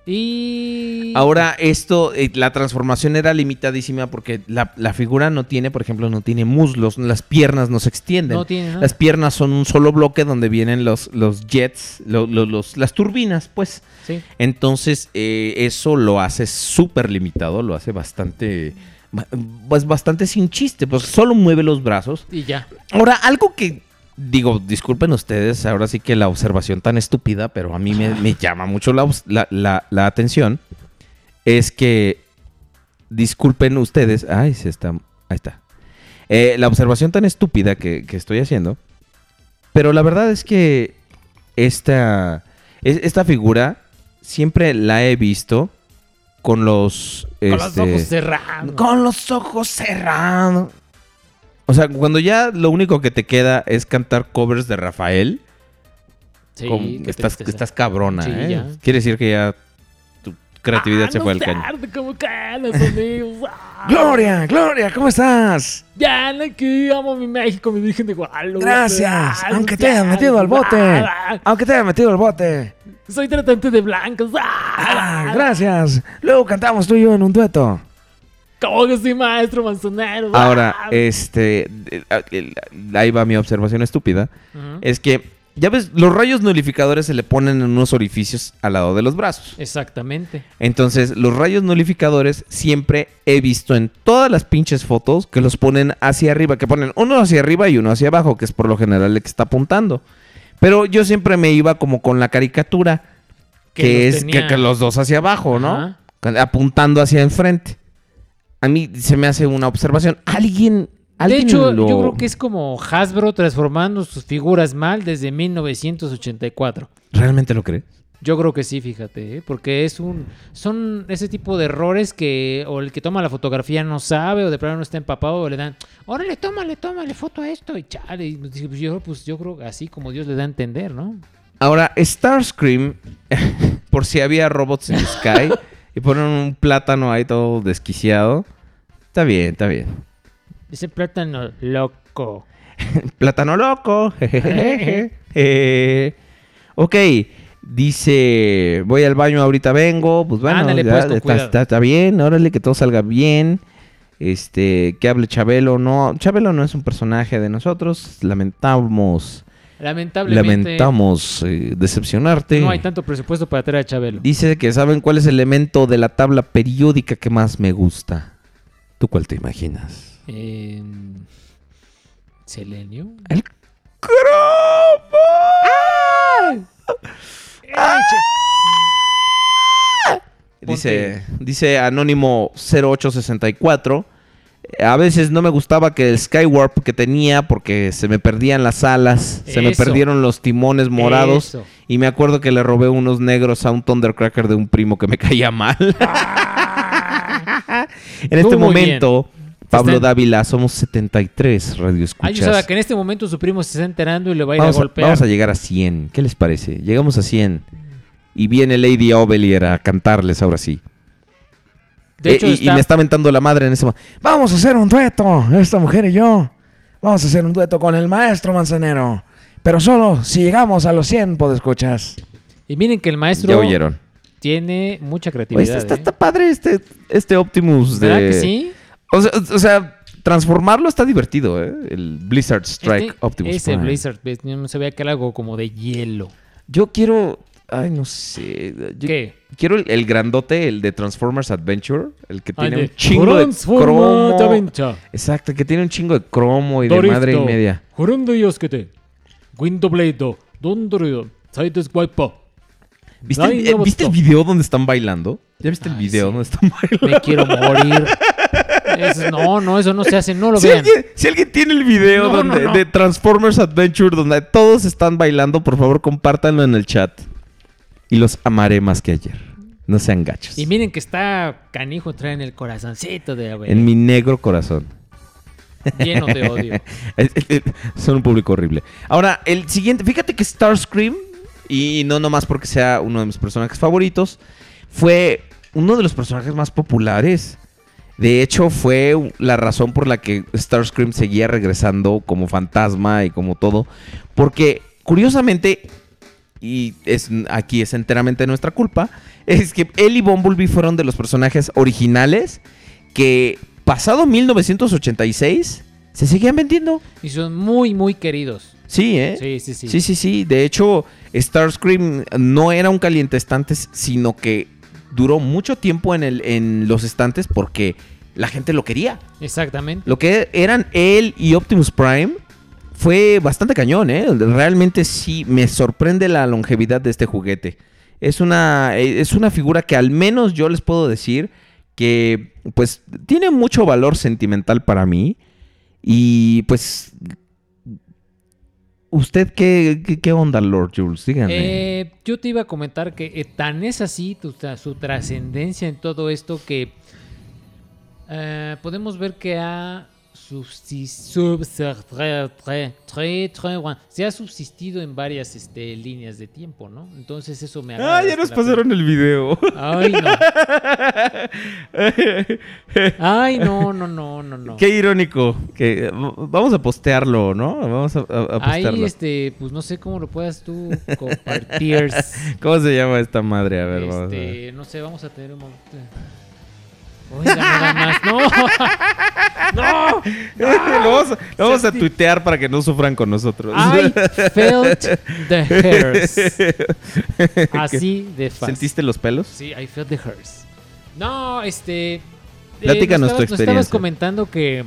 Y. Ahora, esto, eh, la transformación era limitadísima porque la, la figura no tiene, por ejemplo, no tiene muslos, las piernas no se extienden. No tiene nada. Las piernas son un solo bloque donde vienen los, los jets, lo- lo- los, las turbinas, pues. Sí. Entonces, eh, eso lo hace súper limitado, lo hace bastante, ba- pues bastante sin chiste, pues solo mueve los brazos. Y ya. Ahora, algo que, digo, disculpen ustedes, ahora sí que la observación tan estúpida, pero a mí me, me llama mucho la, la- la- atención, es que, disculpen ustedes, ay, se está, ahí está. Eh, la observación tan estúpida que, que estoy haciendo, pero la verdad es que esta, es- esta figura siempre la he visto con los... Con los este, ojos cerrados. con los ojos cerrados. O sea, cuando ya lo único que te queda es cantar covers de Rafael, Sí, qué estás, cabrona, Sí, ¿eh? ya. Quiere decir que ya creatividad Ah, se no fue al caño. amigos. [LAUGHS] Ah. Gloria, Gloria, ¿cómo estás? Ya, aquí amo mi México, mi Virgen de Guadalupe. Gracias, Ah, aunque te hayan metido al bote. Aunque te haya metido al bote. Soy tratante de blancos. Ah, gracias. Luego cantamos tú y yo en un dueto. Como que soy maestro manzanero. Ahora, Ah. este, ahí va mi observación estúpida, es que, ya ves, los rayos nulificadores se le ponen en unos orificios al lado de los brazos. Exactamente. Entonces, los rayos nulificadores siempre he visto en todas las pinches fotos que los ponen hacia arriba, que ponen uno hacia arriba y uno hacia abajo, que es por lo general el que está apuntando. Pero yo siempre me iba como con la caricatura, Que es que, que los dos hacia abajo, ¿no? Ajá. Apuntando hacia enfrente. A mí se me hace una observación. Alguien, De hecho, lo- yo creo que es como Hasbro transformando sus figuras mal desde 1984. ¿Realmente lo crees? Yo creo que sí, fíjate, ¿eh? porque es un son ese tipo de errores que o el que toma la fotografía no sabe o de plano no está empapado o le dan, órale, tómale, tómale foto a esto y chale. Y dice, pues yo, pues yo creo así como Dios le da a entender, ¿no? Ahora, Starscream, [LAUGHS] por si había robots en Sky [LAUGHS] y ponen un plátano ahí todo desquiciado. Está bien, está bien. Ese plátano loco. [LAUGHS] Plátano loco. Eh, ok, dice, voy al baño, ahorita vengo. Pues bueno, Ándale, ya, pues, con está, cuidado. está- está bien, órale, que todo salga bien. Este, que hable Chabelo, no. Chabelo no es un personaje de nosotros. Lamentamos, Lamentablemente lamentamos eh, decepcionarte. no hay tanto presupuesto para traer a Chabelo. Dice que saben cuál es el elemento de la tabla periódica que más me gusta. ¿Tú cuál te imaginas? Eh, Selenio. El Dice, dice Anónimo 0864. A veces no me gustaba que el Skywarp que tenía porque se me perdían las alas, se me perdieron los timones morados Eso. y me acuerdo que le robé unos negros a un Thundercracker de un primo que me [LAUGHS] caía mal. en este momento, Pablo Están- Dávila, somos 73 radio Ay, escuchas. o sea, que en este momento su primo se está enterando y le va a ir vamos, a a, golpear. vamos a llegar a 100. ¿Qué les parece? Llegamos a 100. Y viene Lady Ovelier a cantarles ahora sí. de hecho, Eh, y, y está- me está mentando la madre en ese momento. Vamos a hacer un dueto, esta mujer y yo. Vamos a hacer un dueto con el maestro Manzanero. Pero solo si llegamos a los 100 escuchas. y miren que el maestro Ya oyeron. tiene mucha Oye, creatividad. está- ¿eh? está padre este, este Optimus de... ¿Verdad que sí? O sea, transformarlo está divertido, ¿eh? El Blizzard Strike Optimus ese Prime. Blizzard, yo no sabía que era algo como de hielo. Yo quiero. Ay, no sé. ¿Qué? Quiero el, grandote, el de Transformers Adventure, el que tiene un chingo de cromo. Adventure. Exacto, que tiene un chingo de cromo y de madre y media. ¿Viste, ¿Viste el eh, video donde están bailando? ¿Ya viste el video sí. donde están bailando? [LAUGHS] Me quiero morir. No, no, eso no se hace. No lo Si vean. alguien, si alguien tiene el video No, donde- no, no. de Transformers Adventure donde todos están bailando, por favor compártanlo en el chat. Y los amaré más que ayer. No sean gachos. Y miren que está canijo trae en el corazoncito de En mi negro corazón. lleno de odio. [LAUGHS] Son un público horrible. Ahora, el siguiente, fíjate que Starscream, y no nomás porque sea uno de mis personajes favoritos, fue uno de los personajes más populares. De hecho, fue la razón por la que Starscream seguía regresando como fantasma y como todo. Porque, curiosamente, y es, aquí es enteramente nuestra culpa, [LAUGHS] es que él y Bumblebee fueron de los personajes originales que, pasado 1986, se seguían vendiendo. Y son muy, muy queridos. Sí, ¿eh? Sí, sí, sí. Sí, sí, sí. De hecho, Starscream no era un caliente estantes, sino que duró mucho tiempo en, el, en los estantes porque la gente lo quería. Exactamente. Lo que eran él y Optimus Prime fue bastante cañón, ¿eh? Realmente sí me sorprende la longevidad de este juguete. Es una, eh, es una figura que al menos yo les puedo decir que pues tiene mucho valor sentimental para mí. Y pues... ¿Usted qué, qué, onda, Lord Jules? Díganme. Eh, yo te iba a comentar que eh, tan es así tu- su trascendencia en todo esto que eh, podemos ver que ha se ha subsistido en varias este, líneas de tiempo, ¿no? Entonces eso me agrada. Ah, ya nos pasaron el video. Ay, no. [LAUGHS] Ay, no, no, no, no, no. Qué irónico. Que, eh, vamos a postearlo, ¿no? Vamos a, a- a Ahí, postearlo. este, pues no sé cómo lo puedas tú compartir. [LAUGHS] ¿Cómo se llama esta madre? A ver, vamos a ver. Este, no sé, vamos a tener un momento. Oiga, nada más, no. [LAUGHS] ¡No! [LAUGHS] lo vamos, a, lo vamos a tuitear para que no sufran con nosotros. I [LAUGHS] felt the hairs. Así de fácil. ¿Sentiste los pelos? Sí, I felt the hairs. No, este. eh, Platícanos nos tu estabas- nos estabas experiencia. comentando que,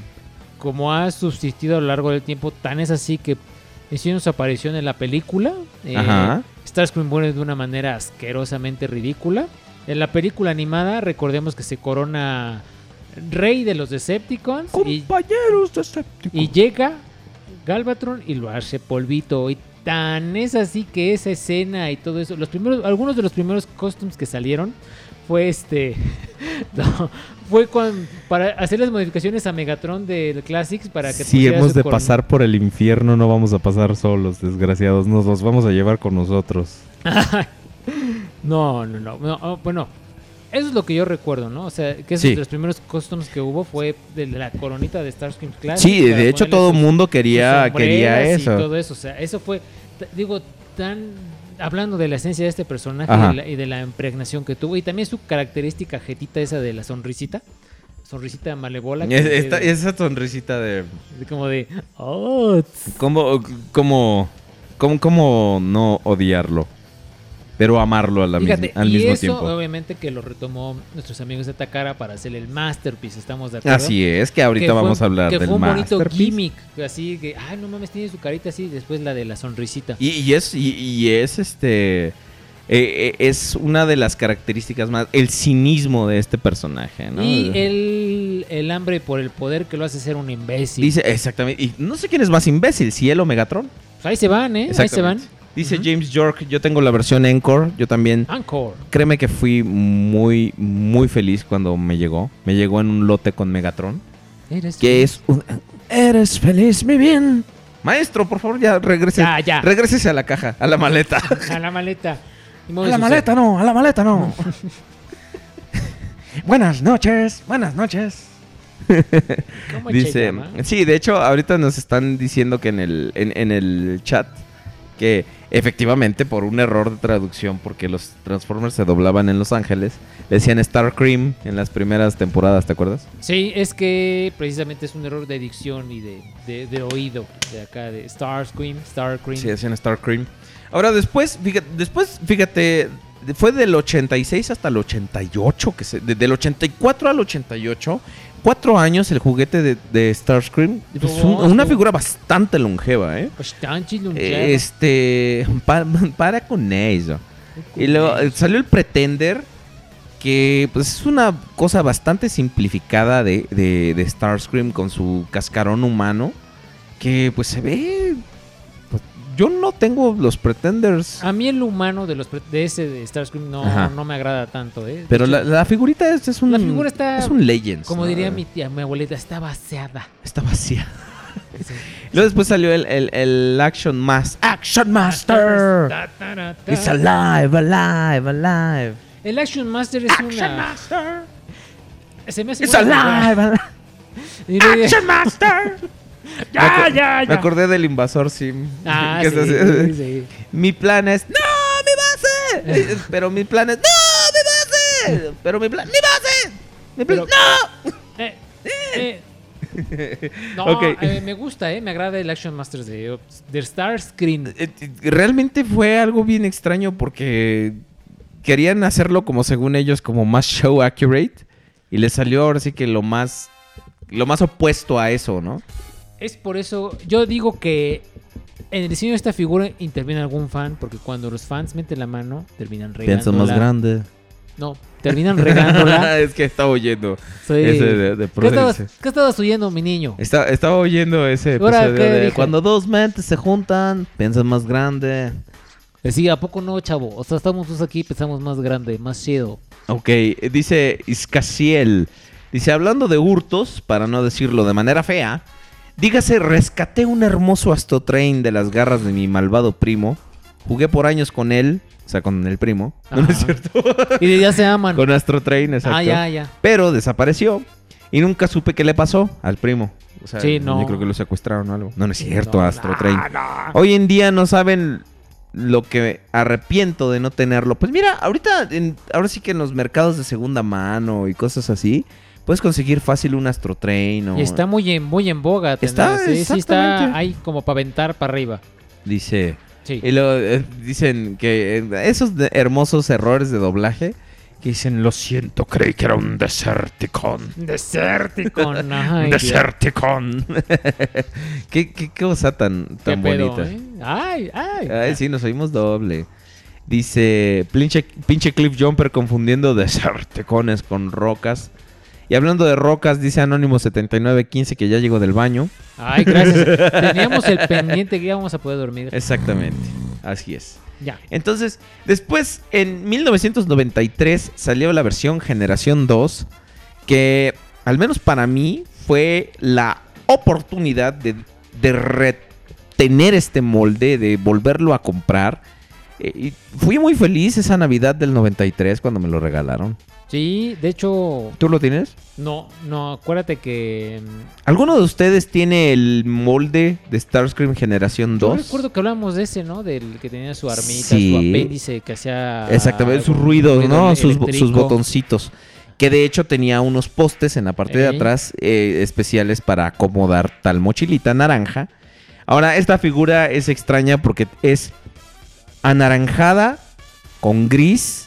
como ha subsistido a lo largo del tiempo, tan es así que hicieron su aparición en la película. eh, Ajá. Starscream muere de una manera asquerosamente ridícula. En la película animada, recordemos que se corona rey de los Decepticons. y- Compañeros de y llega Galvatron y lo hace polvito. Y tan es así que esa escena y todo eso. Los primeros, algunos de los primeros costumes que salieron fue este. [LAUGHS] no, fue con, para hacer las modificaciones a Megatron del Classics para que Si hemos de pasar por el infierno, no vamos a pasar solos, desgraciados. Nos los vamos a llevar con nosotros. [LAUGHS] No, no, no, no, oh, Bueno, eso es lo que yo recuerdo, ¿no? O sea, que esos Sí. de los primeros customs que hubo fue de la coronita de Starscream Classics. Sí, de hecho todo el mundo quería, quería eso. Y todo eso, o sea, eso fue, digo, tan hablando de la esencia de este personaje y de, la, y de la impregnación que tuvo y también su característica jetita esa de la sonrisita, sonrisita malévola, que- Es- esa sonrisita de... de como de, oh, tss". ¿Cómo, cómo, cómo, cómo no odiarlo? Pero amarlo a la Fíjate, misma- al y mismo eso tiempo. obviamente que lo retomó nuestros amigos de Takara para hacer el masterpiece, estamos de acuerdo. Así es, que ahorita Que fue- vamos a hablar que del fue un bonito gimmick, así que, ay, no mames, tiene su carita así, después la de la sonrisita. Y, y es, y, y es este. eh, eh, es una de las características más, el cinismo de este personaje, ¿no? Y el, el hambre por el poder que lo hace ser un imbécil. Dice, exactamente, y no sé quién es más imbécil, si él o Megatron. Pues ahí se van, ¿eh? Ahí se van. Dice James York, yo tengo la versión Encore, yo también. Anchor. Créeme que fui muy, muy feliz cuando me llegó. Me llegó en un lote con Megatron. Eres Que es un... Eres feliz, mi bien. Maestro, por favor, ya regrese. Ya, ya. Regrésese a la caja, a la [LAUGHS] maleta. A la maleta. A la maleta no, a la maleta no. [LAUGHS] buenas noches, buenas noches. ¿Cómo Dice, sí, de hecho, ahorita nos están diciendo que en el, en, en el chat que efectivamente por un error de traducción, porque los Transformers se doblaban en Los Ángeles, le decían Star Cream en las primeras temporadas, ¿te acuerdas? Sí, es que precisamente es un error de dicción y de, de, de oído. De acá, de Starscream, Starcream. Sí, decían Star Cream. Ahora después, fíjate, después, fíjate, fue del 86 hasta el 88, que se, de- del 84 al 88, cuatro años el juguete de, de Starscream. Pues un- una figura bastante longeva, ¿eh? Pues tan chilo, Eh, Este, pa- para, con eso. Y luego salió el Pretender, que pues es una cosa bastante simplificada de, de, de Starscream con su cascarón humano, que pues se ve... yo no tengo los Pretenders, A mí el humano de los de ese de Starscream no, Ajá. no me agrada tanto, ¿eh? Pero hecho, la, la figurita es, es un... La figura está- Es un Legends. como ¿no? diría mi tía, mi abuelita, está vaciada. Está vacía. [LAUGHS] Luego después salió el, el, el Action Master. ¡Action Master! It's alive, alive, alive. El Action Master es una. Se me hace It's alive, ¡Action Master! [LAUGHS] [LAUGHS] Me ¡Ya, acu- ya, Me acordé del invasor Sim. Ah, [LAUGHS] sí. Mi plan es. ¡No, mi base! [LAUGHS] Pero mi plan es. ¡No, mi base! Pero mi plan. ¡Mi base! Mi plan. Pero- ¡No! Eh, eh. No, Ok. eh, me gusta, eh, me agrada el Action Masters de, de Starscream. Eh, eh, Realmente fue algo bien extraño porque querían hacerlo como según ellos, como más show accurate. Y les salió ahora sí que lo más. Lo más opuesto a eso, ¿no? Es por eso, yo digo que en el diseño de esta figura interviene algún fan, porque cuando los fans meten la mano, terminan regándola. grande. No, terminan regándola. [LAUGHS] es que estaba oyendo Soy- ese de, de ¿Qué, estabas, prudencia. qué estabas oyendo, mi niño? Está- estaba oyendo ese cuando dos mentes se juntan, piensan más grande. Decía, ¿a poco no, chavo? O sea, estamos todos aquí, pensamos más grande, más chido. Ok, dice Iscasiel. Dice, hablando de hurtos, para no decirlo de manera fea, dígase, rescaté un hermoso Astrotrain de las garras de mi malvado primo. Jugué por años con él, o sea, con el primo. No, no es cierto. Y ya se aman. con Astrotrain, exacto. ah, ya, ya. Pero desapareció y nunca supe qué le pasó al primo. O sea, Sí, no. yo creo que lo secuestraron o algo. No, no es cierto, No, Astrotrain. Hoy en día no saben lo que arrepiento de no tenerlo. Pues mira, ahorita, en- ahora sí que en los mercados de segunda mano y cosas así, puedes conseguir fácil un Astrotrain o... Y está muy en, muy en boga. tener- Está, sí, sí, está ahí como para aventar para arriba. Dice... Sí. Y luego eh, dicen que eh, esos de- hermosos errores de doblaje que dicen, lo siento, creí que era un Deserticon. Deserticon. [LAUGHS] Ajá, y- Deserticon. [LAUGHS] ¿Qué, qué cosa tan, ¿Qué tan pedo, bonita. eh? Ay, ay. Ay, sí, nos oímos doble. Dice, pinche, pinche Cliff Jumper confundiendo [LAUGHS] Deserticones con rocas. Y hablando de rocas, dice Anónimo 7915 que ya llegó del baño. Ay, gracias. [LAUGHS] Teníamos el pendiente que íbamos a poder dormir. Exactamente, así es. Ya. Entonces, después, en 1993 salió la versión Generación 2, que al menos para mí fue la oportunidad de, de retener este molde, de volverlo a comprar. Eh, y fui muy feliz esa Navidad del 93 cuando me lo regalaron. Sí, de hecho, ¿Tú lo tienes? no, no, acuérdate que. mm, ¿Alguno de ustedes tiene el molde de Starscream Generación Yo 2? recuerdo que hablamos de ese, ¿no? Del que tenía su armita, Sí. su apéndice que hacía. Exactamente, sus ruidos, ruido ¿no? Sus, sus botoncitos. Que de hecho tenía unos postes en la parte de atrás eh, especiales para acomodar tal mochilita naranja. Ahora, esta figura es extraña porque es anaranjada con gris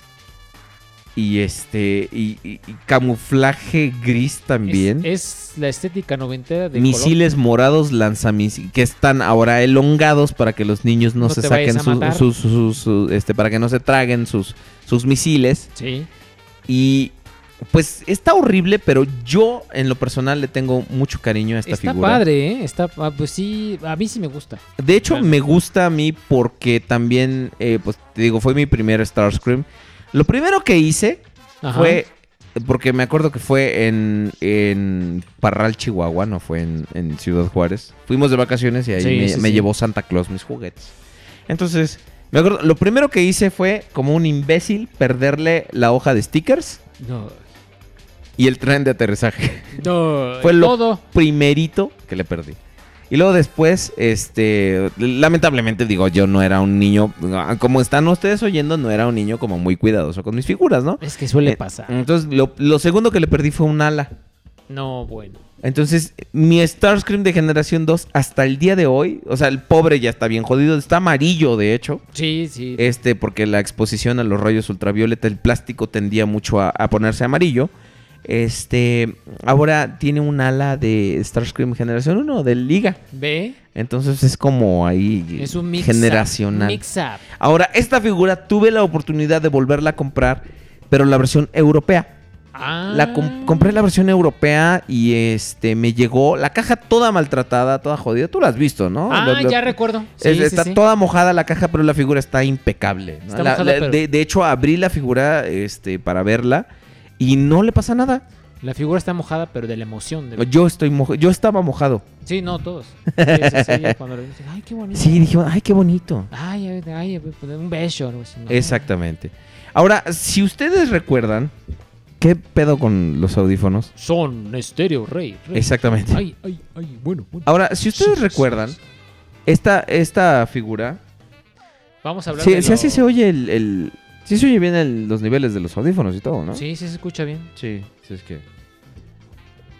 y este y, y- y camuflaje gris también. Es, es la estética noventera de Misiles morados lanzamisiles que están ahora elongados para que los niños no, No se saquen sus, sus- sus- sus- este para que no se traguen sus sus misiles. Sí. y pues está horrible, pero yo en lo personal le tengo mucho cariño a esta Está figura. padre, ¿eh? Está, ah, pues sí, a mí sí me gusta. De hecho, me gusta a mí porque también, eh, pues te digo, fue mi primer Starscream. Lo primero que hice Ajá. fue, porque me acuerdo que fue en, en Parral, Chihuahua, no fue en, en Ciudad Juárez. Fuimos de vacaciones y ahí Sí, me, sí, me sí. llevó Santa Claus mis juguetes. Entonces, me acuerdo, lo primero que hice fue, como un imbécil, perderle la hoja de stickers No, y el tren de aterrizaje. [LAUGHS] no, Fue lo- todo. primerito que le perdí. Y luego después, este, lamentablemente digo, yo no era un niño, ah, como están ustedes oyendo, no era un niño como muy cuidadoso con mis figuras, ¿no? Es que suele Eh, pasar. Entonces, lo, lo segundo que le perdí fue un ala. No, bueno. Entonces, mi Starscream de generación 2 hasta el día de hoy, o sea, el pobre ya está bien jodido, está amarillo de hecho, Sí, sí. este, porque la exposición a los rayos ultravioleta, el plástico tendía mucho a, a ponerse amarillo. Este, ahora tiene un ala de Starscream generación 1 de Liga. Ve, Entonces es como ahí es un mix generacional. Mix up. Ahora, esta figura tuve la oportunidad de volverla a comprar, pero la versión europea. Ah. La com- compré la versión europea y este me llegó la caja toda maltratada, toda jodida. Tú la has visto, ¿no? Ah, Lo- lo- ya recuerdo. Sí, es- sí, está sí. toda mojada la caja, pero la figura está impecable. ¿no? Está La- mojada, la- pero- de, de hecho, abrí la figura este, para verla y no le pasa nada. La figura está mojada, pero de la emoción. de- Yo estoy moja- yo estaba mojado. Sí, no, todos. Sí, sí, sí, ya [LAUGHS] cuando lo dices, ay, qué bonito. Sí, dije, ay, qué bonito. Ay, ay, ay, ay, un beso. no. Exactamente. Ahora, si ustedes recuerdan, ¿qué pedo con los audífonos? Son estéreo, rey. rey. Exactamente. Ay, ay, ay, bueno, bueno. Ahora, si ustedes recuerdan, esta, esta figura, Vamos a hablar sí, de lo- así se oye el, el- sí se oye bien el- los niveles de los audífonos y todo, ¿no? Sí, sí se escucha bien. Sí, sí, es que...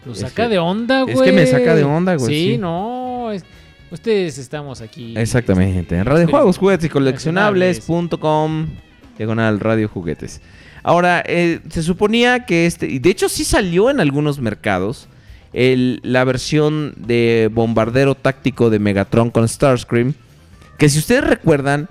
Lo Es saca que- de onda, güey. es que me saca de onda, güey, Sí, sí. no. es- Ustedes estamos aquí. Exactamente. En Radio Juegos, Juguetes y Coleccionables.com, diagonal Radio Juguetes. Ahora, eh, se suponía que este, y de hecho sí salió en algunos mercados, el- la versión de bombardero táctico de Megatron con Starscream, que si ustedes recuerdan,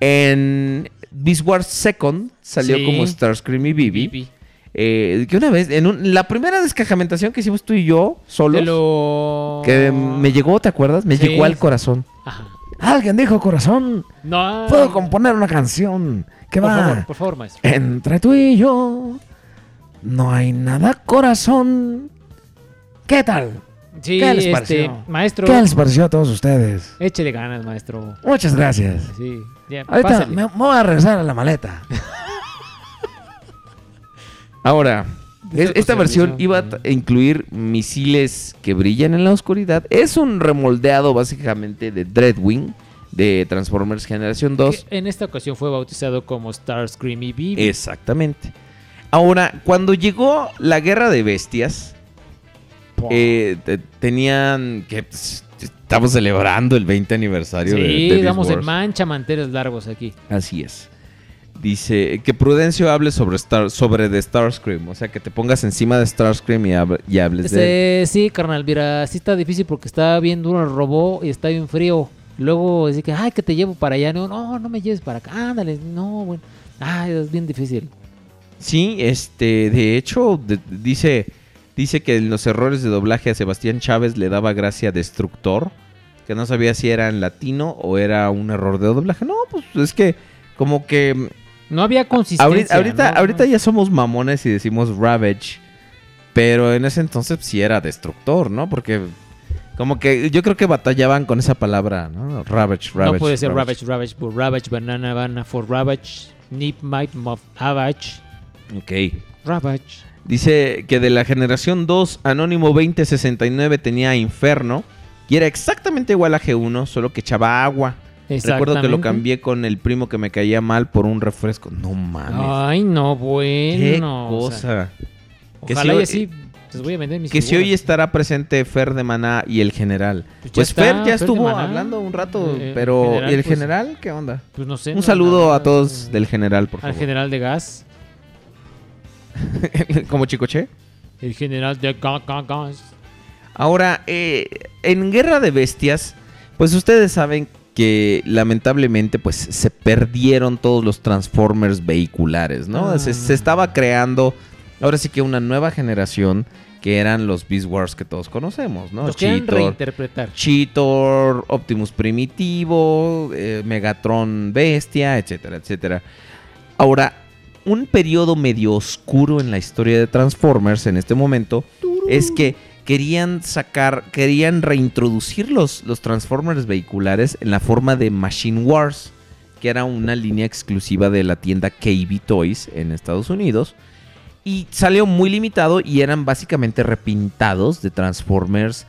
en Beast Wars Second salió Sí. como Starscream y Bibi. Bibi. Eh, que una vez, en un- la primera descajamentación que hicimos tú y yo, solos, lo... que me llegó, ¿te acuerdas? Me Sí. llegó al corazón. Ajá. Alguien dijo corazón. No. Puedo componer una canción que Por va favor, por favor, maestro. entre tú y yo. No hay nada corazón. ¿Qué tal? Sí, ¿Qué les este, pareció? maestro. ¿Qué les pareció a todos ustedes? Échele ganas, maestro. Muchas gracias. Sí, ya, Ahorita pásale. me, me voy a regresar a la maleta. [LAUGHS] Ahora, es- esta versión iba a incluir misiles que brillan en la oscuridad. Es un remoldeado básicamente de Dreadwing de Transformers Generación 2. Que En esta ocasión fue bautizado como Starscream y Bibi. Exactamente. Ahora, cuando llegó la Guerra de Bestias, Eh, te- tenían que... estamos celebrando el 20 aniversario de, de Sí, Beast damos en mancha manteles largos aquí. Así es. Dice que Prudencio hable sobre Star, sobre The Starscream. O sea, que te pongas encima de Starscream y, hab- y hables de él. Este, sí, carnal, mira, sí está difícil porque está bien duro el robot y está bien frío. Luego decir que, ay, que te llevo para allá. No, no, no me lleves para acá. Ándale, no, bueno. Ay, es bien difícil. Sí, este, de hecho, de- dice, dice que en los errores de doblaje a Sebastián Chávez le daba gracia Destructor, que no sabía si era en latino o era un error de doblaje. No, pues es que como que No había consistencia. ahorita, ahorita, ¿no? ahorita ya somos mamones y decimos Ravage, pero en ese entonces sí era Destructor, ¿no? Porque como que yo creo que batallaban con esa palabra, ¿no? Ravage, Ravage. No puede ser Ravage, Ravage, Bull, Ravage, Banana, Banana, for Ravage, Nip, Mipe, Muff, Avage, Ok. Ravage. Dice que de la generación 2, Anónimo 2069 tenía Inferno. Y era exactamente igual a G1, solo que echaba agua. Recuerdo que lo cambié con el primo que me caía mal por un refresco. No mames. Ay, no, Qué bueno. o sea, cosa. que ojalá si y hoy- así les voy a vender mis que si hoy estará presente Fer de Maná y el general. Pues ya Pues, está, Fer ya Fer estuvo Maná. hablando un rato, Eh, pero general, ¿y el pues, general qué onda? Pues no sé. Un no, saludo nada, a todos del general, por Al favor. general de gas. [LAUGHS] como Chicoche. El general de. Ahora, eh, en Guerra de Bestias, pues ustedes saben que lamentablemente pues se perdieron todos los Transformers vehiculares, ¿no? Ah. Se, se estaba creando ahora sí que una nueva generación que eran los Beast Wars que todos conocemos, ¿no? Lo quieren Cheetor, reinterpretar. Cheetor, Optimus Primitivo, eh, Megatron Bestia, etcétera, etcétera. Ahora, un periodo medio oscuro en la historia de Transformers en este momento es que querían sacar, querían reintroducir los, los Transformers vehiculares en la forma de Machine Wars, que era una línea exclusiva de la tienda KB Toys en Estados Unidos. Y salió muy limitado y eran básicamente repintados de Transformers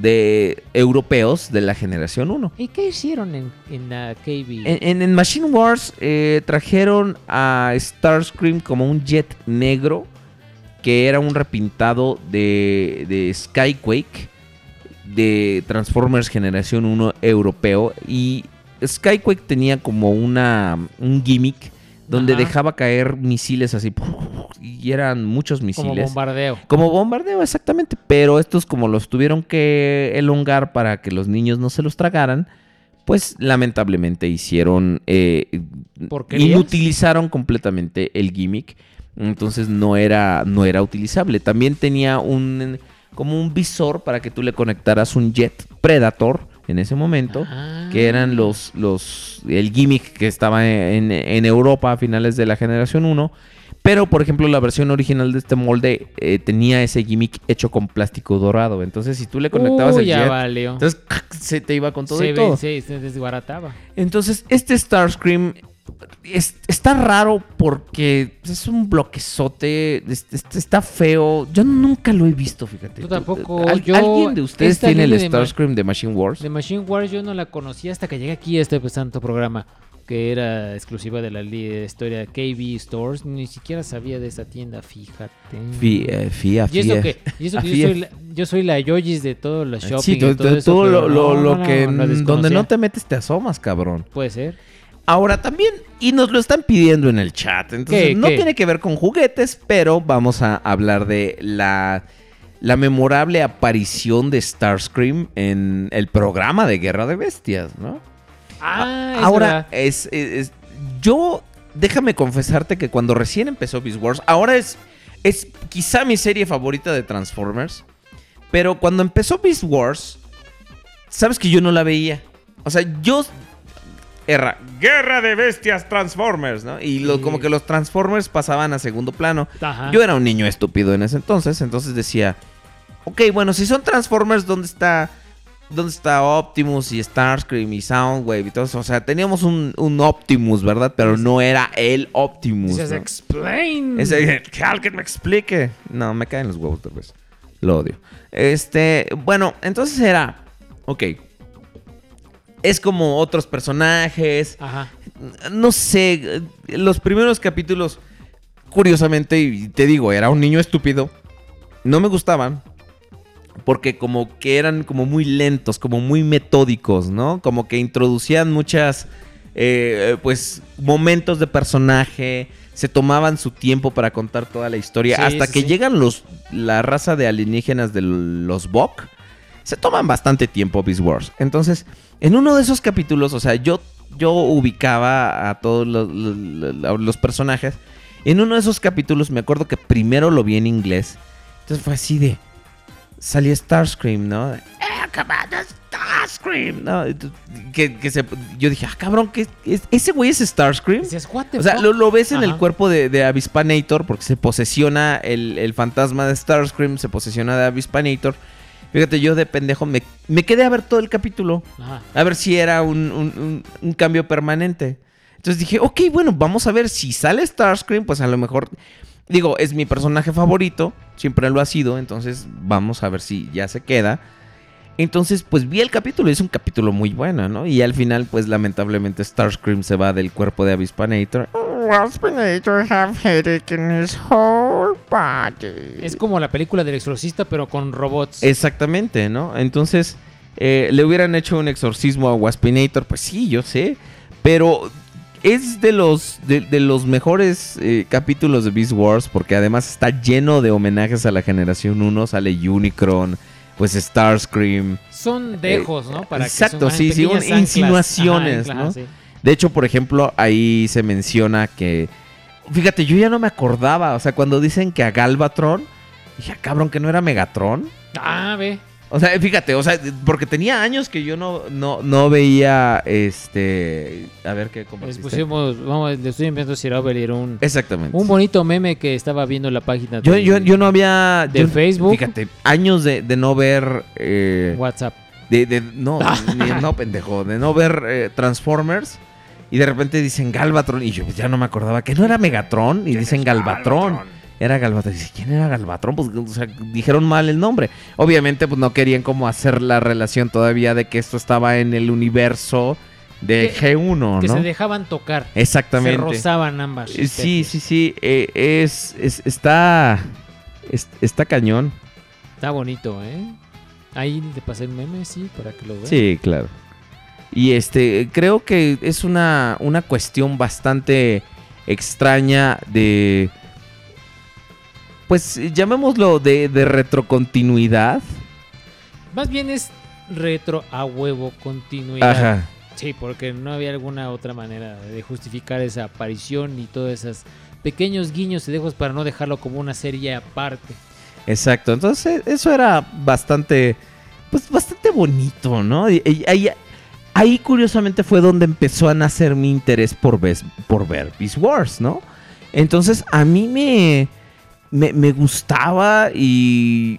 de europeos de la generación 1. ¿Y qué hicieron en, en KB? En, en- en Machine Wars eh, trajeron a Starscream como un jet negro que era un repintado de, de Skyquake de Transformers Generación 1 europeo y Skyquake tenía como una un gimmick donde Ajá. dejaba caer misiles así y eran muchos Como misiles. bombardeo. Como bombardeo, exactamente. Pero estos, como los tuvieron que elongar para que los niños no se los tragaran, pues lamentablemente hicieron. Eh, inutilizaron completamente el gimmick. Entonces no era, no era utilizable. También tenía un. como un visor para que tú le conectaras un jet Predator en ese momento. Ah. Que eran los. los el gimmick que estaba en, en Europa a finales de la generación 1. Pero, por ejemplo, la versión original de este molde eh, tenía ese gimmick hecho con plástico dorado. Entonces, si tú le conectabas Uy, el ya jet, valió. entonces se te iba con todo se, y ve- todo. se- se desbarataba. Entonces, este Starscream es- está raro porque es un bloquezote, es- es- está feo. Yo nunca lo he visto, fíjate. Yo Tú- tampoco, ¿al- yo- ¿Alguien de ustedes tiene el línea de Starscream de Machine Wars? The Machine Wars yo no la conocía hasta que llegué aquí a este pues, santo programa, que era exclusiva de la de historia de KB Stores. Ni siquiera sabía de esa tienda, fíjate. Fi- eh, fía, y eso fía. que, y eso [LAUGHS] que yo, Fía. soy la, yo soy la Yoyis de todos los shopping Sí, tú- todo tú- eso, tú lo, lo- no, lo no, que no, la donde no te metes te asomas, cabrón. Puede ser. Ahora también, y nos lo están pidiendo en el chat, entonces ¿Qué, no qué? tiene que ver con juguetes, pero vamos a hablar de la, la memorable aparición de Starscream en el programa de Guerra de Bestias, ¿no? Ah, es ahora, verdad. es, es- es- yo, déjame confesarte que cuando recién empezó Beast Wars, ahora es, es quizá mi serie favorita de Transformers, pero cuando empezó Beast Wars, sabes que yo no la veía. O sea, yo... Era Guerra de Bestias Transformers, ¿no? Y lo- Sí. como que los Transformers pasaban a segundo plano. Ajá. Yo era un niño estúpido en ese entonces, entonces decía, ok, bueno, si son Transformers, ¿dónde está, dónde está Optimus y Starscream y Soundwave y todo eso? O sea, teníamos un, un Optimus, ¿verdad? Pero no era el Optimus. Dices, ¿no? explain. Ese- que alguien me explique. No, me caen los huevos tal vez. Lo odio. Este, bueno, entonces era, ok. Es como otros personajes, Ajá. no sé, los primeros capítulos, curiosamente, y te digo, era un niño estúpido, no me gustaban, porque como que eran como muy lentos, como muy metódicos, ¿no? Como que introducían muchas, eh, pues, momentos de personaje, se tomaban su tiempo para contar toda la historia, Sí, hasta sí, que sí. llegan los, la raza de alienígenas de los Bok, se toman bastante tiempo Beast Wars. Entonces, en uno de esos capítulos, o sea, yo, yo ubicaba a todos los, los- los personajes. En uno de esos capítulos me acuerdo que primero lo vi en inglés. Entonces fue así de... Salía Starscream, ¿no? ¡Eh, Starscream! ¿no? Que, que se, yo dije, ah, cabrón, ¿qué, es- ¿ese güey es Starscream? Dices, O sea, lo, lo ves en el cuerpo de, de Avispanator porque se posesiona el, el fantasma de Starscream, se posesiona de Avispanator. Fíjate, yo de pendejo me, me quedé a ver todo el capítulo. Ajá. A ver si era un, un- un- un cambio permanente. Entonces dije, ok, bueno, vamos a ver si sale Starscream, pues a lo mejor... Digo, es mi personaje favorito, siempre lo ha sido, entonces vamos a ver si ya se queda. Entonces, pues vi el capítulo, es un capítulo muy bueno, ¿no? Y al final, pues lamentablemente Starscream se va del cuerpo de Avispanator. Waspinator have headache in his whole body. Es como la película del exorcista, pero con robots. Exactamente, ¿no? Entonces, eh, le hubieran hecho un exorcismo a Waspinator, pues sí, yo sé. Pero es de los, de, de los mejores eh, capítulos de Beast Wars porque además está lleno de homenajes a la generación 1. Sale Unicron, pues Starscream. Son dejos, ¿no? Para exacto, sí, sí, anclas. insinuaciones, Ajá, ¿no? sí. De hecho, por ejemplo, ahí se menciona que... Fíjate, yo ya no me acordaba. O sea, cuando dicen que a Galvatron... Dije, "Ah, cabrón, que no era Megatron. Ah, ve. O sea, fíjate, o sea, porque tenía años que yo no, no, no veía este. A ver qué Les pusimos, vamos, le estoy enviando y era un, Exactamente. un bonito meme que estaba viendo en la página yo, de yo, yo no había. de yo- Facebook. Fíjate, años de, de no ver. eh, WhatsApp. de, de- no, [LAUGHS] ni- no, pendejo. De no ver eh, Transformers. Y de repente dicen Galvatron. Y yo pues, ya no me acordaba que no era Megatron. Y dicen Galvatron. Era Galvatron. Dice, ¿quién era Galvatron? Pues o sea, dijeron mal el nombre. Obviamente, pues no querían como hacer la relación todavía de que esto estaba en el universo de Que- G1, Que ¿no? se dejaban tocar. Exactamente. Se rozaban ambas. Eh, Sí, sí, sí. eh, es, es- está. es- está cañón. Está bonito, ¿eh? Ahí te pasé el meme, sí, para que lo vean. Sí, claro. Y este, creo que es una, una cuestión bastante extraña de. Pues llamémoslo de, de retrocontinuidad. Más bien es retro a huevo continuidad. Ajá. Sí, porque no había alguna otra manera de justificar esa aparición y todos esos pequeños guiños y dejos para no dejarlo como una serie aparte. Exacto. Entonces, eso era bastante. Pues bastante bonito, ¿no? Y, y ahí, ahí, curiosamente fue donde empezó a nacer mi interés por, ves- por ver Beast Wars, ¿no? Entonces, a mí me. Me, me gustaba y.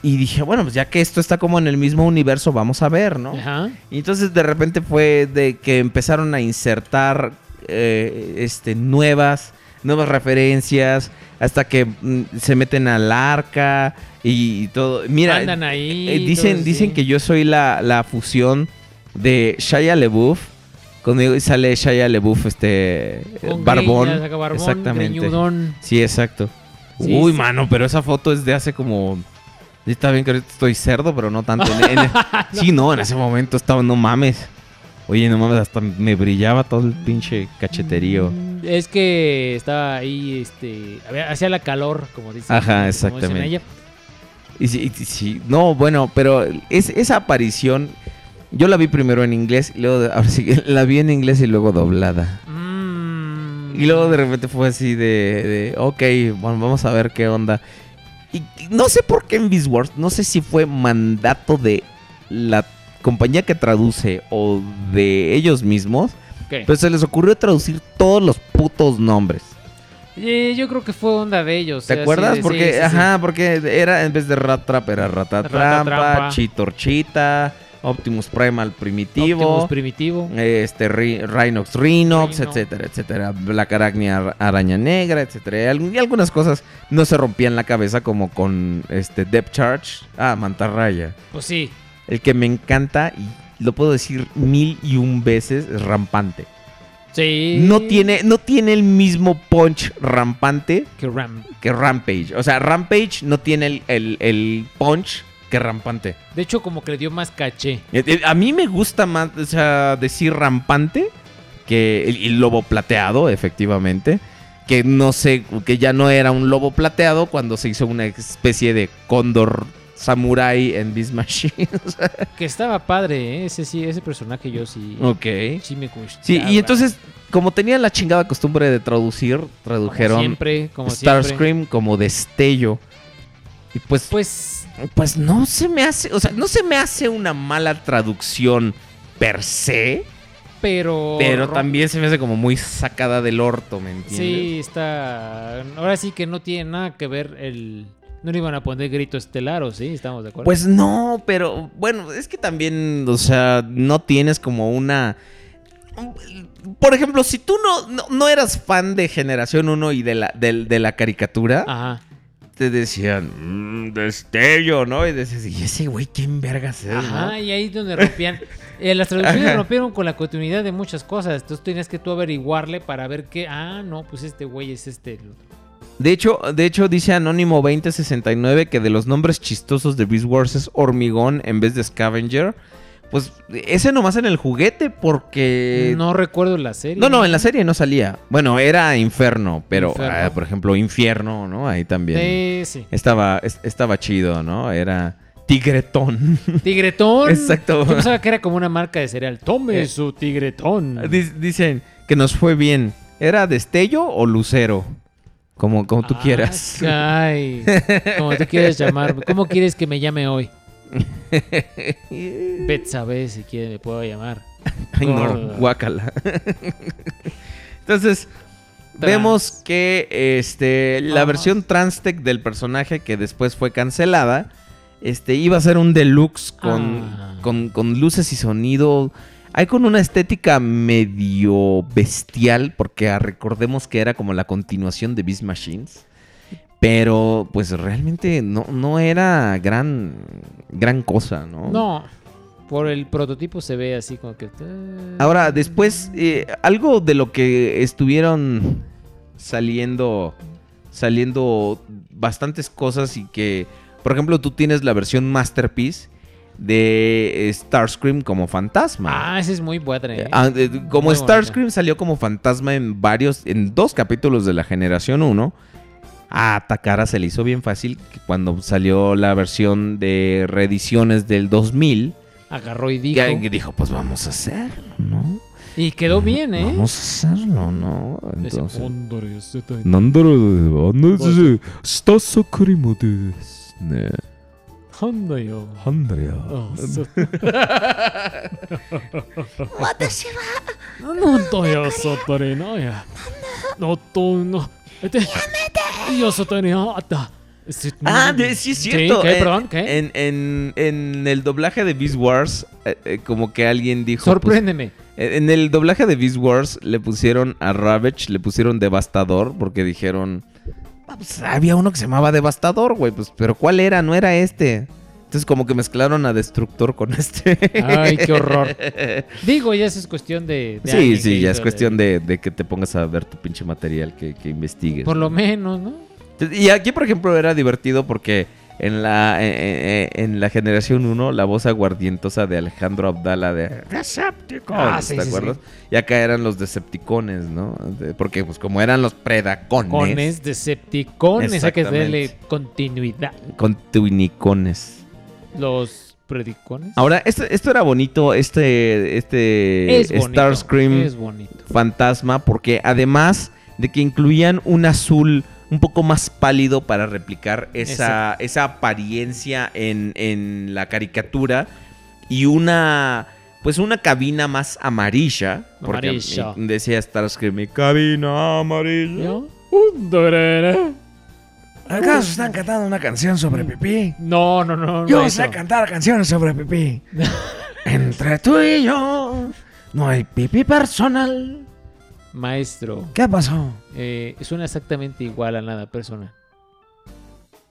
Y dije, bueno, pues ya que esto está como en el mismo universo, vamos a ver, ¿no? Ajá. Y entonces de repente fue de que empezaron a insertar eh, este, nuevas, nuevas referencias, hasta que mm, se meten al arca y, todo. Mira, Andan ahí. eh, dicen, dicen sí. que yo soy la, la fusión de Shia LeBouf. Conmigo sale Shia LeBouf, este Con barbón. exactamente. greñudón. Sí, exacto. Sí, Uy, sí. mano, pero esa foto es de hace como. Está bien que ahorita estoy cerdo, pero no tanto. En- en- [LAUGHS] Sí, no, en ese momento estaba, no mames. Oye, no mames, hasta me brillaba todo el pinche cacheterío. Mm, Es que estaba ahí, este, hacía la calor, como dicen. Ajá, como dicen exactamente. Y sí, y sí, no, bueno, pero es, esa aparición, yo la vi primero en inglés, y luego, ahora sí, que la vi en inglés y luego doblada. Mm. Y luego de repente fue así de, de, ok, bueno, vamos a ver qué onda. Y y no sé por qué en Beast Wars, no sé si fue mandato de la compañía que traduce o de ellos mismos, pero se les ocurrió traducir todos los putos nombres. Eh, yo creo que fue onda de ellos. ¿Te o sea, acuerdas? de- porque, sí, sí, sí. ajá, porque era en vez de Rat Trap era Ratatrampa, Ratatrampa. Chitorchita, Optimus Primal primitivo. Optimus primitivo. este Rhinox Rhinox, Rhino. etcétera, etcétera. Black Arachnia ar- araña negra, etcétera. Y algunas cosas no se rompían la cabeza como con este Depth Charge. Ah, Mantarraya. Pues sí. El que me encanta y lo puedo decir mil y un veces es rampante. Sí. No tiene, no tiene el mismo punch rampante Que Ram. que Rampage. O sea, Rampage no tiene el, el- el punch que rampante. De hecho, como que le dio más caché. Eh, eh, A mí me gusta más, o sea, decir rampante que el, el lobo plateado, efectivamente. Que no sé, que ya no era un lobo plateado cuando se hizo una especie de cóndor samurai en Beast Machine. [LAUGHS] Que estaba padre, ¿eh? Ese sí, ese personaje yo sí. ok. Sí me gustaba. Sí, y entonces, como tenían la chingada costumbre de traducir, Como tradujeron siempre, como siempre. Starscream como destello. Y pues, Pues pues no se me hace, o sea, no se me hace una mala traducción per se. pero. Pero también se me hace como muy sacada del orto, ¿me entiendes? Sí, está. Ahora sí que no tiene nada que ver el. No le iban a poner grito estelar, ¿o sí? ¿Estamos de acuerdo? Pues no, pero bueno, es que también, o sea, no tienes como una... Por ejemplo, si tú no, no, no eras fan de Generación 1 y de la, del- de, la caricatura, Ajá. Te decían, "Mm, destello, ¿no? Y decías, ¿y ese güey quién vergas es? no?" Ajá, y ahí es donde rompían. eh, las traducciones rompieron con la continuidad de muchas cosas. Entonces tenías que tú averiguarle para ver que. Ah, no, pues este güey es este. De hecho, de hecho, dice Anónimo 2069 que de los nombres chistosos de Beast Wars es Hormigón en vez de Scavenger. Pues ese nomás en el juguete porque... no recuerdo la serie. No, no, en la serie no salía. Bueno, era Inferno, pero Inferno. ah, por ejemplo Infierno, ¿no? Ahí también. Sí, sí. Estaba, es- estaba chido, ¿no? Era Tigretón. [LAUGHS] Tigretón. Exacto. Yo pensaba que era como una marca de cereal. Tome Eh. su tigretón. Dic- Dicen que nos fue bien. ¿Era destello o lucero? Como, como tú Ah, quieras. Ay, [LAUGHS] como tú quieres llamarme. ¿Cómo quieres que me llame hoy? [LAUGHS] Betsabe, si quiere, me puedo llamar. Ay, no, guácala. [LAUGHS] Entonces, vemos que este, la versión Transtech del personaje que después fue cancelada, este, iba a ser un deluxe con, Ah. con, con luces y sonido. Hay con una estética medio bestial, porque recordemos que era como la continuación de Beast Machines. Pero, pues realmente no, no era gran, gran cosa, ¿no? No, por el prototipo se ve así como que. eh, Ahora, después, eh, algo de lo que estuvieron saliendo, saliendo bastantes cosas y que, por ejemplo, tú tienes la versión Masterpiece de Starscream como fantasma. Ah, ese es muy buena. ¿eh? Ah, como Muy Starscream salió como fantasma en varios, en dos capítulos de la generación 1, a Takara se le hizo bien fácil que cuando salió la versión de reediciones del 2000, Agarró y dijo. que- dijo, pues vamos a hacerlo, ¿no? Y quedó bien, ¿eh? Vamos a hacerlo, ¿no? Ese Entonces, este, [LAUGHS] y yo Ah, de, sí es cierto. ¿Sí? ¿Qué, eh, perdón? ¿Qué? En, en, en, el doblaje de Beast Wars, eh, eh, como que alguien dijo... Pues, Sorpréndeme. Pues, en el doblaje de Beast Wars le pusieron a Ravage, le pusieron Devastador, porque dijeron... Ah, pues, había uno que se llamaba Devastador, güey, pues, pero ¿cuál era? No era este. Entonces como que mezclaron a Destructor con [LAUGHS] este. Ay, qué horror. [LAUGHS] Digo, ya eso es cuestión de. de Sí, sí, ya es cuestión de, de que te pongas a ver tu pinche material, que, que investigues. Por lo ¿no? menos, ¿no? Y aquí, por ejemplo, era divertido porque en la, eh, eh, en la generación 1, la voz aguardientosa de Alejandro Abdala de Decepticons, Ah, sí, ¿te sí, acuerdas? Y acá eran los Decepticones, ¿no? De- porque, pues, como eran los Predacones, Cones, Decepticones, hay que darle continuidad. con Twinicones. Los predicones. Ahora, esto, esto era bonito, este, este es bonito. Starscream Es bonito. fantasma, porque además de que incluían un azul un poco más pálido para replicar esa, esa apariencia en, en la caricatura y una pues una cabina más amarilla, porque Amarilla. decía Starscream, mi cabina amarilla. ¿Yo? ¿Acaso están cantando una canción sobre pipí? No, no, no. Yo sé cantar canciones sobre pipí. [LAUGHS] Entre tú y yo no hay pipí personal. Maestro, ¿Qué pasó? eh, suena exactamente igual a nada persona.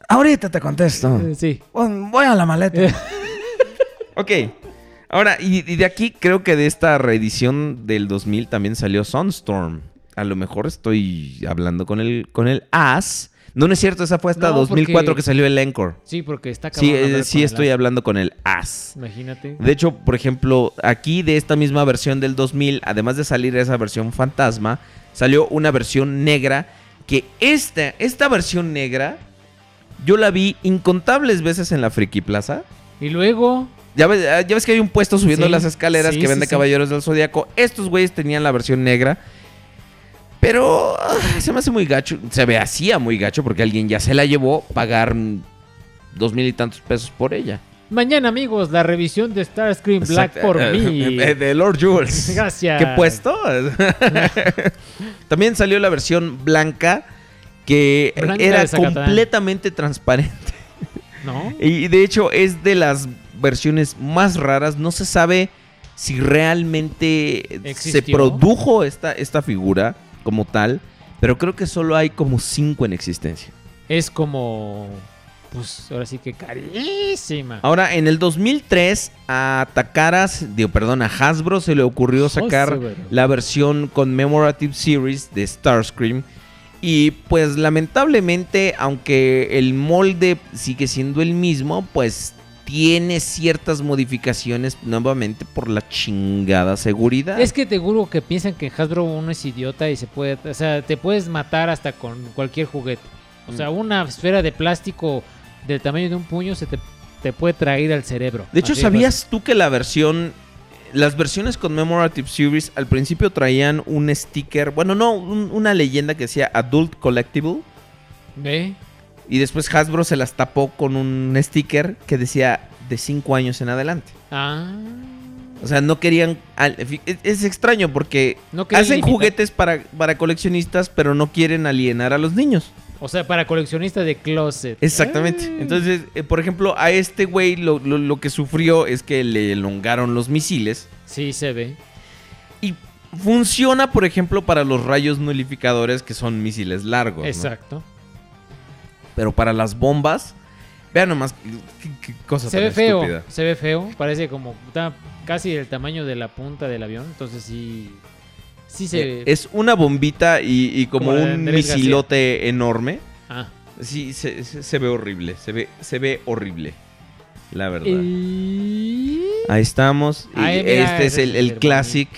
Ahorita te contesto. Eh, sí. Voy a la maleta. [LAUGHS] Ok. Ahora, y, y de aquí creo que de esta reedición del 2000 también salió Sunstorm. A lo mejor estoy hablando con el, con el As. No, no es cierto, esa fue hasta No, 2004 porque- que salió el Encore. Sí, porque está Sí, eh, sí estoy hablando con el As. Imagínate. De hecho, por ejemplo, aquí de esta misma versión del 2000, además de salir esa versión fantasma, salió una versión negra que esta, esta versión negra yo la vi incontables veces en la Friki Plaza. Y luego, Ya ves, ah, ya ves que hay un puesto subiendo Sí, las escaleras sí, que vende. Caballeros del Zodiaco. Estos güeyes tenían la versión negra. Pero ah, se me hace muy gacho. Se me hacía muy gacho porque alguien ya se la llevó pagar dos mil y tantos pesos por ella. mañana, amigos, la revisión de Starscream Black por [LAUGHS] Eh, mí. eh, De Lord Jules. [LAUGHS] Gracias. ¿Qué puesto? [LAUGHS] También salió la versión blanca que Blanca era completamente transparente. ¿No? Y de hecho es de las versiones más raras. No se sabe si realmente se produjo esta, esta figura como tal. Pero creo que solo hay como cinco en existencia. Es como. Pues ahora sí que carísima. Ahora, en el 2003, a Takaras, digo, perdón, a Hasbro se le ocurrió sacar la versión Commemorative Series de Starscream. Y pues lamentablemente, aunque el molde sigue siendo el mismo, pues tiene ciertas modificaciones nuevamente por la chingada seguridad. Es que te juro que piensan que Hasbro uno es idiota y se puede, o sea, te puedes matar hasta con cualquier juguete. O sea, Mm. una esfera de plástico del tamaño de un puño se te, te puede traer al cerebro. De hecho, Así ¿sabías tú que la versión... Las versiones Commemorative Series al principio traían un sticker, bueno, no, un- una leyenda que decía Adult Collectible. ¿Ve? Y después Hasbro se las tapó con un sticker que decía de 5 años en adelante. Ah. O sea, no querían... Es, extraño porque No hacen limitar. juguetes para, para coleccionistas, pero no quieren alienar a los niños. O sea, para coleccionistas de closet. Exactamente. Ah. Entonces, eh, por ejemplo, a este güey lo, lo- lo que sufrió es que le elongaron los misiles. Sí, se ve. Y funciona, por ejemplo, para los rayos nulificadores, que son misiles largos. ¿no? Pero para las bombas, vean nomás qué, qué cosa Se tan ve feo, estúpida. se ve feo. Parece como está casi el tamaño de la punta del avión. Entonces sí, sí se Eh, Es una bombita y, y como, un García. misilote enorme. Ah. Sí, se, se- se ve horrible. Se ve, se ve horrible. La verdad. Y- Ahí estamos. Y Ahí, mira, este es el, Classic.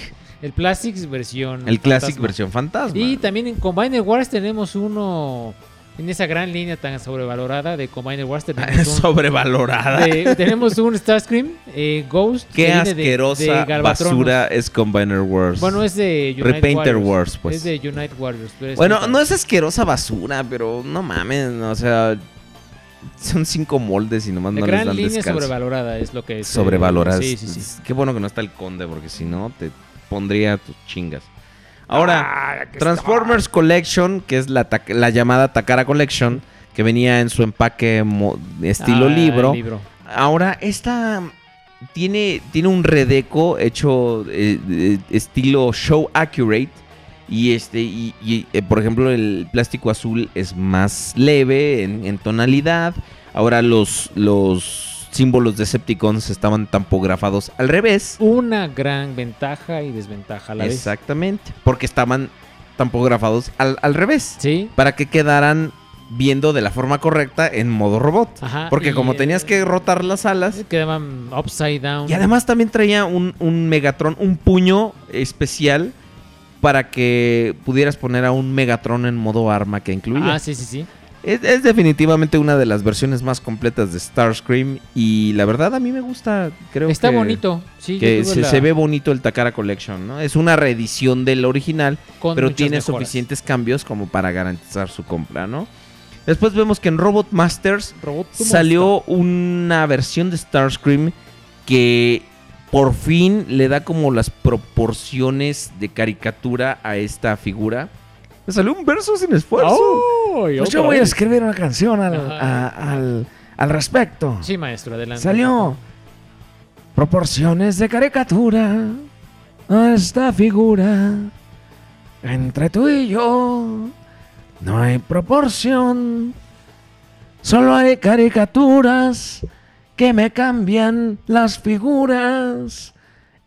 El Plastics versión. El Classic fantasma. versión fantasma. Y también en Combiner Wars tenemos uno. En esa gran línea tan sobrevalorada de Combiner Wars [LAUGHS] tenemos un, Sobrevalorada. de- tenemos un Starscream eh, Ghost. Qué de- asquerosa de Galvatron. basura es Combiner Wars. Bueno, es de Unite Repainter Warriors. Wars, pues. Es de Unite Warriors. pero es Bueno, no es asquerosa basura, pero no mames, o sea, son cinco moldes y nomás La no les gran dan línea descanso. sobrevalorada es lo que es. eh, Sobrevaloradas. Sí, sí, sí. Qué bueno que no está el conde, porque si no te pondría tus chingas. Ahora, Transformers Collection, que es la, llamada Takara Collection, que venía en su empaque estilo Ah, libro. libro. Ahora, esta tiene, tiene un redeco hecho eh, eh, estilo show accurate. Y este, y, y, eh, por ejemplo, el plástico azul es más leve en, en tonalidad. Ahora los, los símbolos de Decepticons estaban tampografados al revés. Una gran ventaja y desventaja a la vez. Exactamente. Porque estaban tampografados al, al revés. Sí. Para que quedaran viendo de la forma correcta en modo robot. Ajá, Porque como eh, tenías que rotar las alas. Quedaban upside down. Y además también traía un, un Megatron, un puño especial para que pudieras poner a un Megatron en modo arma que incluía. Ah, sí, sí, sí. Es, es definitivamente una de las versiones más completas de Starscream y la verdad a mí me gusta, creo Está que, bonito. Sí, que se, la- se ve bonito el Takara Collection, ¿no? Es una reedición del original, Con pero tiene mejoras. suficientes cambios como para garantizar su compra, ¿no? Después vemos que en Robot Masters Robot salió una versión de Starscream que por fin le da como las proporciones de caricatura a esta figura. Me salió un verso sin esfuerzo. Pues yo voy a escribir una canción al, a- al, al respecto. Sí, maestro, adelante. Salió proporciones de caricatura a esta figura. Entre tú y yo no hay proporción. Solo hay caricaturas que me cambian las figuras.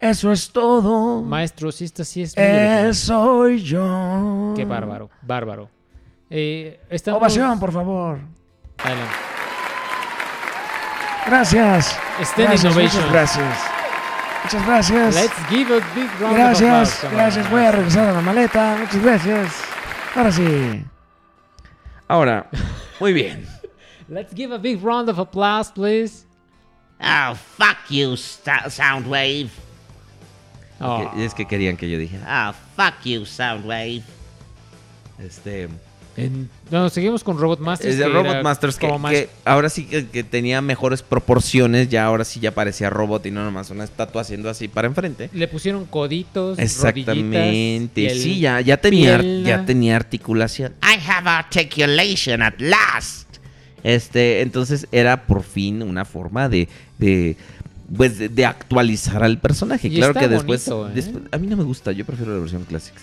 Eso es todo. Maestro, sí, esta sí es. Eh, soy yo. Qué bárbaro, bárbaro. Eh, estamos- Ovación, por favor. Adelante. Gracias. Stand gracias, Innovation. Muchas gracias. Muchas gracias. Let's give a big round of Gracias, applause, come gracias. Voy a regresar a la maleta. Muchas gracias. Ahora sí. Ahora, muy bien. [LAUGHS] Let's give a big round of applause, please. Oh, fuck you, Soundwave. Oh. Es que querían que yo dijera. Oh, fuck you, Soundwave. Este. En- no, seguimos con Robot Masters. Es de Robot Masters que, como más- que ahora sí que, que tenía mejores proporciones. Ya ahora sí ya parecía robot y no nomás una estatua haciendo así para enfrente. Le pusieron coditos, Exactamente. rodillitas, Sí, ya, ya tenía, ya tenía articulación. I have articulation at last. Este, entonces era por fin una forma de, de pues de, de actualizar al personaje. Y claro que después, bonito, ¿eh? después- a mí no me gusta, yo prefiero la versión Classics.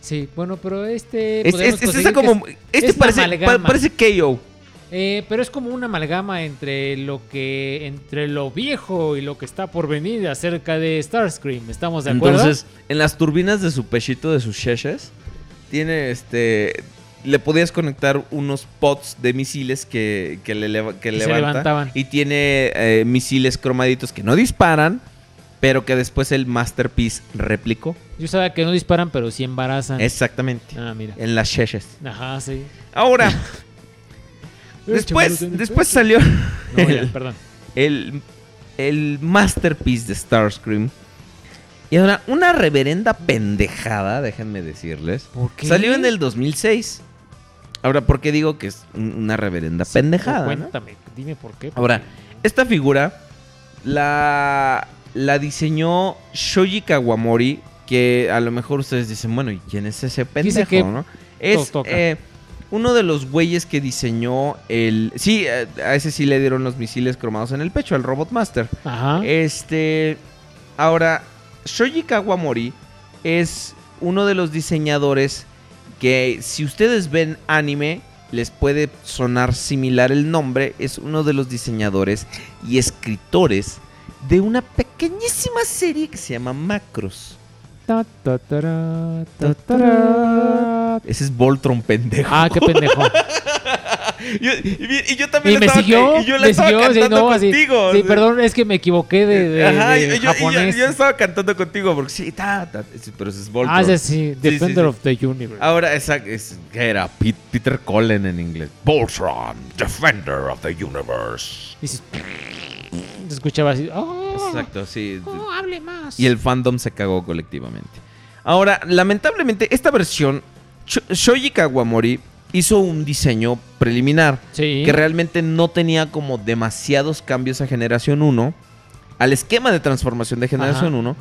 Sí, bueno, pero este. Es, es- esa como, es- este parece, pa- parece KO. Eh, pero es como una amalgama entre lo que. entre lo viejo y lo que está por venir acerca de Starscream. ¿Estamos de acuerdo? Entonces, en las turbinas de su pechito, de sus sheshes, tiene este le podías conectar unos pods de misiles que, que, le, que levanta. levantaban. Y tiene eh, misiles cromaditos que no disparan, pero que después el Masterpiece replicó. Yo sabía que no disparan, pero sí embarazan. Exactamente. Ah, mira. En las cheches. Ajá, sí. Ahora, [LAUGHS] después, después salió No, ya, el, perdón. el, el Masterpiece de Starscream. Y ahora, una reverenda pendejada, déjenme decirles. ¿Por qué? Salió en el 2006. Ahora, ¿por qué digo que es un- una reverenda pendejada? no? Cuéntame, dime por qué. Ahora, esta figura la, la diseñó Shoji Kawamori, que a lo mejor ustedes dicen, bueno, ¿y quién es ese pendejo, que no? Es eh, uno de los güeyes que diseñó el... Sí, eh, a ese sí le dieron los misiles cromados en el pecho, al Robot Master. Ajá. Este. Ahora, Shoji Kawamori es uno de los diseñadores que, si ustedes ven anime, les puede sonar similar el nombre. Es uno de los diseñadores y escritores de una pequeñísima serie que se llama Macros. Ta, ta, tará, ta, tará. Ese es Voltron, pendejo. Ah, qué pendejo. [LAUGHS] Yo- y, y yo también Y me estaba- siguió. y yo la me estaba siguió, sí, cantando no, contigo. Sí, perdón, es que me equivoqué de, de- Ajá, de yo- japonés. yo estaba cantando contigo porque sí, ta, ta, pero ese es Voltron. ah, ese sí, sí, Defender of the Universe. Ahora, esa es, ¿qué era? Pete- Peter Cullen en inglés. Voltron, Defender of the Universe. Dices, se escuchaba así. "Oh, Exacto, sí. oh, hable más. Y el fandom se cagó colectivamente. Ahora, lamentablemente, esta versión, Sho- Shoji Kawamori hizo un diseño preliminar Sí. que realmente no tenía como demasiados cambios a generación 1, al esquema de transformación de generación Ajá. 1,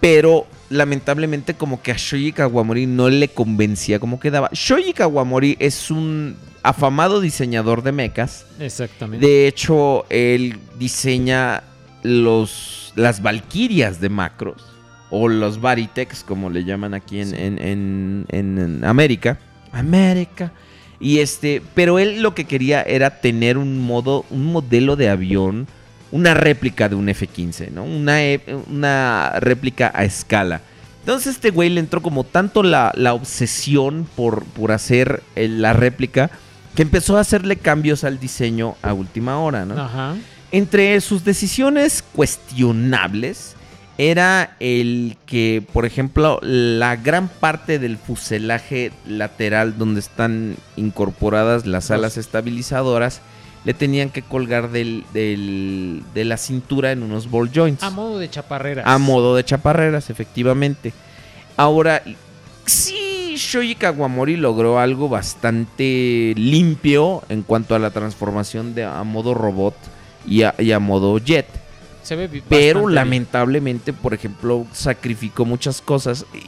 pero lamentablemente como que a Shoji Kawamori no le convencía como quedaba. Shoji Kawamori es un afamado diseñador de mechas. Exactamente. De hecho, él diseña los, las Valkyrias de Macros. O los Varitex, como le llaman aquí en, en- en- en- en América. América. Y este, pero él lo que quería era tener un modo, un modelo de avión, una réplica de un F-15, ¿no? Una, e- una réplica a escala. Entonces este güey le entró como tanto la, la obsesión por, por hacer el- la réplica que empezó a hacerle cambios al diseño a última hora, ¿no? Ajá. Entre sus decisiones cuestionables era el que, por ejemplo, la gran parte del fuselaje lateral donde están incorporadas las alas estabilizadoras le tenían que colgar del, del- de la cintura en unos ball joints. A modo de chaparreras. A modo de chaparreras, efectivamente. Ahora, sí, Shoji Kawamori logró algo bastante limpio en cuanto a la transformación de a modo robot y a, y a modo jet. Se ve Pero bien. lamentablemente, por ejemplo, sacrificó muchas cosas. Eh,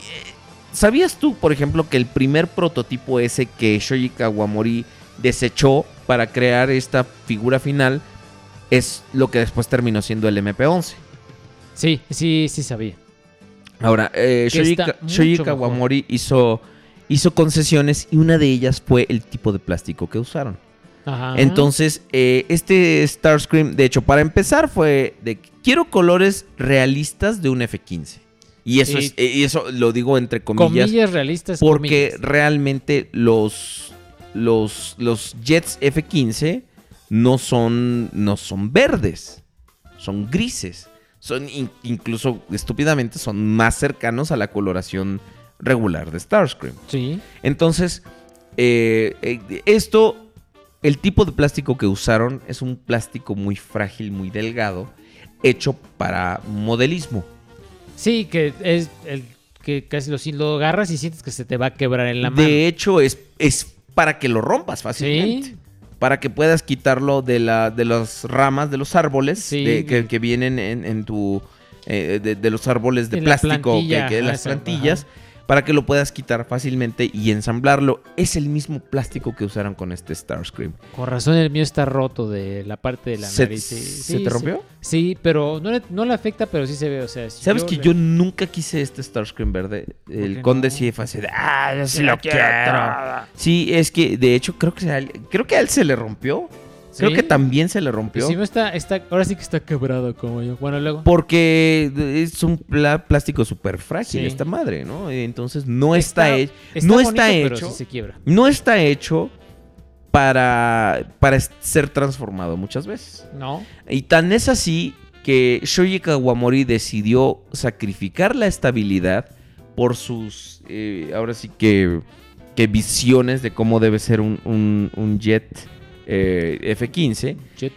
¿Sabías tú, por ejemplo, que el primer prototipo ese que Shoji Kawamori desechó para crear esta figura final es lo que después terminó siendo el MP11? Sí, sí, sí sabía. Ahora, eh, Shoji, Kawamori hizo, hizo concesiones y una de ellas fue el tipo de plástico que usaron. Ajá. Entonces, eh, este Starscream, de hecho, para empezar fue de quiero colores realistas de un F-15. Y eso, Y- es, eh, y eso lo digo entre comillas, comillas, realistas. porque comillas. realmente los, los, los jets F-15 no son, no son verdes, son grises. Son in- incluso, estúpidamente, son más cercanos a la coloración regular de Starscream. Sí. Entonces, eh, eh, esto, el tipo de plástico que usaron es un plástico muy frágil, muy delgado, hecho para modelismo. Sí, que es el que casi lo, lo agarras y sientes que se te va a quebrar en la mano. De hecho, es, es para que lo rompas fácilmente. Sí. Para que puedas quitarlo de, la, de las ramas de los árboles Sí. de- que, que vienen en, en tu... eh, de, de los árboles de En la plástico, que, que de las plantillas, para que lo puedas quitar fácilmente y ensamblarlo. Es el mismo plástico que usaron con este Starscream. Con razón el mío está roto de la parte de la ¿Se- nariz. sí, se sí, te rompió? Sí, pero no le, no le afecta, pero sí se ve. O sea, si ¿Sabes que le- yo nunca quise este Starscream verde? El conde no? sí fue así de, ah, yo sí lo quiero. quiero. Sí, es que de hecho creo que, creo que a él se le rompió. Creo Sí. que también se le rompió. Sí, no está, está, ahora sí que está quebrado como yo. Bueno, luego. Porque es un plástico súper frágil Sí. esta madre, ¿no? Entonces no está, hecho. no está hecho. sí se quiebra. No está hecho para, para ser transformado muchas veces. No. Y tan es así que Shoji Kawamori decidió sacrificar la estabilidad por sus, eh, ahora sí que, que visiones de cómo debe ser un, un- un jet eh, F-15. Jet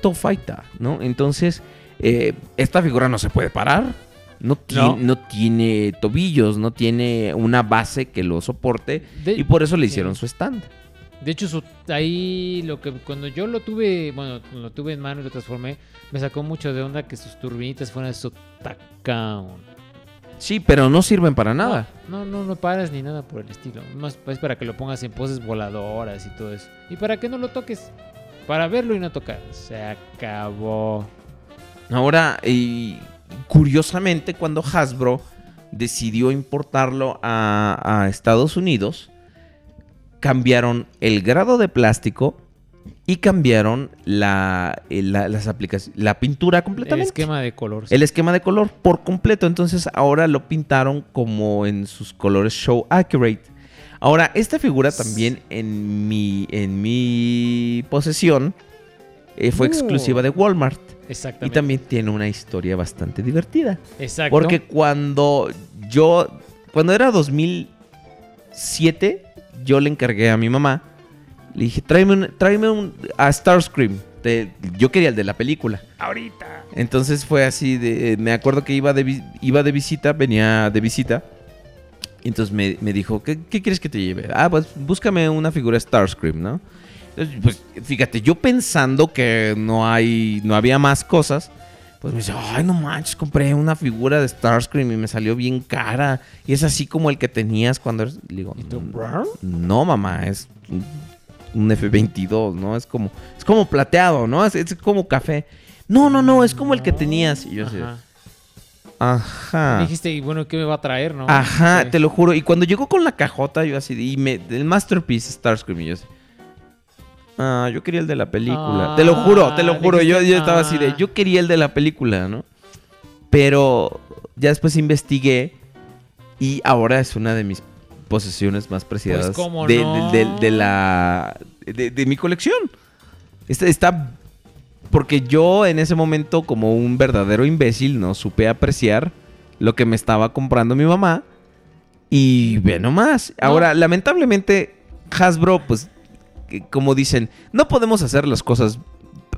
to eh, fighter, ¿no? Entonces, eh, esta figura no se puede parar. No, ti- No. no tiene tobillos, no tiene una base que lo soporte. De- y por eso le sí. hicieron su stand. De hecho, su- ahí lo que cuando yo lo tuve, bueno, lo tuve en mano y lo transformé, me sacó mucho de onda que sus turbinitas fueran su tacón. Sí, pero no sirven para nada. No, no, no paras ni nada por el estilo. Más es para que lo pongas en poses voladoras y todo eso. Y para que no lo toques. Para verlo y no tocar. Se acabó. Ahora, y curiosamente, cuando Hasbro decidió importarlo a, a Estados Unidos, cambiaron el grado de plástico y cambiaron la, eh, la- las aplicaciones, la pintura El completamente. esquema de color. El esquema de color por completo. Entonces ahora lo pintaron como en sus colores show accurate. Ahora, esta figura también en mi, en mi posesión eh, fue Uh. exclusiva de Walmart. Y Exactamente. también tiene una historia bastante divertida. Exacto. Porque cuando yo, cuando era 2007, yo le encargué a mi mamá. Le dije, tráeme un, tráeme un a Starscream. De- yo quería el de la película. Ahorita. Entonces fue así de, me acuerdo que iba de, iba de visita, venía de visita. Y entonces me, me dijo, ¿qué, qué quieres que te lleve? Ah, pues búscame una figura Starscream, ¿no? Entonces, pues fíjate, yo pensando que no hay, no había más cosas, pues me dice, ay, no manches, compré una figura de Starscream y me salió bien cara. Y es así como el que tenías cuando eres... Le digo, ¿Y tú, "No, no, mamá, es un, un F22, ¿no? Es como, es como plateado, ¿no? Es, es como café. No, no, no, es como el que tenías. Y yo así, Ajá. ajá. Dijiste, y bueno, ¿qué me va a traer, no? Ajá, Sí. te lo juro. Y cuando llegó con la cajota, yo así, y me, el Masterpiece Starscream, y yo así. Ah, yo quería el de la película. te lo juro, te lo Ah, juro. Yo, dijiste, yo estaba así de, ah. yo quería el de la película, ¿no? Pero ya después investigué y ahora es una de mis posesiones más preciadas Pues, ¿cómo de, no? de- de- de la de, mi colección. Está, está porque yo en ese momento como un verdadero imbécil no supe apreciar lo que me estaba comprando mi mamá y ve nomás. Ahora, lamentablemente Hasbro pues que como dicen, no podemos hacer las cosas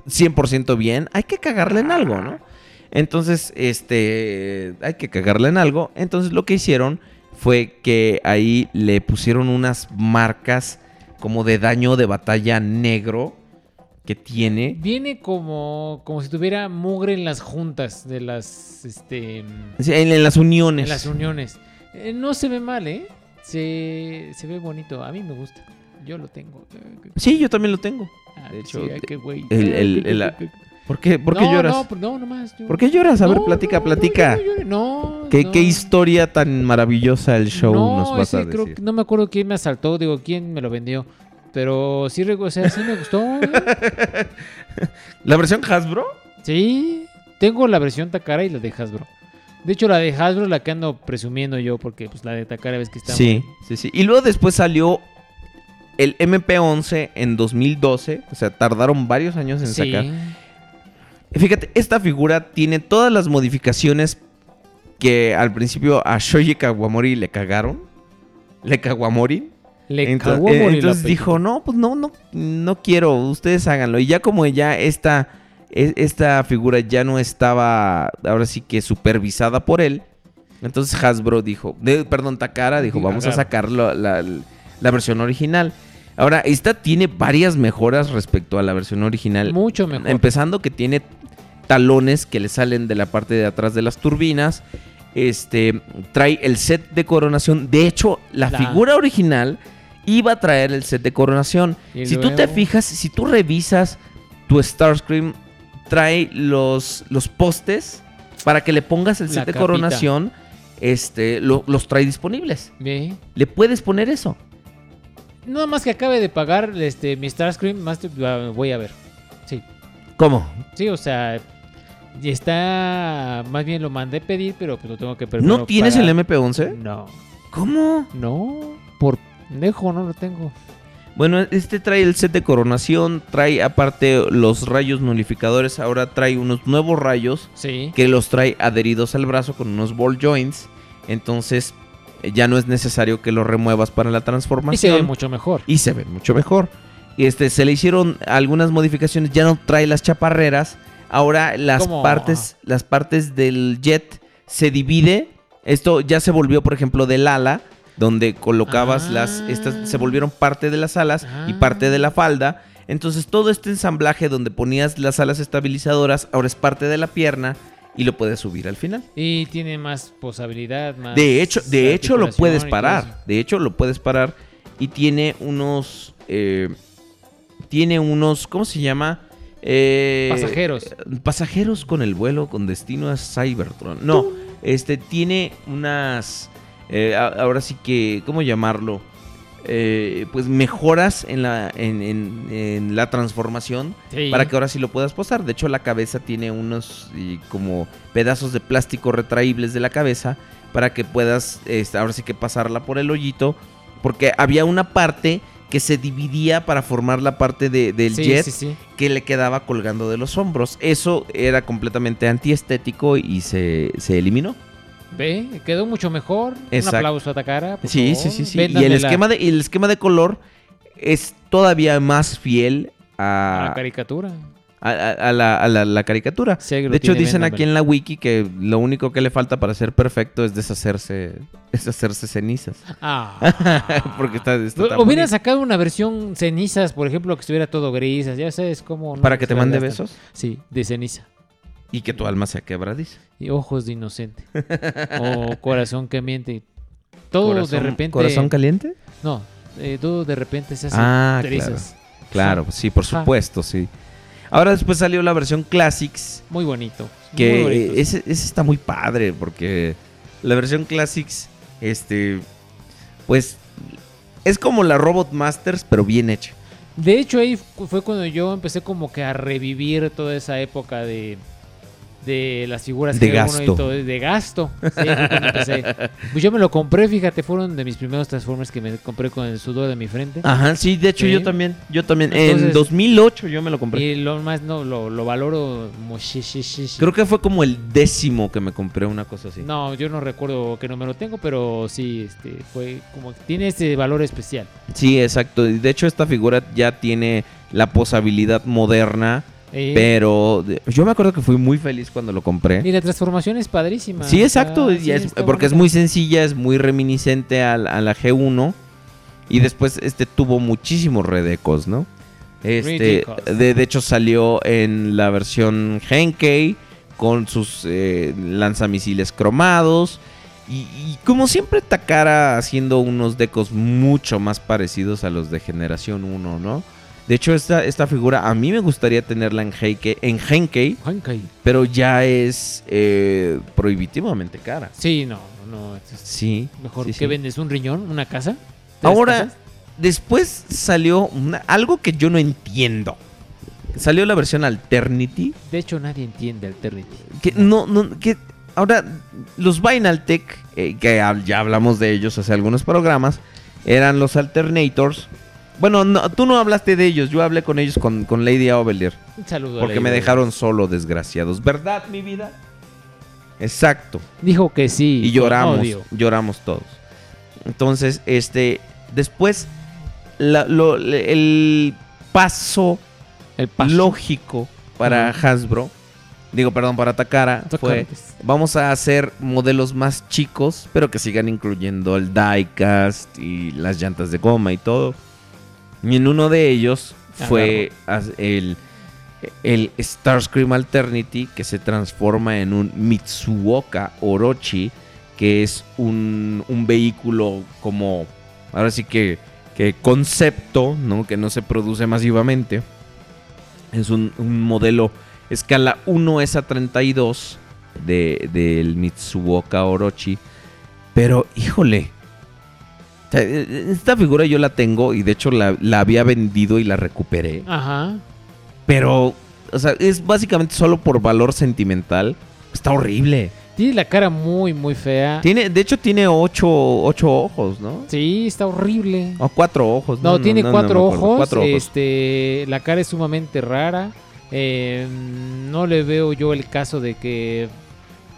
100% bien, hay que cagarle en algo, ¿no? Entonces, este, hay que cagarle en algo. Entonces lo que hicieron fue que ahí le pusieron unas marcas como de daño de batalla negro que tiene. Viene como, como si tuviera mugre en las juntas de las, este, Sí, En, en las uniones. en las uniones. Eh, no se ve mal, ¿eh? Se, se ve bonito. A mí me gusta. Yo lo tengo. Sí, yo también lo tengo. Ah, De sí, hecho, ay, qué güey. el- el- ¿Por qué, por qué no, lloras? No, pues no, nomás. yo- ¿Por qué lloras? A ver, No, platica, platica. No, ¿Qué, qué historia tan maravillosa el show no, nos vas a decir? no me acuerdo quién me asaltó, digo, quién me lo vendió. Pero sí, o sea, sí me gustó. ¿eh? [LAUGHS] ¿La versión Hasbro? Sí, tengo la versión Takara y la de Hasbro. De hecho, la de Hasbro la que ando presumiendo yo, porque pues la de Takara ves que está. Sí, sí, sí. Y luego después salió el MP11 en 2012. O sea, tardaron varios años en Sí. sacar. Fíjate, esta figura tiene todas las modificaciones que al principio a Shoji Kawamori le cagaron. Le Kawamori. Le Ento- cagó a eh, entonces dijo, no, pues no, no, no quiero, ustedes háganlo. Y ya como ya esta, e- esta figura ya no estaba, ahora sí que supervisada por él, entonces Hasbro dijo, de- perdón, Takara dijo, vamos a sacar la, la- la versión original. Ahora, esta tiene varias mejoras respecto a la versión original. Mucho mejor. Empezando que tiene talones que le salen de la parte de atrás de las turbinas. Este trae el set de coronación. De hecho, la, La- figura original iba a traer el set de coronación. Si tú te fijas, si tú revisas tu Starscream, trae los, los postes para que le pongas el La set de coronación. Este, lo- los trae disponibles. Ve. Le puedes poner eso. Nada más que acabe de pagar este, mi Starscream, más te- ah, voy a ver. Sí, ¿Cómo? sí, o sea, y está. Más bien lo mandé pedir, pero pues lo tengo que primero ¿No tienes pagar. el MP11? No, ¿Cómo? no, por pendejo no lo tengo. Bueno, este trae el set de coronación, trae aparte los rayos nulificadores, ahora trae unos nuevos rayos Sí. que los trae adheridos al brazo con unos ball joints. Entonces eh, ya no es necesario que los remuevas para la transformación. Y se ve mucho mejor. y se ve mucho mejor. Y este se le hicieron algunas modificaciones, ya no trae las chaparreras. Ahora las ¿Cómo? partes las partes del jet se divide. Esto ya se volvió, por ejemplo, del ala donde colocabas las estas se volvieron parte de las alas y parte de la falda. Entonces todo este ensamblaje donde ponías las alas estabilizadoras ahora es parte de la pierna y lo puedes subir al final. Y tiene más posibilidad, más. De hecho, de hecho lo puedes parar. De hecho lo puedes parar y tiene unos, eh, tiene unos, ¿cómo se llama? Eh, Pasajeros. Pasajeros con el vuelo con destino a Cybertron. No, este tiene unas, eh, ahora sí que, ¿cómo llamarlo? Eh, pues mejoras en la, en, en- en la transformación Sí. para que ahora sí lo puedas posar. De hecho, la cabeza tiene unos y como pedazos de plástico retraíbles de la cabeza para que puedas este, ahora sí que pasarla por el hoyito. Porque había una parte que se dividía para formar la parte de- del Sí, jet sí, sí. que le quedaba colgando de los hombros. Eso era completamente antiestético y se, se eliminó. Ve, quedó mucho mejor. Exacto. Un aplauso a Takara. Sí, sí, sí, sí. Y el esquema, de, el esquema de color es todavía más fiel a a, la caricatura. A- la, a la- la caricatura. Sí, De hecho, dicen aquí en la wiki que lo único que le falta para ser perfecto es deshacerse, deshacerse cenizas. Ah. [LAUGHS] Porque está, está tan Hubieran bonito. sacado una versión cenizas, por ejemplo, que estuviera todo gris. Ya sabes cómo. no ¿Para que te mande gastan. besos? Sí, de ceniza. Y que tu alma sea quebradiza. Y ojos de inocente. o corazón que miente. Todo de repente. ¿Corazón caliente? No, eh, todo de repente se hace Ah, claro. trizas. Claro, sí, por supuesto, sí. Ahora después salió la versión Classics. Muy bonito. muy Que bonito. ese, ese está muy padre porque la versión Classics, este, pues, es como la Robot Masters, pero bien hecha. De hecho, ahí fu- fue cuando yo empecé como que a revivir toda esa época de, de las figuras De G1 y gasto. todo, de gasto. Sí. [LAUGHS] Pues yo me lo compré, fíjate, fueron de mis primeros Transformers que me compré con el sudor de mi frente. Ajá, sí, de hecho Sí. yo también, yo también. en Entonces- 2008 yo me lo compré. Y lo más no lo, lo valoro. Creo que fue como el décimo que me compré una cosa así. No, yo no recuerdo qué número tengo, pero sí, este, fue como tiene ese valor especial. Sí, exacto. De hecho esta figura ya tiene la posabilidad moderna, Pero yo me acuerdo que fui muy feliz cuando lo compré. Y la transformación es padrísima. Sí, exacto. Ah, sí, es- porque es muy sencilla, es muy reminiscente a, la- a la G1. Y después este tuvo muchísimos redecos, ¿no? Este, de hecho salió en la versión Henkei con sus eh, lanzamisiles cromados. Y, y como siempre Takara haciendo unos decos mucho más parecidos a los de generación 1, ¿no? De hecho esta, esta figura a mí me gustaría tenerla en Henkei, en Henkei Henkei. pero ya es eh, prohibitivamente cara. Sí, no, no. es- Sí. Mejor sí, que sí. vendes un riñón, una casa. Ahora, casas. después salió una- algo que yo no entiendo. Salió la versión Alternity. De hecho, nadie entiende Alternity. Que no, no, que ahora los Vinaltech, eh, que ya hablamos de ellos hace algunos programas, eran los Alternators. Bueno, no, tú no hablaste de ellos, yo hablé con ellos con, con Lady Ovelier. Un saludo Porque Lady me dejaron solo, desgraciados. ¿Verdad, mi vida? Exacto. Dijo que sí. y lloramos, odio. lloramos todos. Entonces, este, después, la- lo- le- el paso, El paso. lógico para Hasbro, digo, perdón, para Takara, fue, vamos a hacer modelos más chicos, pero que sigan incluyendo el diecast y las llantas de goma y todo. Y en uno de ellos fue as- el, el Starscream Alternity que se transforma en un Mitsuoka Orochi, que es un, un vehículo como, ahora sí que, que concepto, ¿no? que no se produce masivamente. Es un, un modelo escala 1 a 32 de, del Mitsuoka Orochi. Pero, híjole, sea, eh, esta figura yo la tengo y de hecho la, la había vendido y la recuperé. Ajá. Pero, o sea, es básicamente solo por valor sentimental. Está horrible. Tiene la cara muy, muy fea. Tiene, de hecho, tiene ocho, ocho ojos, ¿no? Sí, está horrible. O cuatro ojos. No, tiene no, no cuatro, ojos, Cuatro ojos. Este, la cara es sumamente rara. Eh, no le veo yo el caso de que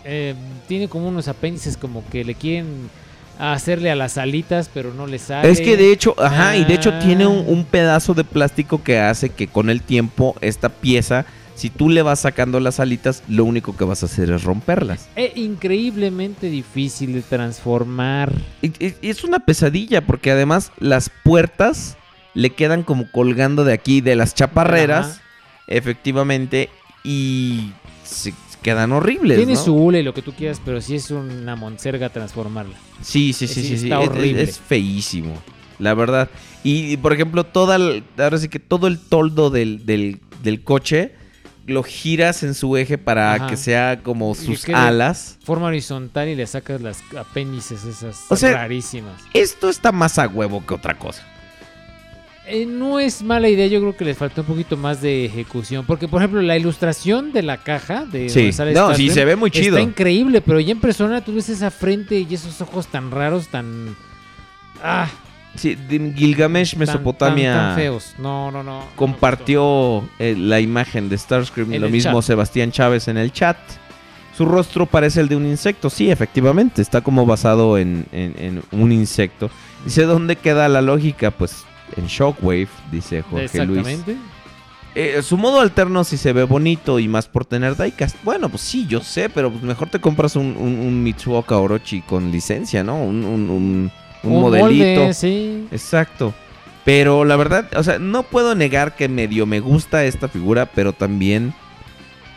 eh, tiene como unos apéndices como que le quieren hacerle a las alitas, pero no le sale. Es que de hecho, ajá, y de hecho Ah. tiene un, un pedazo de plástico que hace que con el tiempo esta pieza, si tú le vas sacando las alitas, lo único que vas a hacer es romperlas. Es increíblemente difícil de transformar. Es una pesadilla porque además las puertas le quedan como colgando de aquí, de las chaparreras, Ajá. efectivamente, y se quedan horribles. Tiene ¿no? su hule y lo que tú quieras, pero sí es una monserga transformarla. Sí, sí, sí, Sí, sí, está Es- horrible. Es, es feísimo, la verdad. Y, por ejemplo, toda el- ahora sí que todo el toldo del, del, del coche lo giras en su eje para Ajá. que sea como sus alas. Forma horizontal y le sacas las apéndices esas O sea, rarísimas. Esto está más a huevo que otra cosa. Eh, no es mala idea, yo creo que les faltó un poquito más de ejecución. Porque, por ejemplo, la ilustración de la caja de Sí. sale No, sí, se ve muy chido. Está increíble, pero ya en persona tú ves esa frente y esos ojos tan raros, tan. Ah, Sí, Gilgamesh, Mesopotamia. Tan, tan feos. No, no, no. compartió eh, la imagen de Starscream, En lo mismo chat. Sebastián Chávez en el chat. Su rostro parece el de un insecto, sí, efectivamente, está como basado en, en- en un insecto. Dice, ¿dónde queda la lógica? Pues en Shockwave, dice. Jorge Luis. Eh, su modo alterno si se ve bonito y más por tener diecast. Bueno, pues sí, yo sé, pero pues mejor te compras un, un, un Mitsuoka Orochi con licencia, ¿no? Un, un, un- un Un modelito. molde, sí. Exacto. Pero la verdad, o sea, no puedo negar que medio me gusta esta figura, pero también.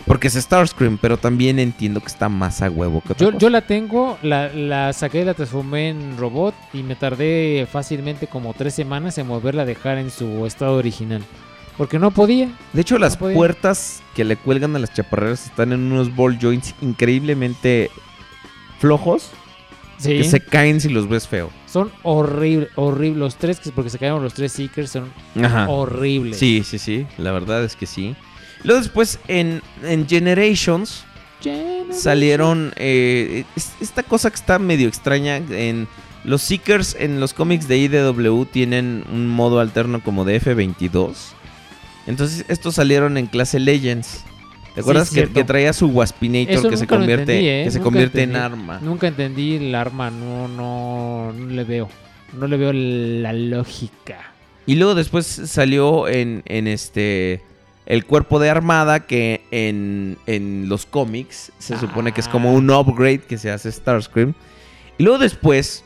Porque es Starscream, pero también entiendo que está más a huevo que otra Yo, cosa. yo la tengo, la, la saqué, la transformé en robot y me tardé fácilmente como tres semanas en volverla a dejar en su estado original. Porque no podía. De hecho, las podía. puertas que le cuelgan a las chaparreras están en unos ball joints increíblemente flojos. Sí. Que se caen si los ves feo. Son horribles, horribles. Los tres, que- porque se cayeron los tres Seekers, son Ajá. horribles. Sí, sí, sí. La verdad es que sí. Luego después en, en Generations salieron eh, es- esta cosa que está medio extraña. En los Seekers en los cómics de IDW tienen un modo alterno como de F22. Entonces estos salieron en clase Legends. ¿Te acuerdas que, que traía su Waspinator Eso que se convierte, entendí, ¿eh? que se Nunca convierte en arma? Nunca entendí el arma, no, no, no le veo. No le veo la lógica. Y luego después salió en, en este el cuerpo de armada que en, en los cómics se supone que es como un upgrade que se hace Starscream. Y luego después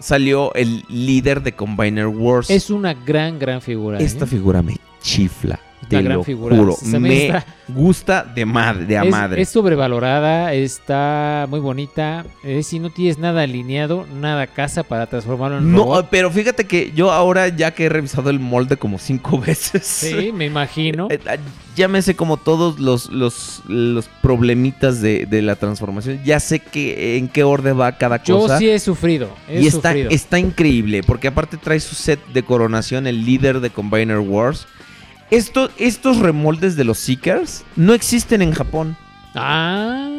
salió el líder de Combiner Wars. Es una gran, gran figura. Esta ¿eh? figura me chifla. Te gran lo figura. juro. Se me Me está- gusta de madre, de a es, madre. es sobrevalorada, está muy bonita. Es si no tienes nada alineado, nada casa para transformarlo en No, robot. pero fíjate que yo ahora ya que he revisado el molde como cinco [LAUGHS] veces. Sí, me imagino. Eh, ah, Ya me sé como todos los, los, los problemitas de, de la transformación. Ya sé que, en qué orden va cada Yo cosa. sí he sufrido. He y está, está increíble, porque aparte trae su set de coronación, el líder de Combiner Wars. Esto, estos remoldes de los Seekers no existen en Japón. Ah,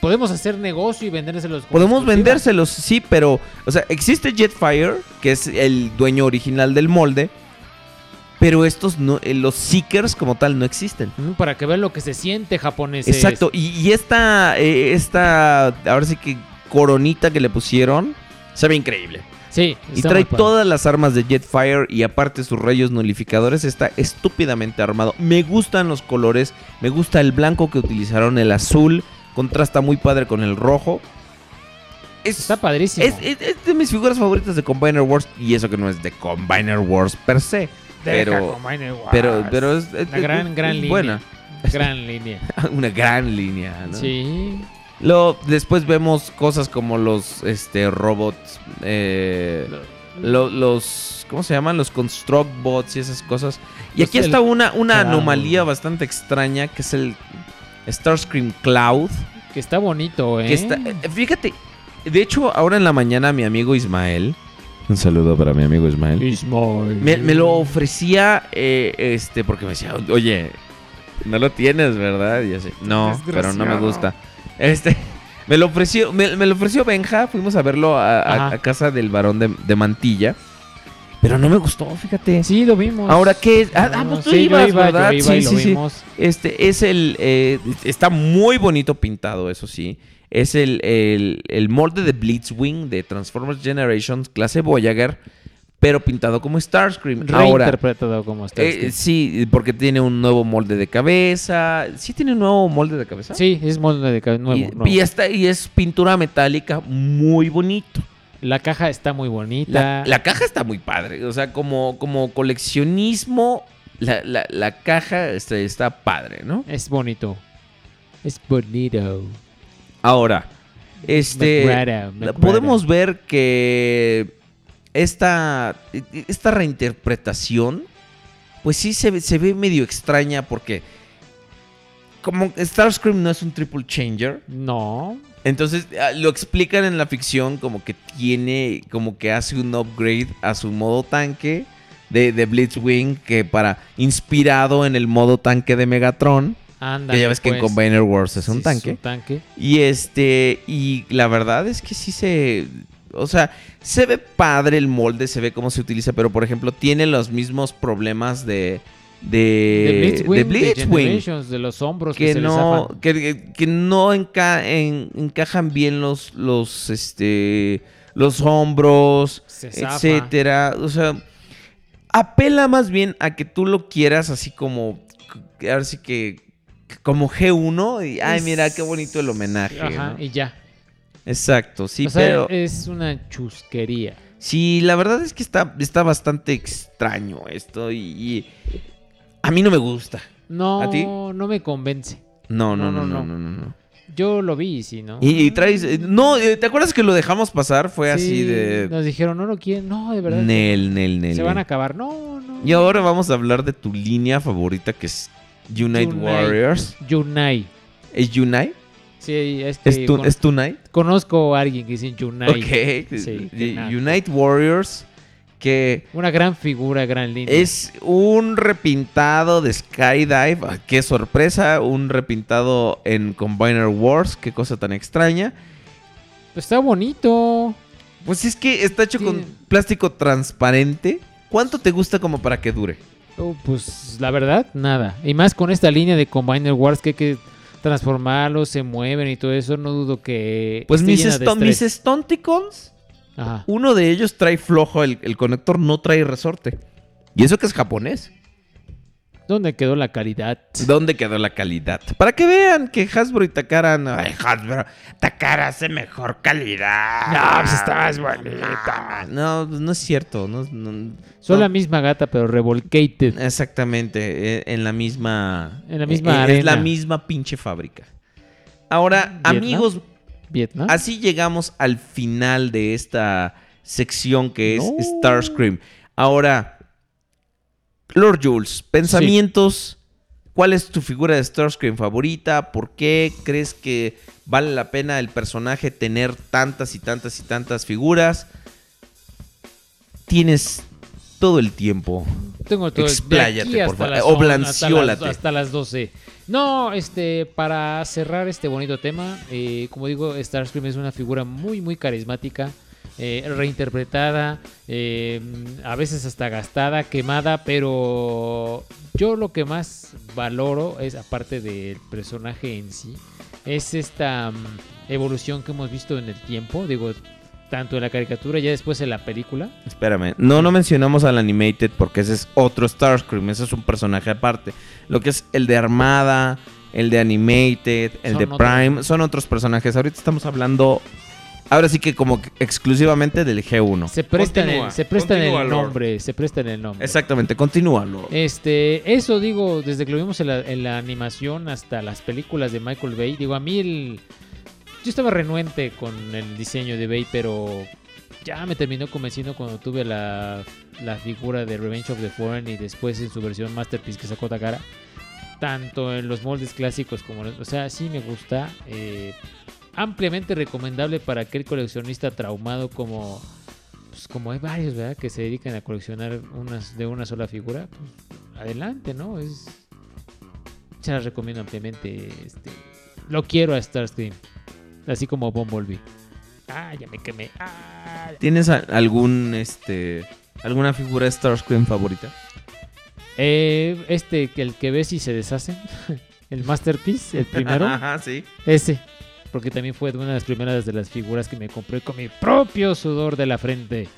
podemos hacer negocio y vendérselos. como Podemos exclusiva. vendérselos, sí, pero, o sea, existe Jetfire, que es el dueño original del molde, pero estos no, eh, los Seekers como tal no existen. Mm, Para que vean lo que se siente japonés. Exacto, y, y esta, eh, esta, ahora sí que coronita que le pusieron, se ve increíble. Sí, Y trae todas las armas de Jetfire y aparte sus rayos nulificadores, está estúpidamente armado. Me gustan los colores, me gusta el blanco que utilizaron, el azul, contrasta muy padre con el rojo. Es, Está padrísimo. es, es- es de mis figuras favoritas de Combiner Wars y eso que no es de Combiner Wars per se. Deja Pero, Combiner Wars. pero, pero es, es- Una gran, es- gran es línea. buena. Gran línea. [LAUGHS] Una gran línea, ¿no? Sí. Luego, después vemos cosas como los este, robots, eh, lo- los, ¿cómo se llaman? Los construct bots y esas cosas. Y Pues aquí el está una, una anomalía bastante extraña que es el Starscream Cloud. Que está bonito, ¿eh? Que está, eh, fíjate, de hecho, ahora en la mañana mi amigo Ismael Un saludo para mi amigo Ismael. Ismael. Me, me lo ofrecía, eh, este, porque me decía, oye, no lo tienes, ¿verdad? Y así, no, pero no me gusta. Este, [LAUGHS] me lo ofreció, me, me lo ofreció Benja, fuimos a verlo a, a- Ajá. a casa del varón de, de Mantilla. Pero no me gustó, fíjate. Sí, lo vimos. Ahora, ¿qué es? Ah, ah, No, pues tú sí, yo ibas, iba, ¿verdad? iba sí, y lo sí. Este es el. eh, está muy bonito pintado, eso sí. Es el, el, el molde de Blitzwing de Transformers Generations, clase Voyager, pero pintado como Starscream. Ahora, Reinterpretado como Starscream. eh, sí, porque tiene un nuevo molde de cabeza. Sí, tiene un nuevo molde de cabeza. Sí, es molde de ca- nuevo. Y, nuevo. y es pintura metálica muy bonito. La caja está muy bonita. La, la caja está muy padre. O sea, como, como coleccionismo, la, la- la caja está, está padre, ¿no? Es bonito. Es bonito. Ahora, este. Podemos ver que esta, esta reinterpretación, pues sí se, ve- se ve medio extraña porque. Como Starscream no es un triple changer. No. Entonces ah, lo explican en la ficción como que tiene, como que hace un upgrade a su modo tanque de, de Blitzwing que para inspirado en el modo tanque de Megatron. Que ya ves que en pues. Combiner Wars es un Sí, tanque. un tanque. Y este, y la verdad es que sí se, o sea, se ve padre el molde, se ve cómo se utiliza, pero por ejemplo tiene los mismos problemas de de, De Blitzwing, de Generations, de los hombros que, que se no que, que no enca- en- encajan bien los los este los hombros Se etcétera o sea apela más bien a que tú lo quieras así como ahora sí que como G1 y ay mira qué bonito el homenaje Ajá, ¿no? y ya. Exacto sí o sea, pero es una chusquería. sí la verdad es que está está bastante extraño esto y, y a mí no me gusta No, ¿A ti? no me convence. no no No, no no no, no no, no. Yo lo vi, sí, ¿no? Y, y traes. eh, No, eh, ¿te acuerdas que lo dejamos pasar? Fue así Sí, de. Nos dijeron, no lo quieren. No, de verdad. Nel, nel, nel. Se van a acabar. No, no. Y ahora vamos a hablar de tu línea favorita que es Unite, Unite. Warriors. Unite. ¿Es Unite? Sí, es que. ¿Es, tu, con- ¿Es Tonight? Conozco a alguien que dice Unite. Ok. Sí. Unite Warriors. Que Una gran figura, gran línea. es un repintado de Skydive. Ah, Qué sorpresa. Un repintado en Combiner Wars. Qué cosa tan extraña. Pues está bonito. Pues es que está hecho Sí. con plástico transparente. ¿Cuánto te gusta como para que dure? Oh, pues la verdad, nada. Y más con esta línea de Combiner Wars que hay que transformarlos, se mueven y todo eso, no dudo que. Pues mis, llena de Sto- mis estrés. Stonticons, Ajá. uno de ellos trae flojo el, el conector, no trae resorte. Y eso que es japonés. ¿Dónde quedó la calidad? ¿Dónde quedó la calidad? Para que vean que Hasbro y Takara... no- Ay, Hasbro, Takara hace mejor calidad. No, pues está más bonita. No, pues no es cierto. No, no- Son no. la misma gata, pero revolcated. Exactamente, eh, en la misma... En la misma eh, Es la misma pinche fábrica. Ahora, ¿Vietnam? amigos, Vietnam. Así llegamos al final de esta sección que es. Starscream. Ahora, Lord Jules, pensamientos. ¿Cuál es tu figura de Starscream favorita? ¿Por qué crees que vale la pena el personaje tener tantas y tantas y tantas figuras? Tienes todo el tiempo. Tengo todo Expláyate, por favor. O blanciólate. Hasta hasta las 12. No, este, para cerrar este bonito tema, eh, como digo, Starscream es una figura muy, muy carismática, eh, reinterpretada, eh, a veces hasta gastada, quemada, pero yo lo que más valoro es, aparte del personaje en sí, es esta mm, evolución que hemos visto en el tiempo, digo, tanto en la caricatura, ya después en la película. Espérame, no, no mencionamos al Animated porque ese es otro Starscream, ese es un personaje aparte. Lo que es el de Armada, el de Animated, el Son de otros. Prime, son otros personajes. Ahorita estamos hablando, ahora sí que como que exclusivamente del G1. Se presta, en Continúa, el, se presta en continúa, el Lord. nombre, se presta en el nombre. Exactamente, continúalo. Este, eso digo, desde que lo vimos en la, en la animación hasta las películas de Michael Bay, digo, a mí el... Yo estaba renuente con el diseño de Bay, pero ya me terminó convenciendo cuando tuve la, la figura de Revenge of the Fallen y después en su versión Masterpiece que sacó Takara. Tanto en los moldes clásicos como... en los- o sea, sí me gusta. eh, ampliamente recomendable para aquel coleccionista traumado como pues como hay varios, ¿verdad? Que se dedican a coleccionar unas de una sola figura, pues adelante, ¿no? Es se las recomiendo ampliamente. Este, lo quiero a Starscream, así como Bumblebee. Ah, ya me quemé. Ah. ¿Tienes algún, este, alguna figura de Starscream favorita? Eh, este, que el que ves y se deshace, [LAUGHS] el Masterpiece, el primero. [LAUGHS] Ajá, sí. Ese. Porque también fue una de las primeras de las figuras que me compré con mi propio sudor de la frente.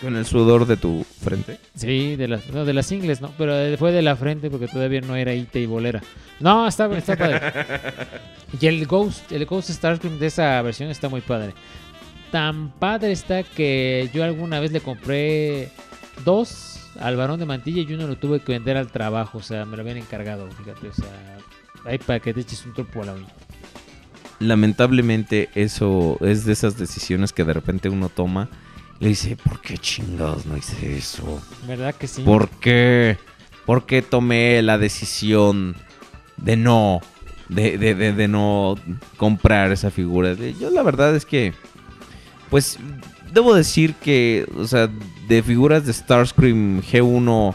Con el sudor de tu frente. Sí, de las, no, de las ingles, no, pero eh, fue de la frente porque todavía no era Ite y bolera. No, está, está padre. [LAUGHS] Y el Ghost, el Ghost Starscream de esa versión está muy padre. Tan padre está que yo alguna vez le compré dos al varón de mantilla y uno lo tuve que vender al trabajo, o sea, me lo habían encargado, fíjate, o sea, ahí para que te eches un truco a la uña. Lamentablemente eso es de esas decisiones que de repente uno toma le dice, ¿por qué chingados no hice eso? ¿Verdad que sí? ¿Por qué? ¿Por qué tomé la decisión de no, de, de- de- de no comprar esa figura? Yo la verdad es que, pues, debo decir que, o sea, de figuras de Starscream G1,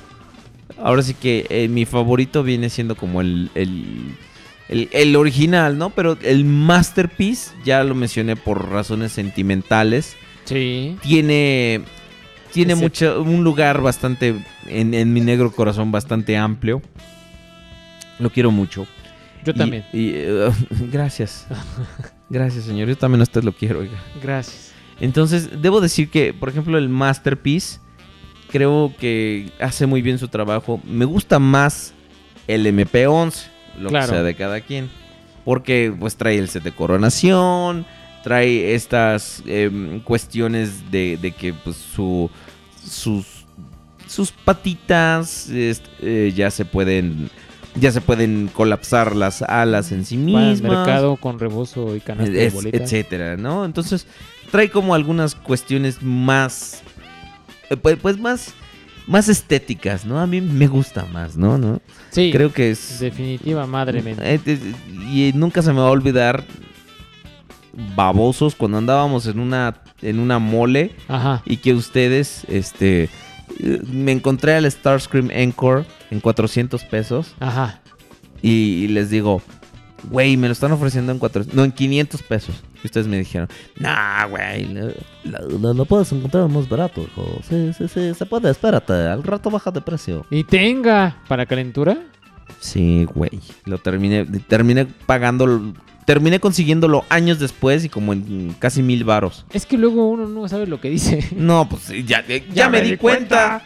ahora sí que eh, mi favorito viene siendo como el, el, el- el original, ¿no? Pero el Masterpiece, ya lo mencioné por razones sentimentales Sí. tiene tiene Ese- mucho un lugar bastante en, en mi negro corazón bastante amplio lo quiero mucho Yo Y- también. y, eh, [LAUGHS] gracias [LAUGHS] gracias señor yo también a usted lo quiero oiga Gracias. entonces debo decir que por ejemplo el masterpiece creo que hace muy bien su trabajo me gusta más el MP11 lo Claro. que sea de cada quien porque pues trae el set de coronación trae estas em, cuestiones de, de que pues su sus sus patitas eh, ya se pueden ya se pueden colapsar las alas en sí mismas mercado con rebozo y canasta de es- boletas. etcétera, ¿no? Entonces trae como algunas cuestiones más, eh, pues, pues más, más estéticas, ¿no? A mí me gusta más, ¿no? ¿No? Sí. Creo que es Definitiva madre men. eh, eh, y nunca se me va a olvidar babosos cuando andábamos en una en una mole Ajá. y que ustedes este eh, me encontré al Starscream Encore en 400 pesos Ajá. y, y les digo, güey, me lo están ofreciendo en cuatro, no, en 500 pesos. Y ustedes me dijeron, nah, güey, lo, lo- puedes encontrar más barato, hijo. Sí, sí, sí, se puede, espérate, al rato baja de precio. Y tenga para calentura. Sí, güey, lo terminé, terminé pagando, terminé consiguiéndolo años después y como en casi mil varos. Es que luego uno no sabe lo que dice. [LAUGHS] No, pues ya, ya, ya me, di cuenta.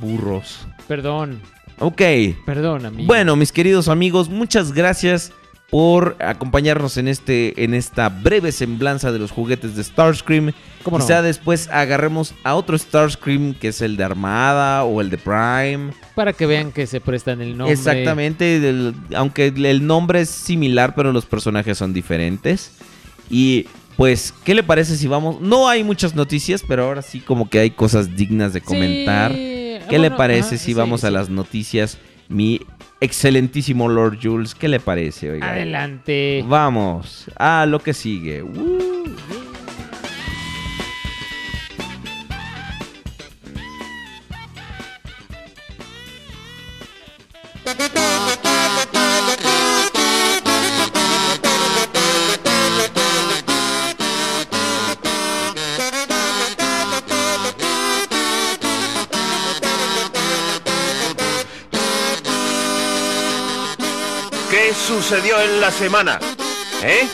Burros. Perdón. Ok. Perdón, amigo. Bueno, mis queridos amigos, muchas gracias por acompañarnos en este en esta breve semblanza de los juguetes de Starscream. ¿Cómo no? Quizá después agarremos a otro Starscream que es el de Armada o el de Prime. Para que vean que se prestan el nombre. Exactamente, aunque el nombre es similar, pero los personajes son diferentes. Y pues, ¿qué le parece si vamos? No hay muchas noticias, pero ahora sí como que hay cosas dignas de comentar. Sí. ¿Qué le parece ajá, si sí, vamos a las noticias? Mi excelentísimo Lord Jules, ¿qué le parece? Oiga? Adelante. Vamos a lo que sigue. Uh. Sucedió en la semana? ¿Eh?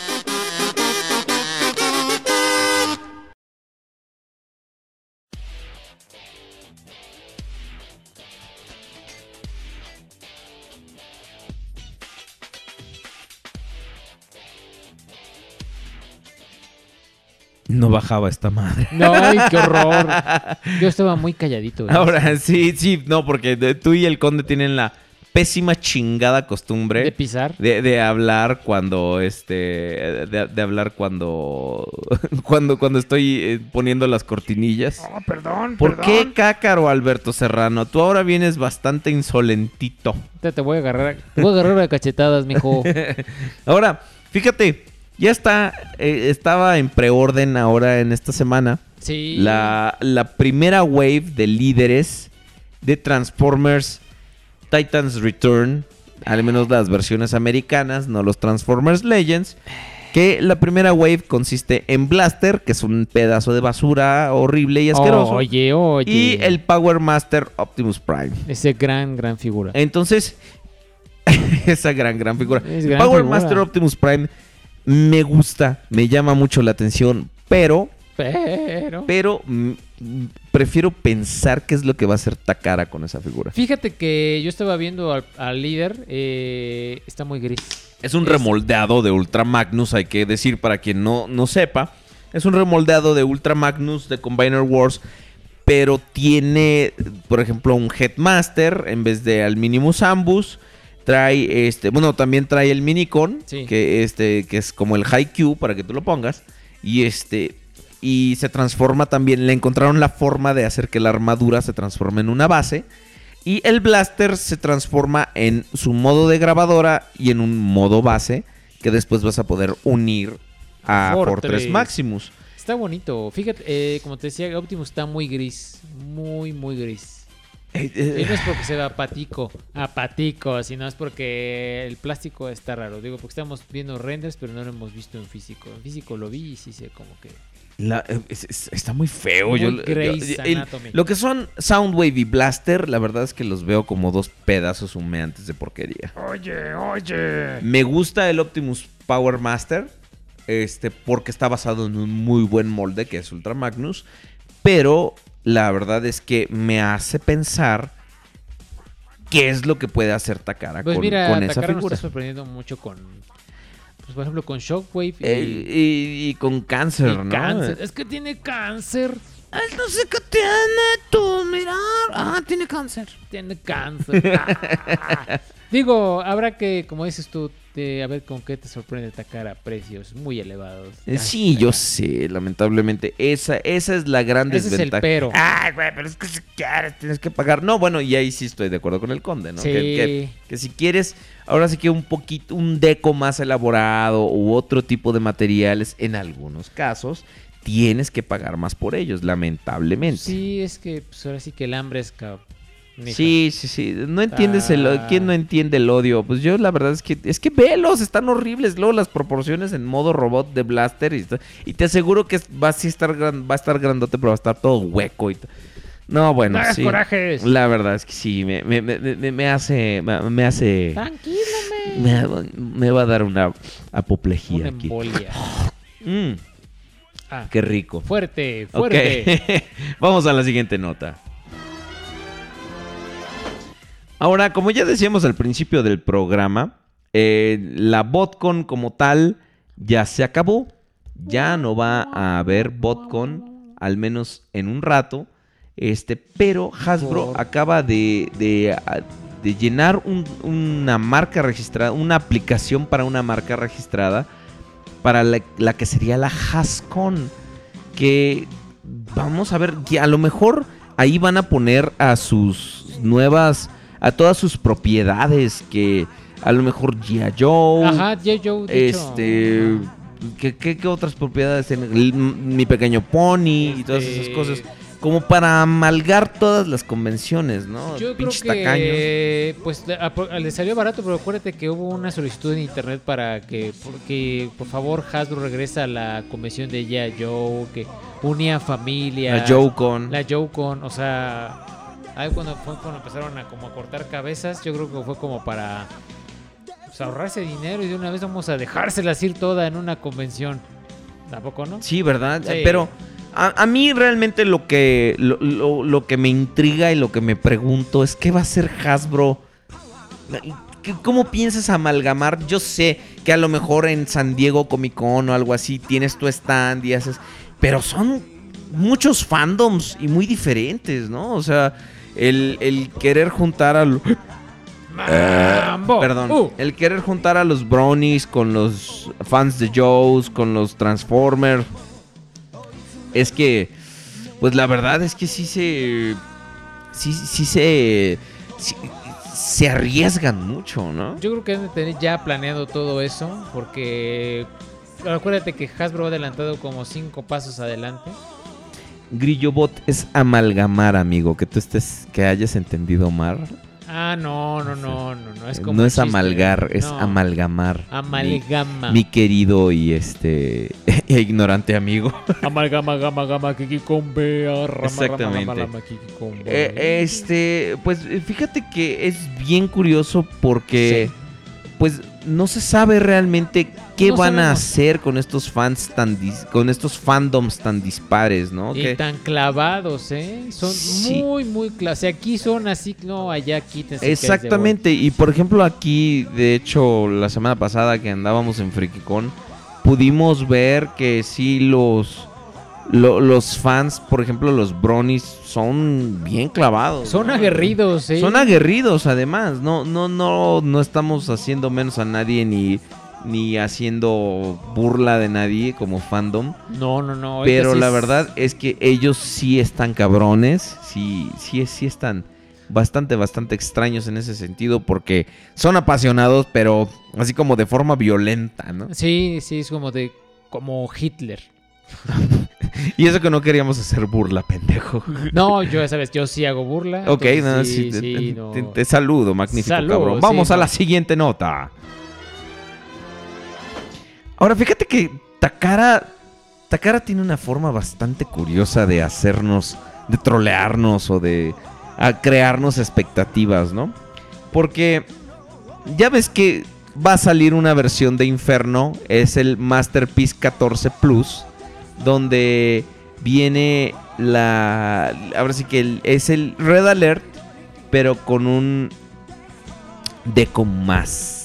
No bajaba esta madre. No, ay, qué horror. [LAUGHS] Yo estaba muy calladito. ¿eh? Ahora sí, sí, no, porque tú y el conde tienen la pésima chingada costumbre De pisar. de, de hablar cuando este de, de hablar cuando [LAUGHS] cuando cuando estoy eh, poniendo las cortinillas. Oh, perdón, ¿Por perdón. qué cácaro Alberto Serrano? Tú ahora vienes bastante insolentito. Te, te voy a agarrar. Te voy a agarrar a cachetadas, mijo. [LAUGHS] Ahora, fíjate, Ya está, eh, estaba en preorden ahora en esta semana. Sí. La, la primera wave de líderes de Transformers Titans Return, al menos las versiones americanas, no los Transformers Legends. Que la primera wave consiste en Blaster, que es un pedazo de basura horrible y asqueroso. Oye, oye. Y el Power Master Optimus Prime. Ese gran, gran figura. Entonces, [LAUGHS] esa gran, gran figura. Es gran Power figura. Master Optimus Prime me gusta, me llama mucho la atención, pero, Pero. pero prefiero pensar qué es lo que va a hacer Takara con esa figura. Fíjate que yo estaba viendo al, al líder. eh, está muy gris. Es un remoldeado de Ultra Magnus, hay que decir para quien no, no sepa. Es un remoldeado de Ultra Magnus de Combiner Wars, pero tiene, por ejemplo, un Headmaster en vez de al Minimus Ambus. Trae este, bueno, también trae el Minicon, Sí. que este, que es como el Haikyuu para que tú lo pongas. Y este, y se transforma también. Le encontraron la forma de hacer que la armadura se transforme en una base. Y el blaster se transforma en su modo de grabadora y en un modo base que después vas a poder unir a Fortress. Fortress, Maximus. Está bonito. Fíjate, eh, como te decía, Optimus está muy gris. Muy, muy gris. Eh, Y no es porque se vea apático, apático, sino es porque el plástico está raro. Digo, porque estamos viendo renders, pero no lo hemos visto en físico. En físico lo vi y sí sé como que... La- eh, es- es- está muy feo. Muy yo- el- lo que son Soundwave y Blaster, la verdad es que los veo como dos pedazos humeantes de porquería. Oye, oye. Me gusta el Optimus Power Master. Este, porque está basado en un muy buen molde que es Ultra Magnus. Pero la verdad es que me hace pensar qué es lo que puede hacer Takara Pues con, mira, con esa Takara nos figura. está sorprendiendo mucho con... Pues por ejemplo con Shockwave y... Y, y con cáncer, y ¿no? cáncer. Es que tiene cáncer. no sé qué tiene tú, mira. Ah, tiene cáncer. Tiene cáncer. Ah. [LAUGHS] Digo, habrá que, como dices tú, de, a ver con qué te sorprende Takara. Precios muy elevados. Eh, Sí, yo sé, lamentablemente. Esa, esa es la gran Ese es el desventaja. pero. Ay, güey, pero es que si quieres tienes que pagar. No, bueno, y ahí sí estoy de acuerdo con el conde, ¿no? Sí. Que, que- que si quieres, ahora sí que un poquito, un deco más elaborado u otro tipo de materiales, en algunos casos, tienes que pagar más por ellos, lamentablemente. Sí, es que pues, ahora sí que el hambre es Mija. Sí, sí, sí. No entiendes el Ah. ¿Quién no entiende el odio? Pues yo la verdad es que es que velos, están horribles. Luego las proporciones en modo robot de blaster y, y te aseguro que va a sí estar gran- va a estar grandote, pero va a estar todo hueco y No, bueno, No hagas sí. corajes. La verdad es que sí me, me, me, me- me hace me, me hace Tranquilo, me, me va a dar una apoplejía Una aquí. embolia. [LAUGHS] Mm, Ah, qué rico. fuerte, fuerte. [LAUGHS] Vamos a la siguiente nota. Ahora, como ya decíamos al principio del programa, eh, la BotCon como tal ya se acabó. Ya no va a haber BotCon, al menos en un rato. Este, pero Hasbro Por- acaba de, de, de llenar un- una marca registrada, una aplicación para una marca registrada, para la, la que sería la Hascon. Que vamos a ver, que a lo mejor ahí van a poner a sus nuevas, a todas sus propiedades, que a lo mejor G.I. Joe, Ajá. Joe, este, ¿qué, qué, qué otras propiedades tienen? Mi pequeño pony y todas esas Este- cosas. Como para amalgar todas las convenciones, ¿no? Yo creo Pinches que tacaños. pues le, salió barato, pero acuérdate que hubo una solicitud en internet para que porque por favor Hasbro regresa a la convención de Ya Joe, que unía familia. La Joe-Con. La Joe-Con, o sea, ahí cuando fue cuando empezaron a como a cortar cabezas, yo creo que fue como para pues, ahorrarse dinero y de una vez vamos a dejárselas ir toda en una convención. ¿Tampoco no? Sí, ¿verdad? Sí. Pero a, a mí realmente lo que, lo, lo- lo que me intriga y lo que me pregunto es qué va a hacer Hasbro. ¿Qué- ¿Cómo piensas amalgamar? Yo sé que a lo mejor en San Diego Comic Con o algo así tienes tu stand y haces... Pero son muchos fandoms y muy diferentes, ¿no? O sea, el, el querer juntar a... lo- Mambo. Perdón. Uh. El querer juntar a los Brownies con los fans de Joe's, con los Transformers. Es que, pues la verdad es que sí se. Sí, sí se. sí- se arriesgan mucho, ¿no? Yo creo que deben de tener ya planeado todo eso, porque acuérdate que Hasbro ha adelantado como cinco pasos adelante. Grillobot es amalgamar, amigo. Que tú estés, que hayas entendido mal. Ah, no, no, no, no, no es como no es amalgar, es no. amalgamar. Amalgama. Mi, mi querido y este [LAUGHS] e ignorante amigo. [LAUGHS] Amalgama, gama, gama, kiki con B, arrama, rama, Exactamente. rama, rama, B. Eh, este, pues eh, fíjate que es bien curioso porque pues no se sabe realmente qué No van a hacer con estos fans tan dis- con estos fandoms tan dispares, ¿no? Y Que- tan clavados, ¿eh? Son Sí. muy, muy clavados. aquí son así, no, allá quítense. Exactamente, y por ejemplo aquí, de hecho, la semana pasada que andábamos en FrikiCon, pudimos ver que sí los lo- los fans, por ejemplo, los bronies son bien clavados. Son ¿no? aguerridos, ¿eh? Son aguerridos, además. No, no, no, no estamos haciendo menos a nadie ni, ni haciendo burla de nadie como fandom. No, no, no. Pero sí la es- verdad es que ellos sí están cabrones. Sí, sí, sí están bastante, bastante extraños en ese sentido. Porque son apasionados, pero así como de forma violenta, ¿no? Sí, sí, es como de. como Hitler. [LAUGHS] [LAUGHS] Y eso que no queríamos hacer burla, pendejo. No, yo ya sabes, yo sí hago burla. Ok, no, sí, sí, te, sí, te- no. te- te saludo, magnífico Salud, cabrón. Vamos a la siguiente nota. Ahora, fíjate que Takara, Takara tiene una forma bastante curiosa de hacernos, de trolearnos o de a crearnos expectativas, ¿no? Porque ya ves que va a salir una versión de Inferno, es el Masterpiece 14 Plus, donde viene la... Ahora sí que el- es el Red Alert, pero con un deco más...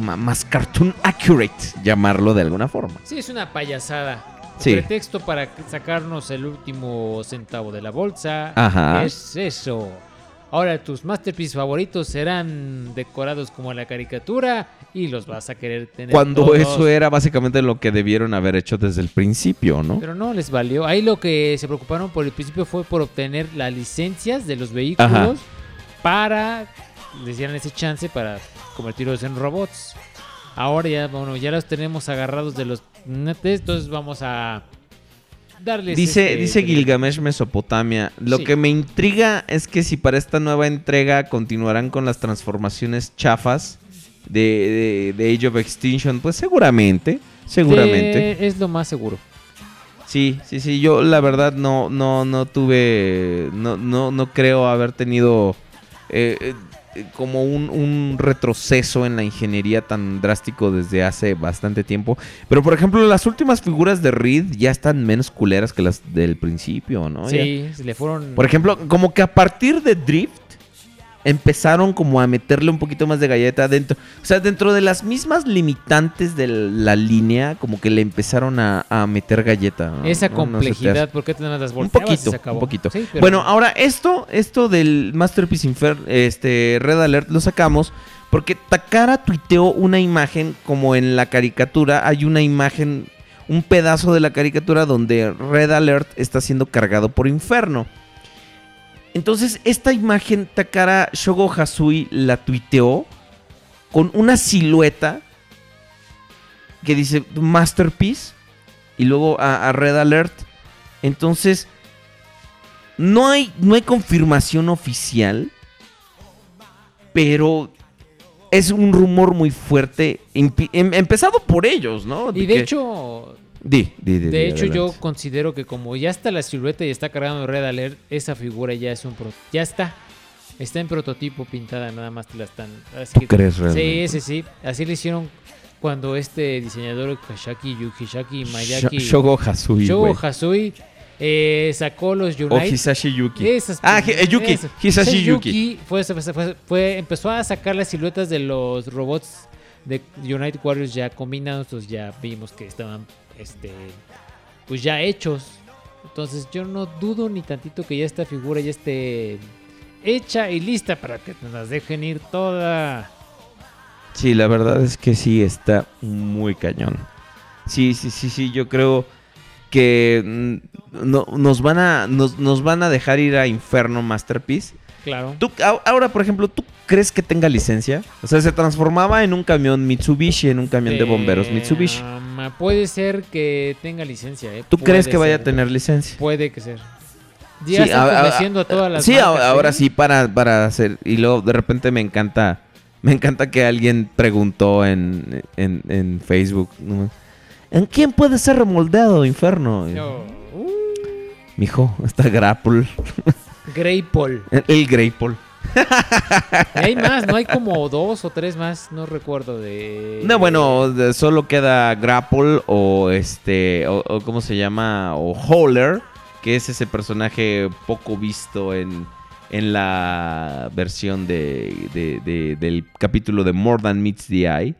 Más cartoon accurate, llamarlo de alguna forma. Sí, es una payasada. Sí. Pretexto para sacarnos el último centavo de la bolsa. Ajá. Es eso. Ahora tus masterpieces favoritos serán decorados como la caricatura y los vas a querer tener. Cuando todos. eso era básicamente lo que debieron haber hecho desde el principio, ¿no? Pero no les valió. Ahí lo que se preocuparon por el principio fue por obtener las licencias de los vehículos Ajá. para les dieran ese chance para convertirlos en robots. Ahora ya, bueno, ya los tenemos agarrados de los netes, entonces vamos a darles Dice, este- dice Gilgamesh Mesopotamia. Lo Sí. que me intriga es que si para esta nueva entrega continuarán con las transformaciones chafas de, de- de Age of Extinction, pues seguramente, seguramente. Es lo más seguro. Sí, sí, sí. Yo la verdad no, no, no tuve, no, no, no creo haber tenido eh, eh, como un, un retroceso en la ingeniería tan drástico desde hace bastante tiempo. Pero por ejemplo, las últimas figuras de Reed ya están menos culeras que las del principio, ¿no? Sí, le fueron. por ejemplo, como que a partir de Drift empezaron como a meterle un poquito más de galleta dentro. O sea, dentro de las mismas limitantes de la línea, como que le empezaron a, a meter galleta. ¿no? esa No- no complejidad, hace. ¿por qué te las Un poquito, se acabó? un poquito. Sí, pero- Bueno, ahora esto, esto del Masterpiece Infer, este Red Alert lo sacamos porque Takara tuiteó una imagen como en la caricatura hay una imagen, un pedazo de la caricatura donde Red Alert está siendo cargado por Inferno. Entonces esta imagen Takara Shogo Hasui la tuiteó con una silueta que dice Masterpiece y luego a, a Red Alert. Entonces, no hay, no hay confirmación oficial, pero es un rumor muy fuerte, em- empezado por ellos, ¿no? Y de que- hecho, Di, di, di, de hecho yo considero que como ya está la silueta y está cargando Red Alert, esa figura ya es un pro- ya está. Está en prototipo pintada, nada más te la están. así ¿Tú que- crees Sí, realmente? sí, sí. Así lo hicieron cuando este diseñador Kashaki Yukishaki Mayaki Sho- Shogo Hasui, Shogo. Hasui eh, sacó los O Unite. Hisashi Yuki. Esas ah, eh, Yuki. esas. Hisashi Yuki Yuki. fue, fue- fue- fue- empezó a sacar las siluetas de los robots de United Warriors ya combinados, entonces ya vimos que estaban este pues ya hechos. Entonces yo no dudo ni tantito que ya esta figura ya esté hecha y lista para que nos dejen ir toda. Sí, la verdad es que sí está muy cañón. Sí, sí, sí, sí, yo creo que mm, no, nos, van a, nos, nos van a dejar ir a Inferno Masterpiece. Claro. Tú, ahora, por ejemplo, ¿tú crees que tenga licencia? O sea, se transformaba en un camión Mitsubishi, en un camión de bomberos Mitsubishi. puede ser que tenga licencia, ¿eh? ¿Tú crees que vaya a tener licencia? Puede que ser. Sí, Ya están a- a- todas las Sí, marcas, ahora ¿eh? sí, para, para hacer. Y luego de repente me encanta. Me encanta que alguien preguntó en, en, en Facebook. ¿En quién puede ser remoldeado, Inferno? No. Mijo, está Grapple. Greypol. El, el Grapple. Y [LAUGHS] hay más, ¿no? Hay [LAUGHS] como dos o tres más, no recuerdo de... No, bueno, de- solo queda Grapple o este. O, o ¿Cómo se llama? O Howler, que es ese personaje poco visto en, en la versión de, de- de- del capítulo de More Than Meets the Eye.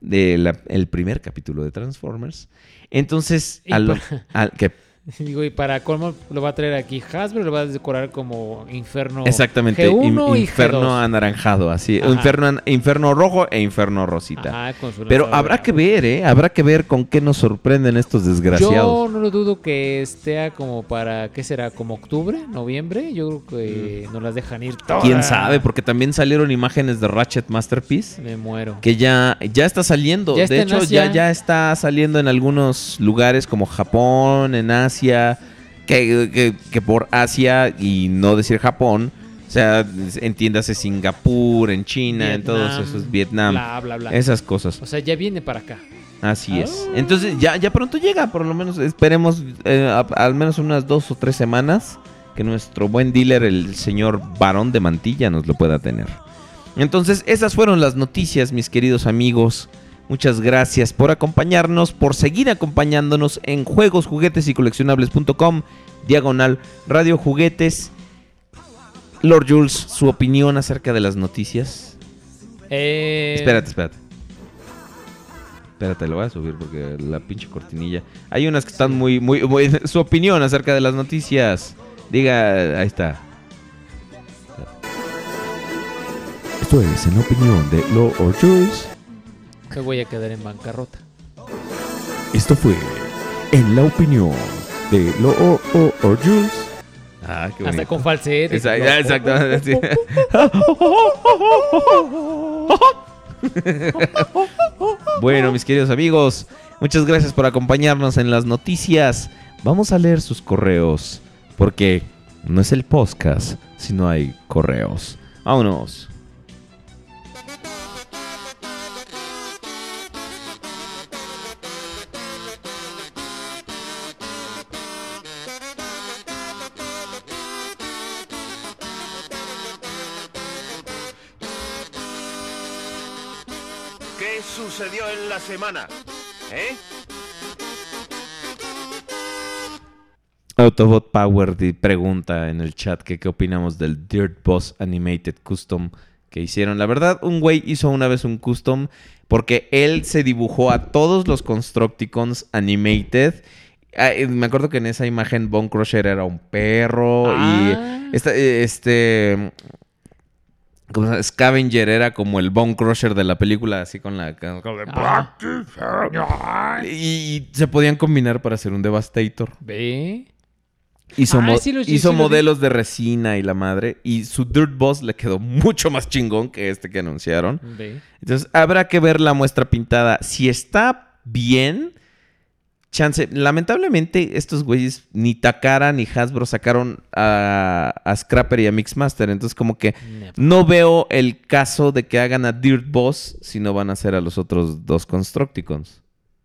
del primer capítulo de Transformers. Entonces, al, al- que [LAUGHS] Digo, y para cómo lo va a traer aquí Hasbro, lo va a decorar como Inferno Exactamente, G1 in- inferno G2. anaranjado, así, Ajá. inferno, inferno rojo e inferno rosita. Ajá, Pero habrá que ver, ¿eh? Habrá que ver con qué nos sorprenden estos desgraciados. Yo no lo dudo que esté como para, ¿qué será? ¿Como octubre? ¿Noviembre? Yo creo que nos las dejan ir todas. ¿Quién sabe? Porque también salieron imágenes de Ratchet Masterpiece. Me muero. Que ya, ya está saliendo. Ya de está hecho, ya, ya está saliendo en algunos lugares como Japón, en Asia. Que, que- que por Asia y no decir Japón. O sea, entiéndase Singapur, en China, en todos esos, Vietnam. bla, bla, bla. Esas cosas. O sea, ya viene para acá. Así es. Ah. Entonces ya, ya pronto llega, por lo menos esperemos eh, a- al menos unas dos o tres semanas que nuestro buen dealer, el señor Varón de Mantilla, nos lo pueda tener. Entonces esas fueron las noticias, mis queridos amigos. Muchas gracias por acompañarnos, por seguir acompañándonos en juegos, juguetes y coleccionables.com, diagonal radio juguetes. Lord Jules, su opinión acerca de las noticias. Eh, Espérate, espérate. Espérate, lo voy a subir porque la pinche cortinilla. Hay unas que están muy, muy, muy- [LAUGHS] Su opinión acerca de las noticias. Diga, ahí está. Esto es en opinión de Lord Jules. Me voy a quedar en bancarrota. Esto fue en la opinión de Lord Jules. Ah, qué Hasta bonito. con falsete. Exacto. [LAUGHS] [LAUGHS] Bueno, mis queridos amigos, muchas gracias por acompañarnos en las noticias. Vamos a leer sus correos, porque no es el podcast, sino hay correos. Vámonos. La semana? ¿Eh? Autobot Power pregunta en el chat que qué opinamos del Dirt Boss Animated Custom que hicieron. La verdad, un güey hizo una vez un custom porque él se dibujó a todos los Constructicons Animated. Ah, eh, me acuerdo que en esa imagen Bone Crusher era un perro Ah. y esta- eh, este... ¿cómo se llama? Scavenger era como el Bone Crusher de la película, así con la... con- Ah. y, y se podían combinar para hacer un Devastator. Ve. Hizo, Ah, mo- sí lo- hizo sí modelos de resina y la madre. Y su Dirt Boss le quedó mucho más chingón que este que anunciaron. Ve. Entonces habrá que ver la muestra pintada. Si está bien, chance. Lamentablemente, estos güeyes ni Takara ni Hasbro sacaron a, a Scrapper y a Mixmaster. Entonces, como que no veo el caso de que hagan a Dirt Boss si no van a hacer a los otros dos Constructicons.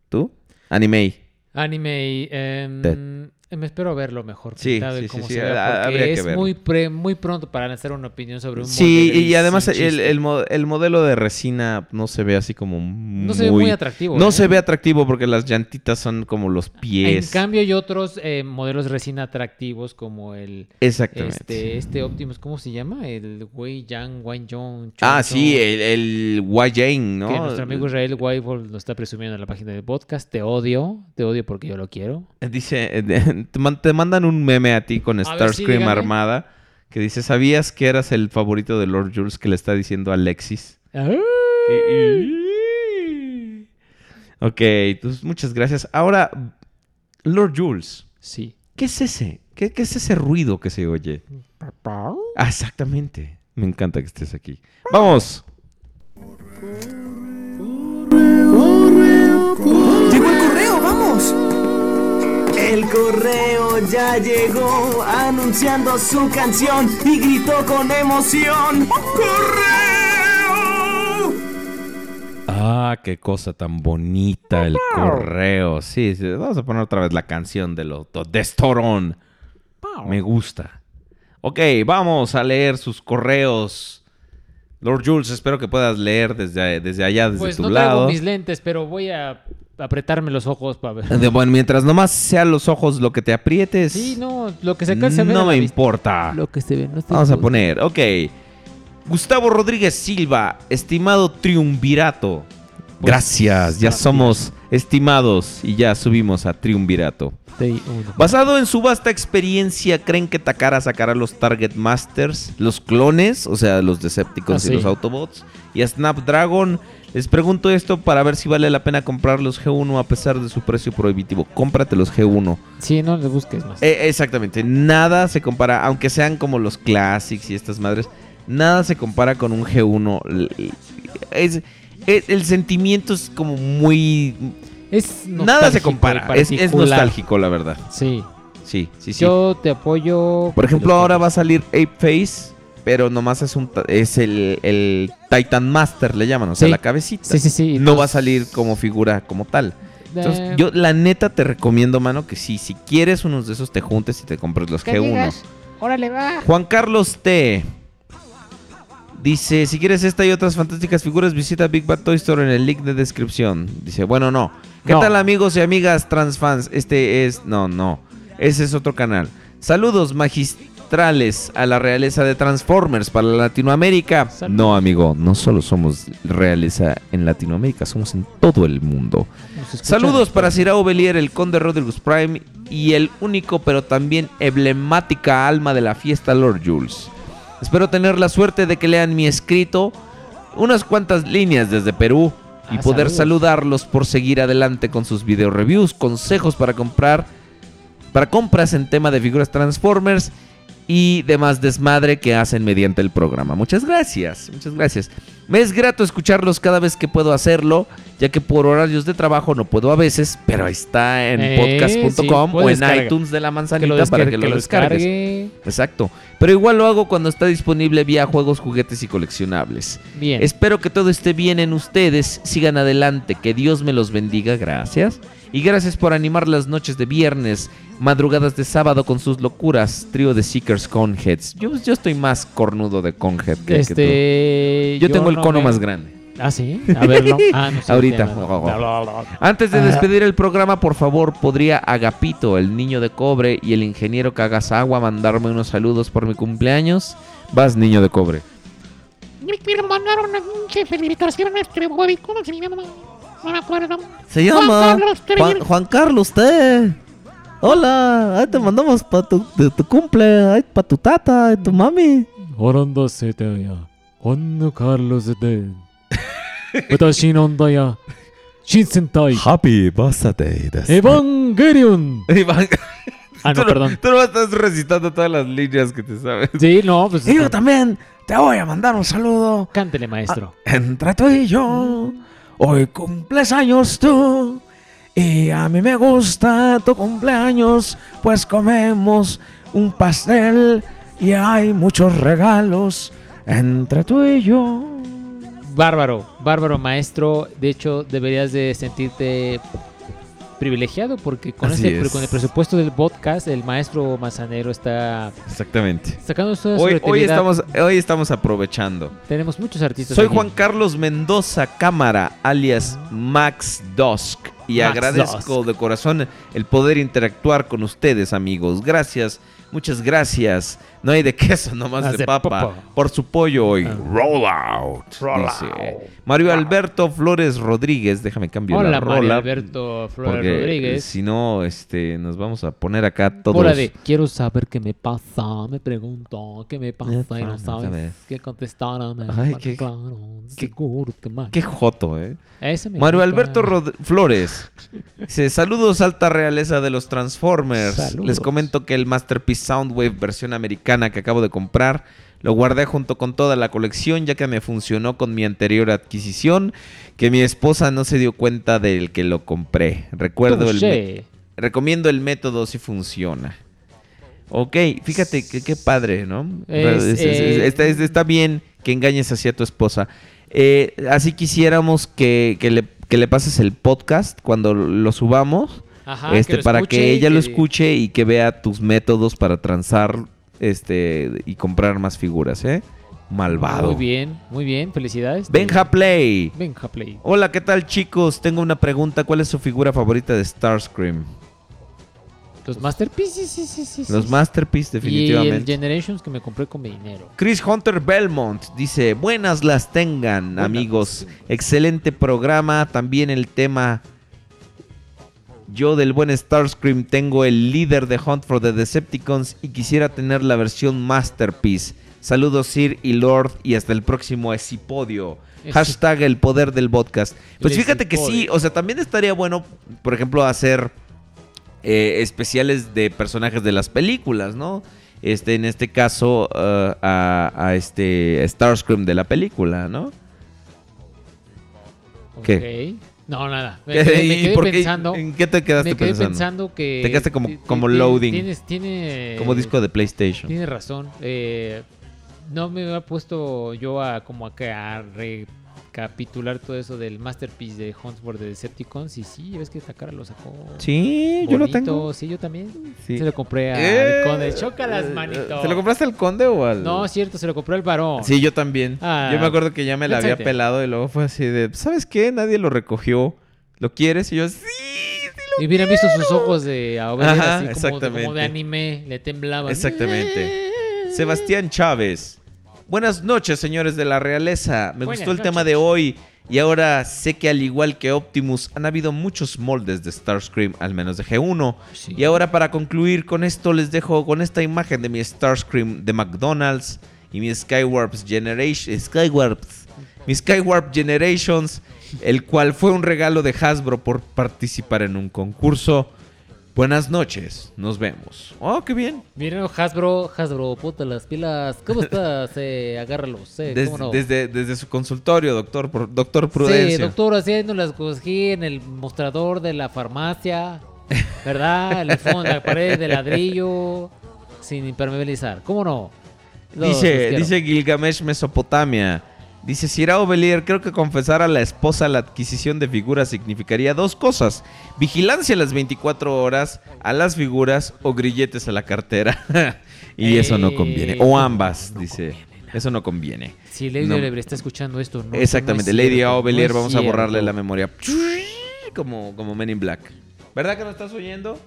¿Tú? Anime. Anime, em. Me espero verlo mejor Sí, pintado y sí, cómo sí, se sí, ve, ha- porque que es muy pre- muy pronto para lanzar una opinión sobre un Sí, y además el, el mo- el modelo de resina no se ve así como muy... No se ve muy atractivo, No ¿eh? se ve atractivo porque las llantitas son como los En pies. cambio hay otros eh, modelos resina atractivos como el Exactamente. este este Optimus, ¿cómo se llama? El Wei Yang Wang Yong. ah, sí, el, el Wajane, ¿no? Que nuestro amigo Israel Weibel nos está presumiendo en la página del podcast. Te odio, te odio porque yo lo quiero. Dice, [LAUGHS] te, man- te mandan un meme a ti con sí, Starscream armada que dice, ¿sabías que eras el favorito de Lord Jules que le está diciendo a Alexis? Ok, entonces muchas gracias. Ahora, Lord Jules. Sí. ¿Qué es ese? ¿Qué, qué es ese ruido que se oye? Ah, exactamente. Me encanta que estés aquí. ¡Vamos! El correo ya llegó anunciando su canción y gritó con emoción. ¡Correo! Ah, qué cosa tan bonita el correo. Sí, sí, vamos a poner otra vez la canción de los de Storón. Me gusta. Ok, vamos a leer sus correos. Lord Jules, espero que puedas leer desde, desde allá, desde Pues tu no traigo lado. mis lentes, pero voy a apretarme los ojos para ver. De- bueno, mientras nomás sean los ojos lo que te aprietes. Sí, no, lo que se ver No me importa. Lo que se ve, no estoy Vamos a poner, ok. Gustavo Rodríguez Silva, estimado triunvirato. Gracias, ya somos estimados y ya subimos a triunvirato. Basado en su vasta experiencia, ¿creen que Takara sacará los Target Masters, los clones, o sea, los Decepticons Ah, y sí. los Autobots, y a Snapdragon? Les pregunto esto para ver si vale la pena comprar los G1 a pesar de su precio prohibitivo. Cómprate los G1. Sí, no le busques más. Eh, exactamente, nada se compara, aunque sean como los Classics y estas madres, nada se compara con un G1. L- Es, es- el sentimiento es como muy... Es Nada se compara, es, es nostálgico la verdad. Sí. Sí, sí, sí. Yo te apoyo. Por ejemplo, ahora va a salir Ape Face, pero nomás es un es el, el Titan Master, le llaman, o sea, Sí. la cabecita. Sí, sí, sí. No va a salir como figura como tal. Entonces, Eh, yo la neta te recomiendo, mano, que sí, si quieres unos de esos te juntes y te compres los ¿Qué G1. digas? Órale, va. Juan Carlos T. Dice, si quieres esta y otras fantásticas figuras, visita Big Bad Toy Store en el link de descripción. Dice, bueno, no. ¿Qué No. tal amigos y amigas transfans? Este es... No, no. Ese es otro canal. Saludos magistrales a la realeza de Transformers para Latinoamérica. Saludos. No, amigo, no solo somos realeza en Latinoamérica, somos en todo el mundo. Saludos para Cirao Belier, el conde Rodrigus Prime y el único pero también emblemática alma de la fiesta Lord Jules. Espero tener la suerte de que lean mi escrito, unas cuantas líneas desde Perú y Ah, poder saludos. saludarlos por seguir adelante con sus video reviews, consejos para comprar, para compras en tema de figuras Transformers y demás desmadre que hacen mediante el programa. Muchas gracias, muchas gracias. Me es grato escucharlos cada vez que puedo hacerlo, ya que por horarios de trabajo no puedo a veces, pero está en Eh, podcast.com sí, o en iTunes de la manzanita para que lo que lo descargues. descargue. Exacto. Pero igual lo hago cuando está disponible vía juegos, juguetes y coleccionables. Bien. Espero que todo esté bien en ustedes. Sigan adelante. Que Dios me los bendiga. Gracias. Y gracias por animar las noches de viernes, madrugadas de sábado con sus locuras. Trío de Seekers Conheads. Yo, yo estoy más cornudo de Conhead que, que Este. tú. Yo, tengo el cono, más grande. Ah, sí. A ver, [LAUGHS] no. Ahorita. Antes de despedir el programa, por favor, podría Agapito, el niño de cobre y el ingeniero Kagasawa mandarme unos saludos por mi cumpleaños. Vas, niño de cobre. Quiero mandar unas felicitaciones, este ¿cómo se llama? No me acuerdo. Se llama Juan Carlos T. Hola, ahí te mandamos para tu, tu, cumple, para tu tata, tu mami. Orondo se te Juan Carlos de. Watashi no onda ya. Happy birthday desu. Evangelion. ah, no, tú perdón. Tú no estás recitando todas las líneas que te sabes. Sí, no, pues. Y yo este, también te voy a mandar un saludo. Cántele, maestro. A, entre tú y yo. Hoy cumples años tú. Y a mí me gusta tu cumpleaños, pues comemos un pastel y hay muchos regalos entre tú y yo. Bárbaro, bárbaro maestro. De hecho, deberías de sentirte privilegiado porque con, Así ese, es. con el presupuesto del podcast, el maestro Manzanero está Exactamente. sacando su Hoy, hoy, estamos, hoy estamos aprovechando. Tenemos muchos artistas. Soy aquí. Juan Carlos Mendoza Cámara, alias Max Dusk. Y Max agradezco Dusk. de corazón el poder interactuar con ustedes, amigos. Gracias, muchas gracias. No hay de queso, [LAUGHS] nomás Más de de papa. Por su pollo hoy. Ah. Roll out. dice. Mario Alberto Flores Rodríguez. Déjame cambiar Hola, la Mario rola. Alberto Flores porque Rodríguez. Si no, este, nos vamos a poner acá todos. Bola de quiero saber qué me pasa, me pregunto qué me pasa y no Ah, sabes qué contestar. Ay, qué- claro, qué- seguro. Qué joto, eh. Ese me Mario. Alberto Rod- Flores. Dice, saludos alta realeza de los Transformers. Saludos. Les comento que el Masterpiece Soundwave versión americana que acabo de comprar lo guardé junto con toda la colección ya que me funcionó con mi anterior adquisición, que mi esposa no se dio cuenta del que lo compré. Recuerdo el, me-. Recomiendo el método si funciona. Ok, fíjate que qué padre, ¿no? Es, eh, está, es- está bien que engañes así a tu esposa. Eh, así quisiéramos que, que le, que le pases el podcast cuando lo subamos. Ajá, este, que para que ella lo escuche y que vea tus métodos para transar este y comprar más figuras, ¿eh? Malvado. Muy bien, muy bien. Felicidades. Benja Play. Benja Play. Hola, ¿qué tal chicos? Tengo una pregunta. ¿Cuál es su figura favorita de Starscream? Los Masterpieces, sí, sí, sí. sí, Los sí. Masterpiece, Y el definitivamente. Generations que me compré con mi dinero. Chris Hunter Belmont dice, buenas las tengan Buenas amigos, excelente programa, también el tema, yo del buen Starscream tengo el líder de Hunt for the Decepticons y quisiera tener la versión Masterpiece. Saludos Sir y Lord y hasta el próximo Esipodio. Esi- Hashtag el poder del podcast. Pues fíjate que sí, o sea, también estaría bueno, por ejemplo, hacer eh, especiales de personajes de las películas, ¿no? Este, en este caso, eh, a, a este Starscream de la película, ¿no? ¿Qué? No, nada. Me me ¿Y quedé por qué? pensando. ¿En qué te quedaste me quedé pensando? pensando que. Te quedaste como- como loading. Tienes, tiene, Como disco de PlayStation. Tienes razón. eh, no me había puesto yo a como a, a recapitular todo eso del Masterpiece de Hunt for the Decepticons. Y sí, ves que esta cara lo sacó. Sí, yo lo tengo. Sí, yo también. Sí. Se lo compré al Eh, conde. Chócalas, manito. ¿Se lo compraste al conde o al...? No, cierto, se lo compré al varón. Sí, yo también. Ah, yo me acuerdo que ya me la había pelado y luego fue así de, ¿sabes qué? Nadie lo recogió. ¿Lo quieres? Y yo, sí. Y hubieran visto sus ojos de Ajá, así como, como de anime, le temblaban. Exactamente. Sebastián Chávez. Buenas noches, señores de la realeza. Me Buenas gustó el noches. tema de hoy. Y ahora sé que al igual que Optimus han habido muchos moldes de Starscream, al menos de G1. Sí. Y ahora para concluir con esto les dejo con esta imagen de mi Starscream de McDonald's y mi Skywarps Generation, Skywarps, mi Skywarp Generations, el cual fue un regalo de Hasbro por participar en un concurso. Buenas noches, nos vemos. Oh, qué bien. Miren, Hasbro, Hasbro, puta las pilas. ¿Cómo [LAUGHS] estás? Eh, agárralos, eh, Des- ¿cómo no? desde, desde su consultorio, doctor, por- doctor Prudencia. Sí, doctor, haciendo las en el mostrador de la farmacia, ¿verdad? En el fondo, la pared de ladrillo, sin impermeabilizar. ¿Cómo no? Los- Dice, dice Gilgamesh Mesopotamia. Dice, Sira Ovelier, creo que confesar a la esposa la adquisición de figuras significaría dos cosas. Vigilancia a las 24 horas a las figuras o grilletes a la cartera. [LAUGHS] y eso no conviene. O ambas, dice. Eso no conviene. Si Lady No. Está escuchando esto, no. Exactamente, no es Lady es vamos a borrarle la memoria. [LAUGHS] Como, como Men in Black. ¿Verdad que no estás oyendo?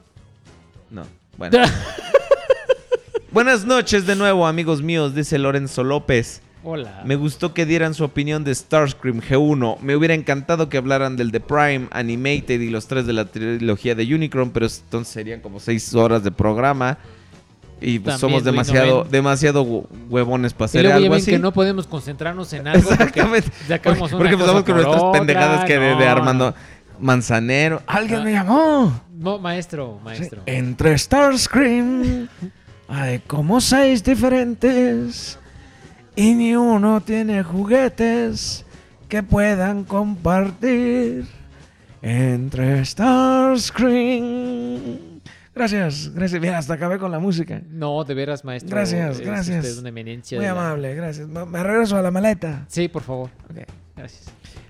No. Bueno. [LAUGHS] Buenas noches de nuevo, amigos míos, dice Lorenzo López. Hola. Me gustó que dieran su opinión de Starscream G1. Me hubiera encantado que hablaran del The Prime, Animated y los tres de la trilogía de Unicron, pero entonces serían como seis horas de programa. Y pues somos Luis, ¿no demasiado, demasiado hue- huevones para Y hacer luego ya algo ven así. que no podemos concentrarnos en algo Exactamente. porque Porque, empezamos con nuestras pendejadas que de. Armando Manzanero. Alguien me llamó. No, maestro, maestro. Entre Starscream [LAUGHS] hay como seis diferentes y ni uno tiene juguetes que puedan compartir. Entre Starscream. Gracias, gracias. Mira, hasta acabé con la música. No, de veras, maestro. Gracias, es gracias. usted una eminencia. Muy la- amable, gracias. Me regreso a la maleta. Sí, por favor. Gracias.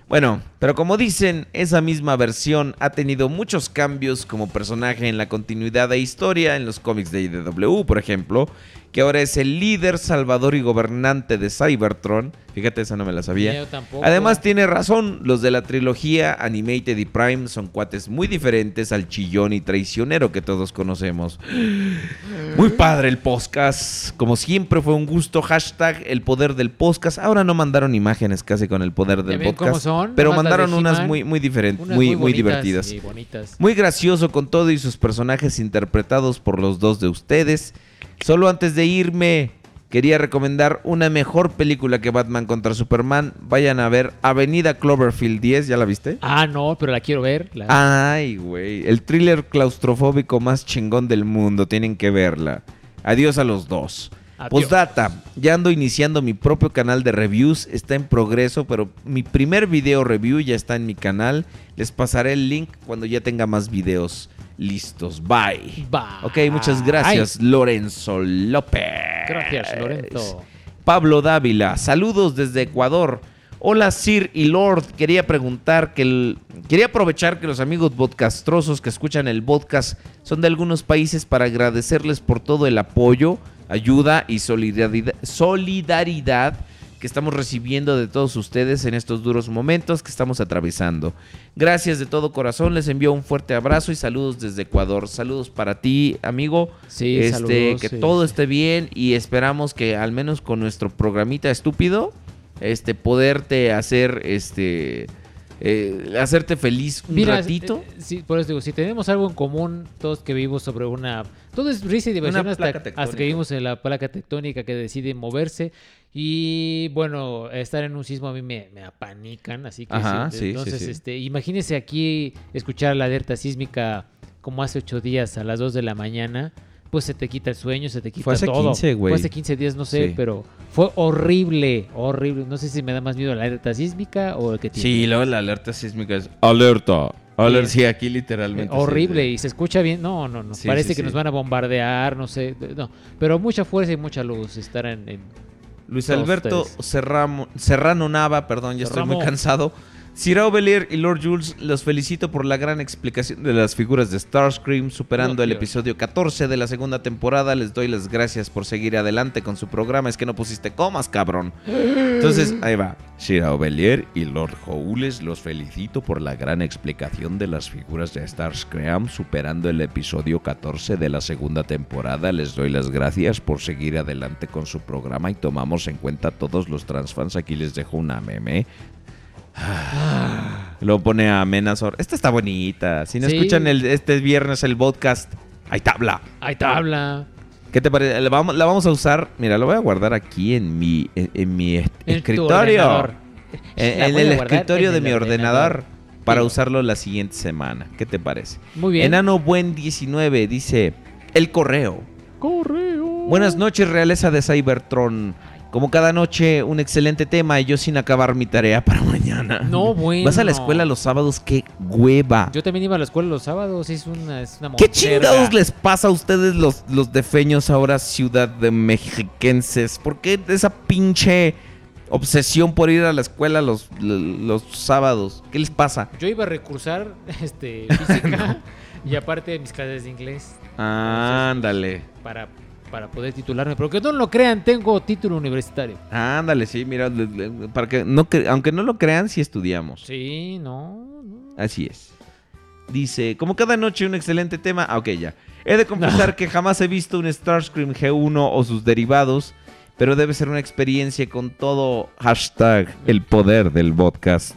Bueno, pero como dicen, esa misma versión ha tenido muchos cambios como personaje en la continuidad de historia en los cómics de IDW, por ejemplo, que ahora es el líder, salvador y gobernante de Cybertron. Fíjate, esa no me la sabía. Yo tampoco. Además tiene razón, los de la trilogía Animated y Prime son cuates muy diferentes al chillón y traicionero que todos conocemos. Muy padre el podcast, como siempre fue un gusto, hashtag el poder del podcast. Ahora no mandaron imágenes casi con el poder del ven cómo podcast, son? pero mandaron unas muy, muy diferentes, muy, muy divertidas. y bonitas. Muy gracioso con todo y sus personajes interpretados por los dos de ustedes. Solo antes de irme, quería recomendar una mejor película que Batman contra Superman. Vayan a ver Avenida Cloverfield 10, ¿ya la viste? Ah, no, pero la quiero ver. la- Ay, güey. El thriller claustrofóbico más chingón del mundo. Tienen que verla. Adiós a los dos. Adiós. Postdata. Ya ando iniciando mi propio canal de reviews. Está en progreso, pero mi primer video review ya está en mi canal. Les pasaré el link cuando ya tenga más videos listos. Bye. Bye. Ok, muchas gracias, Lorenzo López. Gracias, Lorenzo. Pablo Dávila, saludos desde Ecuador. Hola Sir y Lord, quería preguntar que el- quería aprovechar que los amigos podcastrosos que escuchan el podcast son de algunos países para agradecerles por todo el apoyo, ayuda y solidaridad, solidaridad que estamos recibiendo de todos ustedes en estos duros momentos que estamos atravesando. Gracias de todo corazón, les envío un fuerte abrazo y saludos desde Ecuador. Saludos para ti, amigo. Sí, este, saludos, que sí. todo esté bien y esperamos que al menos con nuestro programita estúpido, este, poderte hacer, este, eh, hacerte feliz un Mira, ratito. eh, sí, por eso digo, si tenemos algo en común, todos que vivimos sobre una... Todo es risa y diversión Una hasta, que vivimos en la placa tectónica que decide moverse. Y bueno, estar en un sismo a mí me, me apanican, así que... Ajá, sí, sí, sí, entonces, sí. este, imagínense aquí escuchar la alerta sísmica como hace ocho días a las 2 de la mañana. Pues se te quita el sueño, se te quita hace todo. 15, güey. Fue hace 15 días, no sé, Sí. pero fue horrible, horrible. No sé si me da más miedo la alerta sísmica o el que tiene. Sí, luego la alerta sísmica es alerta. Alerta, sí, aquí literalmente. sí, horrible y se escucha bien. No, no, no. Sí, Parece sí, que sí. nos van a bombardear, no sé. No. Pero mucha fuerza y mucha luz estar en. en- Luis Alberto. Serramo- Serrano Nava, perdón, ya estoy muy cansado. Ciro Belier y Lord Jules, los felicito por la gran explicación de las figuras de Starscream, superando el Gracias. episodio 14 de la segunda temporada. Les doy las gracias por seguir adelante con su programa. Es que no pusiste comas, cabrón. Entonces, ahí va. Ciro Belier y Lord Joules, los felicito por la gran explicación de las figuras de Starscream, superando el episodio 14 de la segunda temporada. Les doy las gracias por seguir adelante con su programa y tomamos en cuenta todos los transfans. Aquí les dejo una meme. Lo pone a Amenazor. Esta está bonita. Si no Sí. escuchan el, este viernes el podcast, hay tabla. Hay tabla. ¿Qué te parece? La vamos, la vamos a usar. Mira, lo voy a guardar aquí en mi, en, en mi En escritorio. En, el escritorio de el mi ordenador. ordenador. Para Sí. usarlo la siguiente semana. ¿Qué te parece? Muy bien. Enano Buen 19 dice: El correo. Correo. Buenas noches, realeza de Cybertron. Como cada noche, un excelente tema y yo sin acabar mi tarea para [LAUGHS] mañana. No, bueno. ¿Vas a la escuela los sábados? ¡Qué hueva! Yo también iba a la escuela los sábados. Es una, es una ¿Qué chingados les pasa a ustedes los, los defeños ahora ciudad de mexiquenses? ¿Por qué esa pinche obsesión por ir a la escuela los, los sábados? ¿Qué les pasa? Yo iba a recursar [LAUGHS] este, [LAUGHS] física y aparte mis clases de inglés Ándale. para, para poder titularme. Pero que no lo crean, tengo título universitario. Ándale, sí, mira, para que no aunque no lo crean, sí estudiamos. Sí, no, no. Así es. Dice, como cada noche un excelente tema. Ah, ok, ya. He de confesar que jamás he visto un Starscream G1 o sus derivados, pero debe ser una experiencia con todo hashtag el poder del podcast.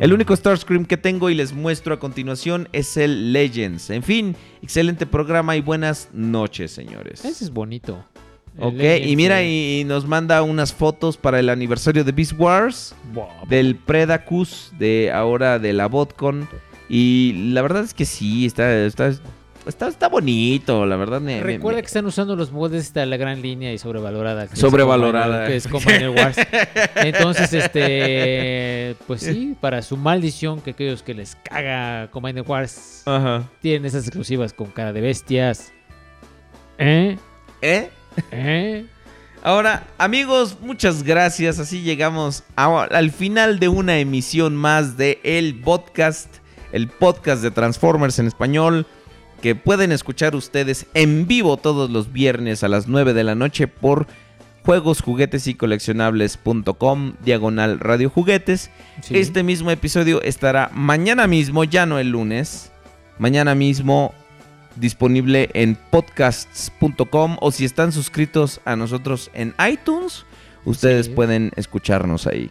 El único Starscream que tengo y les muestro a continuación es el Legends. En fin, excelente programa y buenas noches, señores. Ese es bonito. El Ok, Legends y mira, de- y nos manda unas fotos para el aniversario de Beast Wars, del Predacus, de ahora de la BotCon. Y la verdad es que sí, está, está, está, está bonito, la verdad. me- Recuerda me- que están usando los mods de la gran línea y sobrevalorada. que Sobrevalorada. Es [LAUGHS] Wars. Entonces, este, pues sí, para su maldición, que aquellos que les caga Combiner Wars Ajá. tienen esas exclusivas con cara de bestias. ¿Eh? ¿Eh? ¿Eh? Ahora, amigos, muchas gracias. Así llegamos a- al final de una emisión más de El Podcast, el podcast de Transformers en español, que pueden escuchar ustedes en vivo todos los viernes a las 9 de la noche por juegos, juguetes y coleccionables.com, diagonal radio juguetes. Sí. Este mismo episodio estará mañana mismo, ya no el lunes, mañana mismo disponible en podcasts.com o si están suscritos a nosotros en iTunes, ustedes Sí. pueden escucharnos ahí.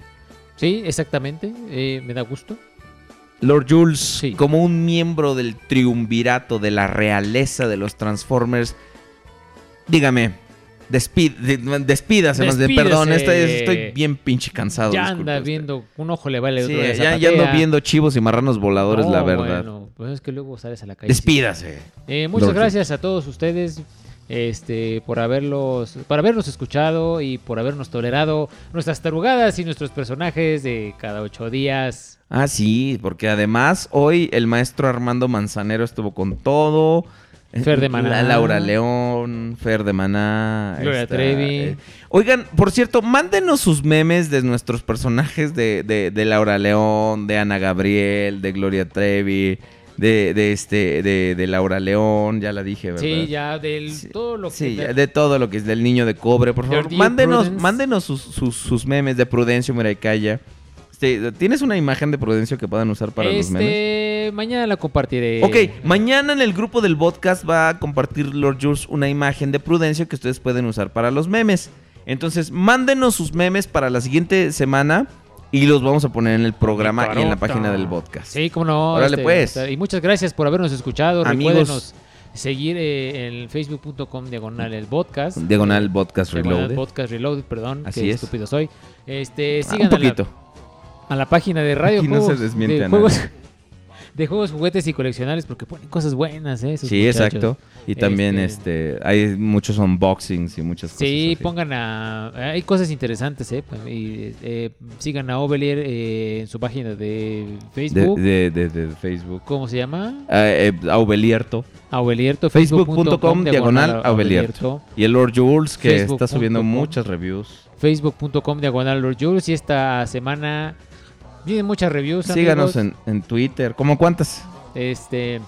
Sí, exactamente. eh, me da gusto. Lord Jules, Sí. como un miembro del triunvirato de la realeza de los Transformers, dígame, despid- de- despídase, más de perdón, esta- estoy bien pinche cansado. ya anda usted. viendo, un ojo le vale, Sí, otro ya, ya ando viendo chivos y marranos voladores, No, la verdad. Bueno, pues es que luego sales a la calle. Despídase. Eh, muchas Lord gracias a todos ustedes. este, por haberlos, por habernos escuchado y por habernos tolerado nuestras tarugadas y nuestros personajes de cada ocho días. Ah, sí, porque además hoy el maestro Armando Manzanero estuvo con todo. Fer de Maná. La- Laura León, Fer de Maná. Gloria esta, Trevi. eh, Oigan, por cierto, mándenos sus memes de nuestros personajes de, de- de Laura León, de Ana Gabriel, de Gloria Trevi, de, de este, de, de Laura León, ya la dije, ¿verdad? Sí, ya del todo lo que Sí, de todo lo que es del niño de cobre, por favor. Mándenos, mándenos sus, sus, sus memes de Prudencio Muraycaya. Este, ¿Tienes una imagen de Prudencio que puedan usar para los memes? este, mañana la compartiré. Ok, mañana en el grupo del podcast va a compartir Lord Jules una imagen de Prudencio que ustedes pueden usar para los memes. Entonces, mándenos sus memes para la siguiente semana y los vamos a poner en el programa y en la página del podcast. Sí, cómo no. Órale, este, pues. Y muchas gracias por habernos escuchado. Amigos. Recuérdenos seguir eh, en facebook.com diagonal el podcast. Diagonal podcast Diagonal reloaded. podcast reloaded, perdón. Así qué es. estúpido soy. Este, Ah, sigan un poquito. A, la, página de Radio Aquí no se de juegos, [LAUGHS] de juegos, juguetes y coleccionables porque ponen cosas buenas, ¿eh? esos Sí, muchachos. exacto. Y también este hay muchos unboxings y muchas cosas. Sí, así. pongan a... Hay cosas interesantes, ¿eh? Y, eh, sigan a Ovelier eh, en su página de Facebook. de, de- de Facebook. ¿Cómo se llama? Ah, eh, Aubelierto. Aubelierto, Facebook.com diagonal Aubelierto. Y el Lord Jules que está subiendo muchas reviews. Facebook.com diagonal Lord Jules. Y esta semana vienen muchas reviews. Síganos en, en Twitter. ¿Cómo cuántas? Este.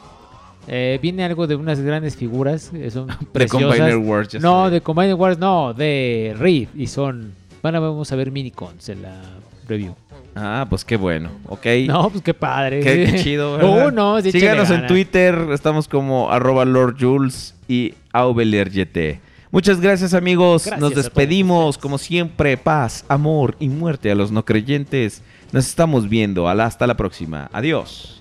eh, viene algo de unas grandes figuras. que son [LAUGHS] De. Combiner Wars, No, de Combiner Wars, no, de Reed. Y son. Van a, vamos a ver minicons en la review. Ah, pues qué bueno. Ok. No, pues qué padre. Qué, qué [LAUGHS] chido. ¿verdad? No, sí, Síganos en. Twitter. Estamos como arroba Lord Jules y Aubeliergt. Muchas gracias amigos. Gracias Nos despedimos como siempre. Paz, amor y muerte a los no creyentes. Nos estamos viendo. Hasta la próxima. Adiós.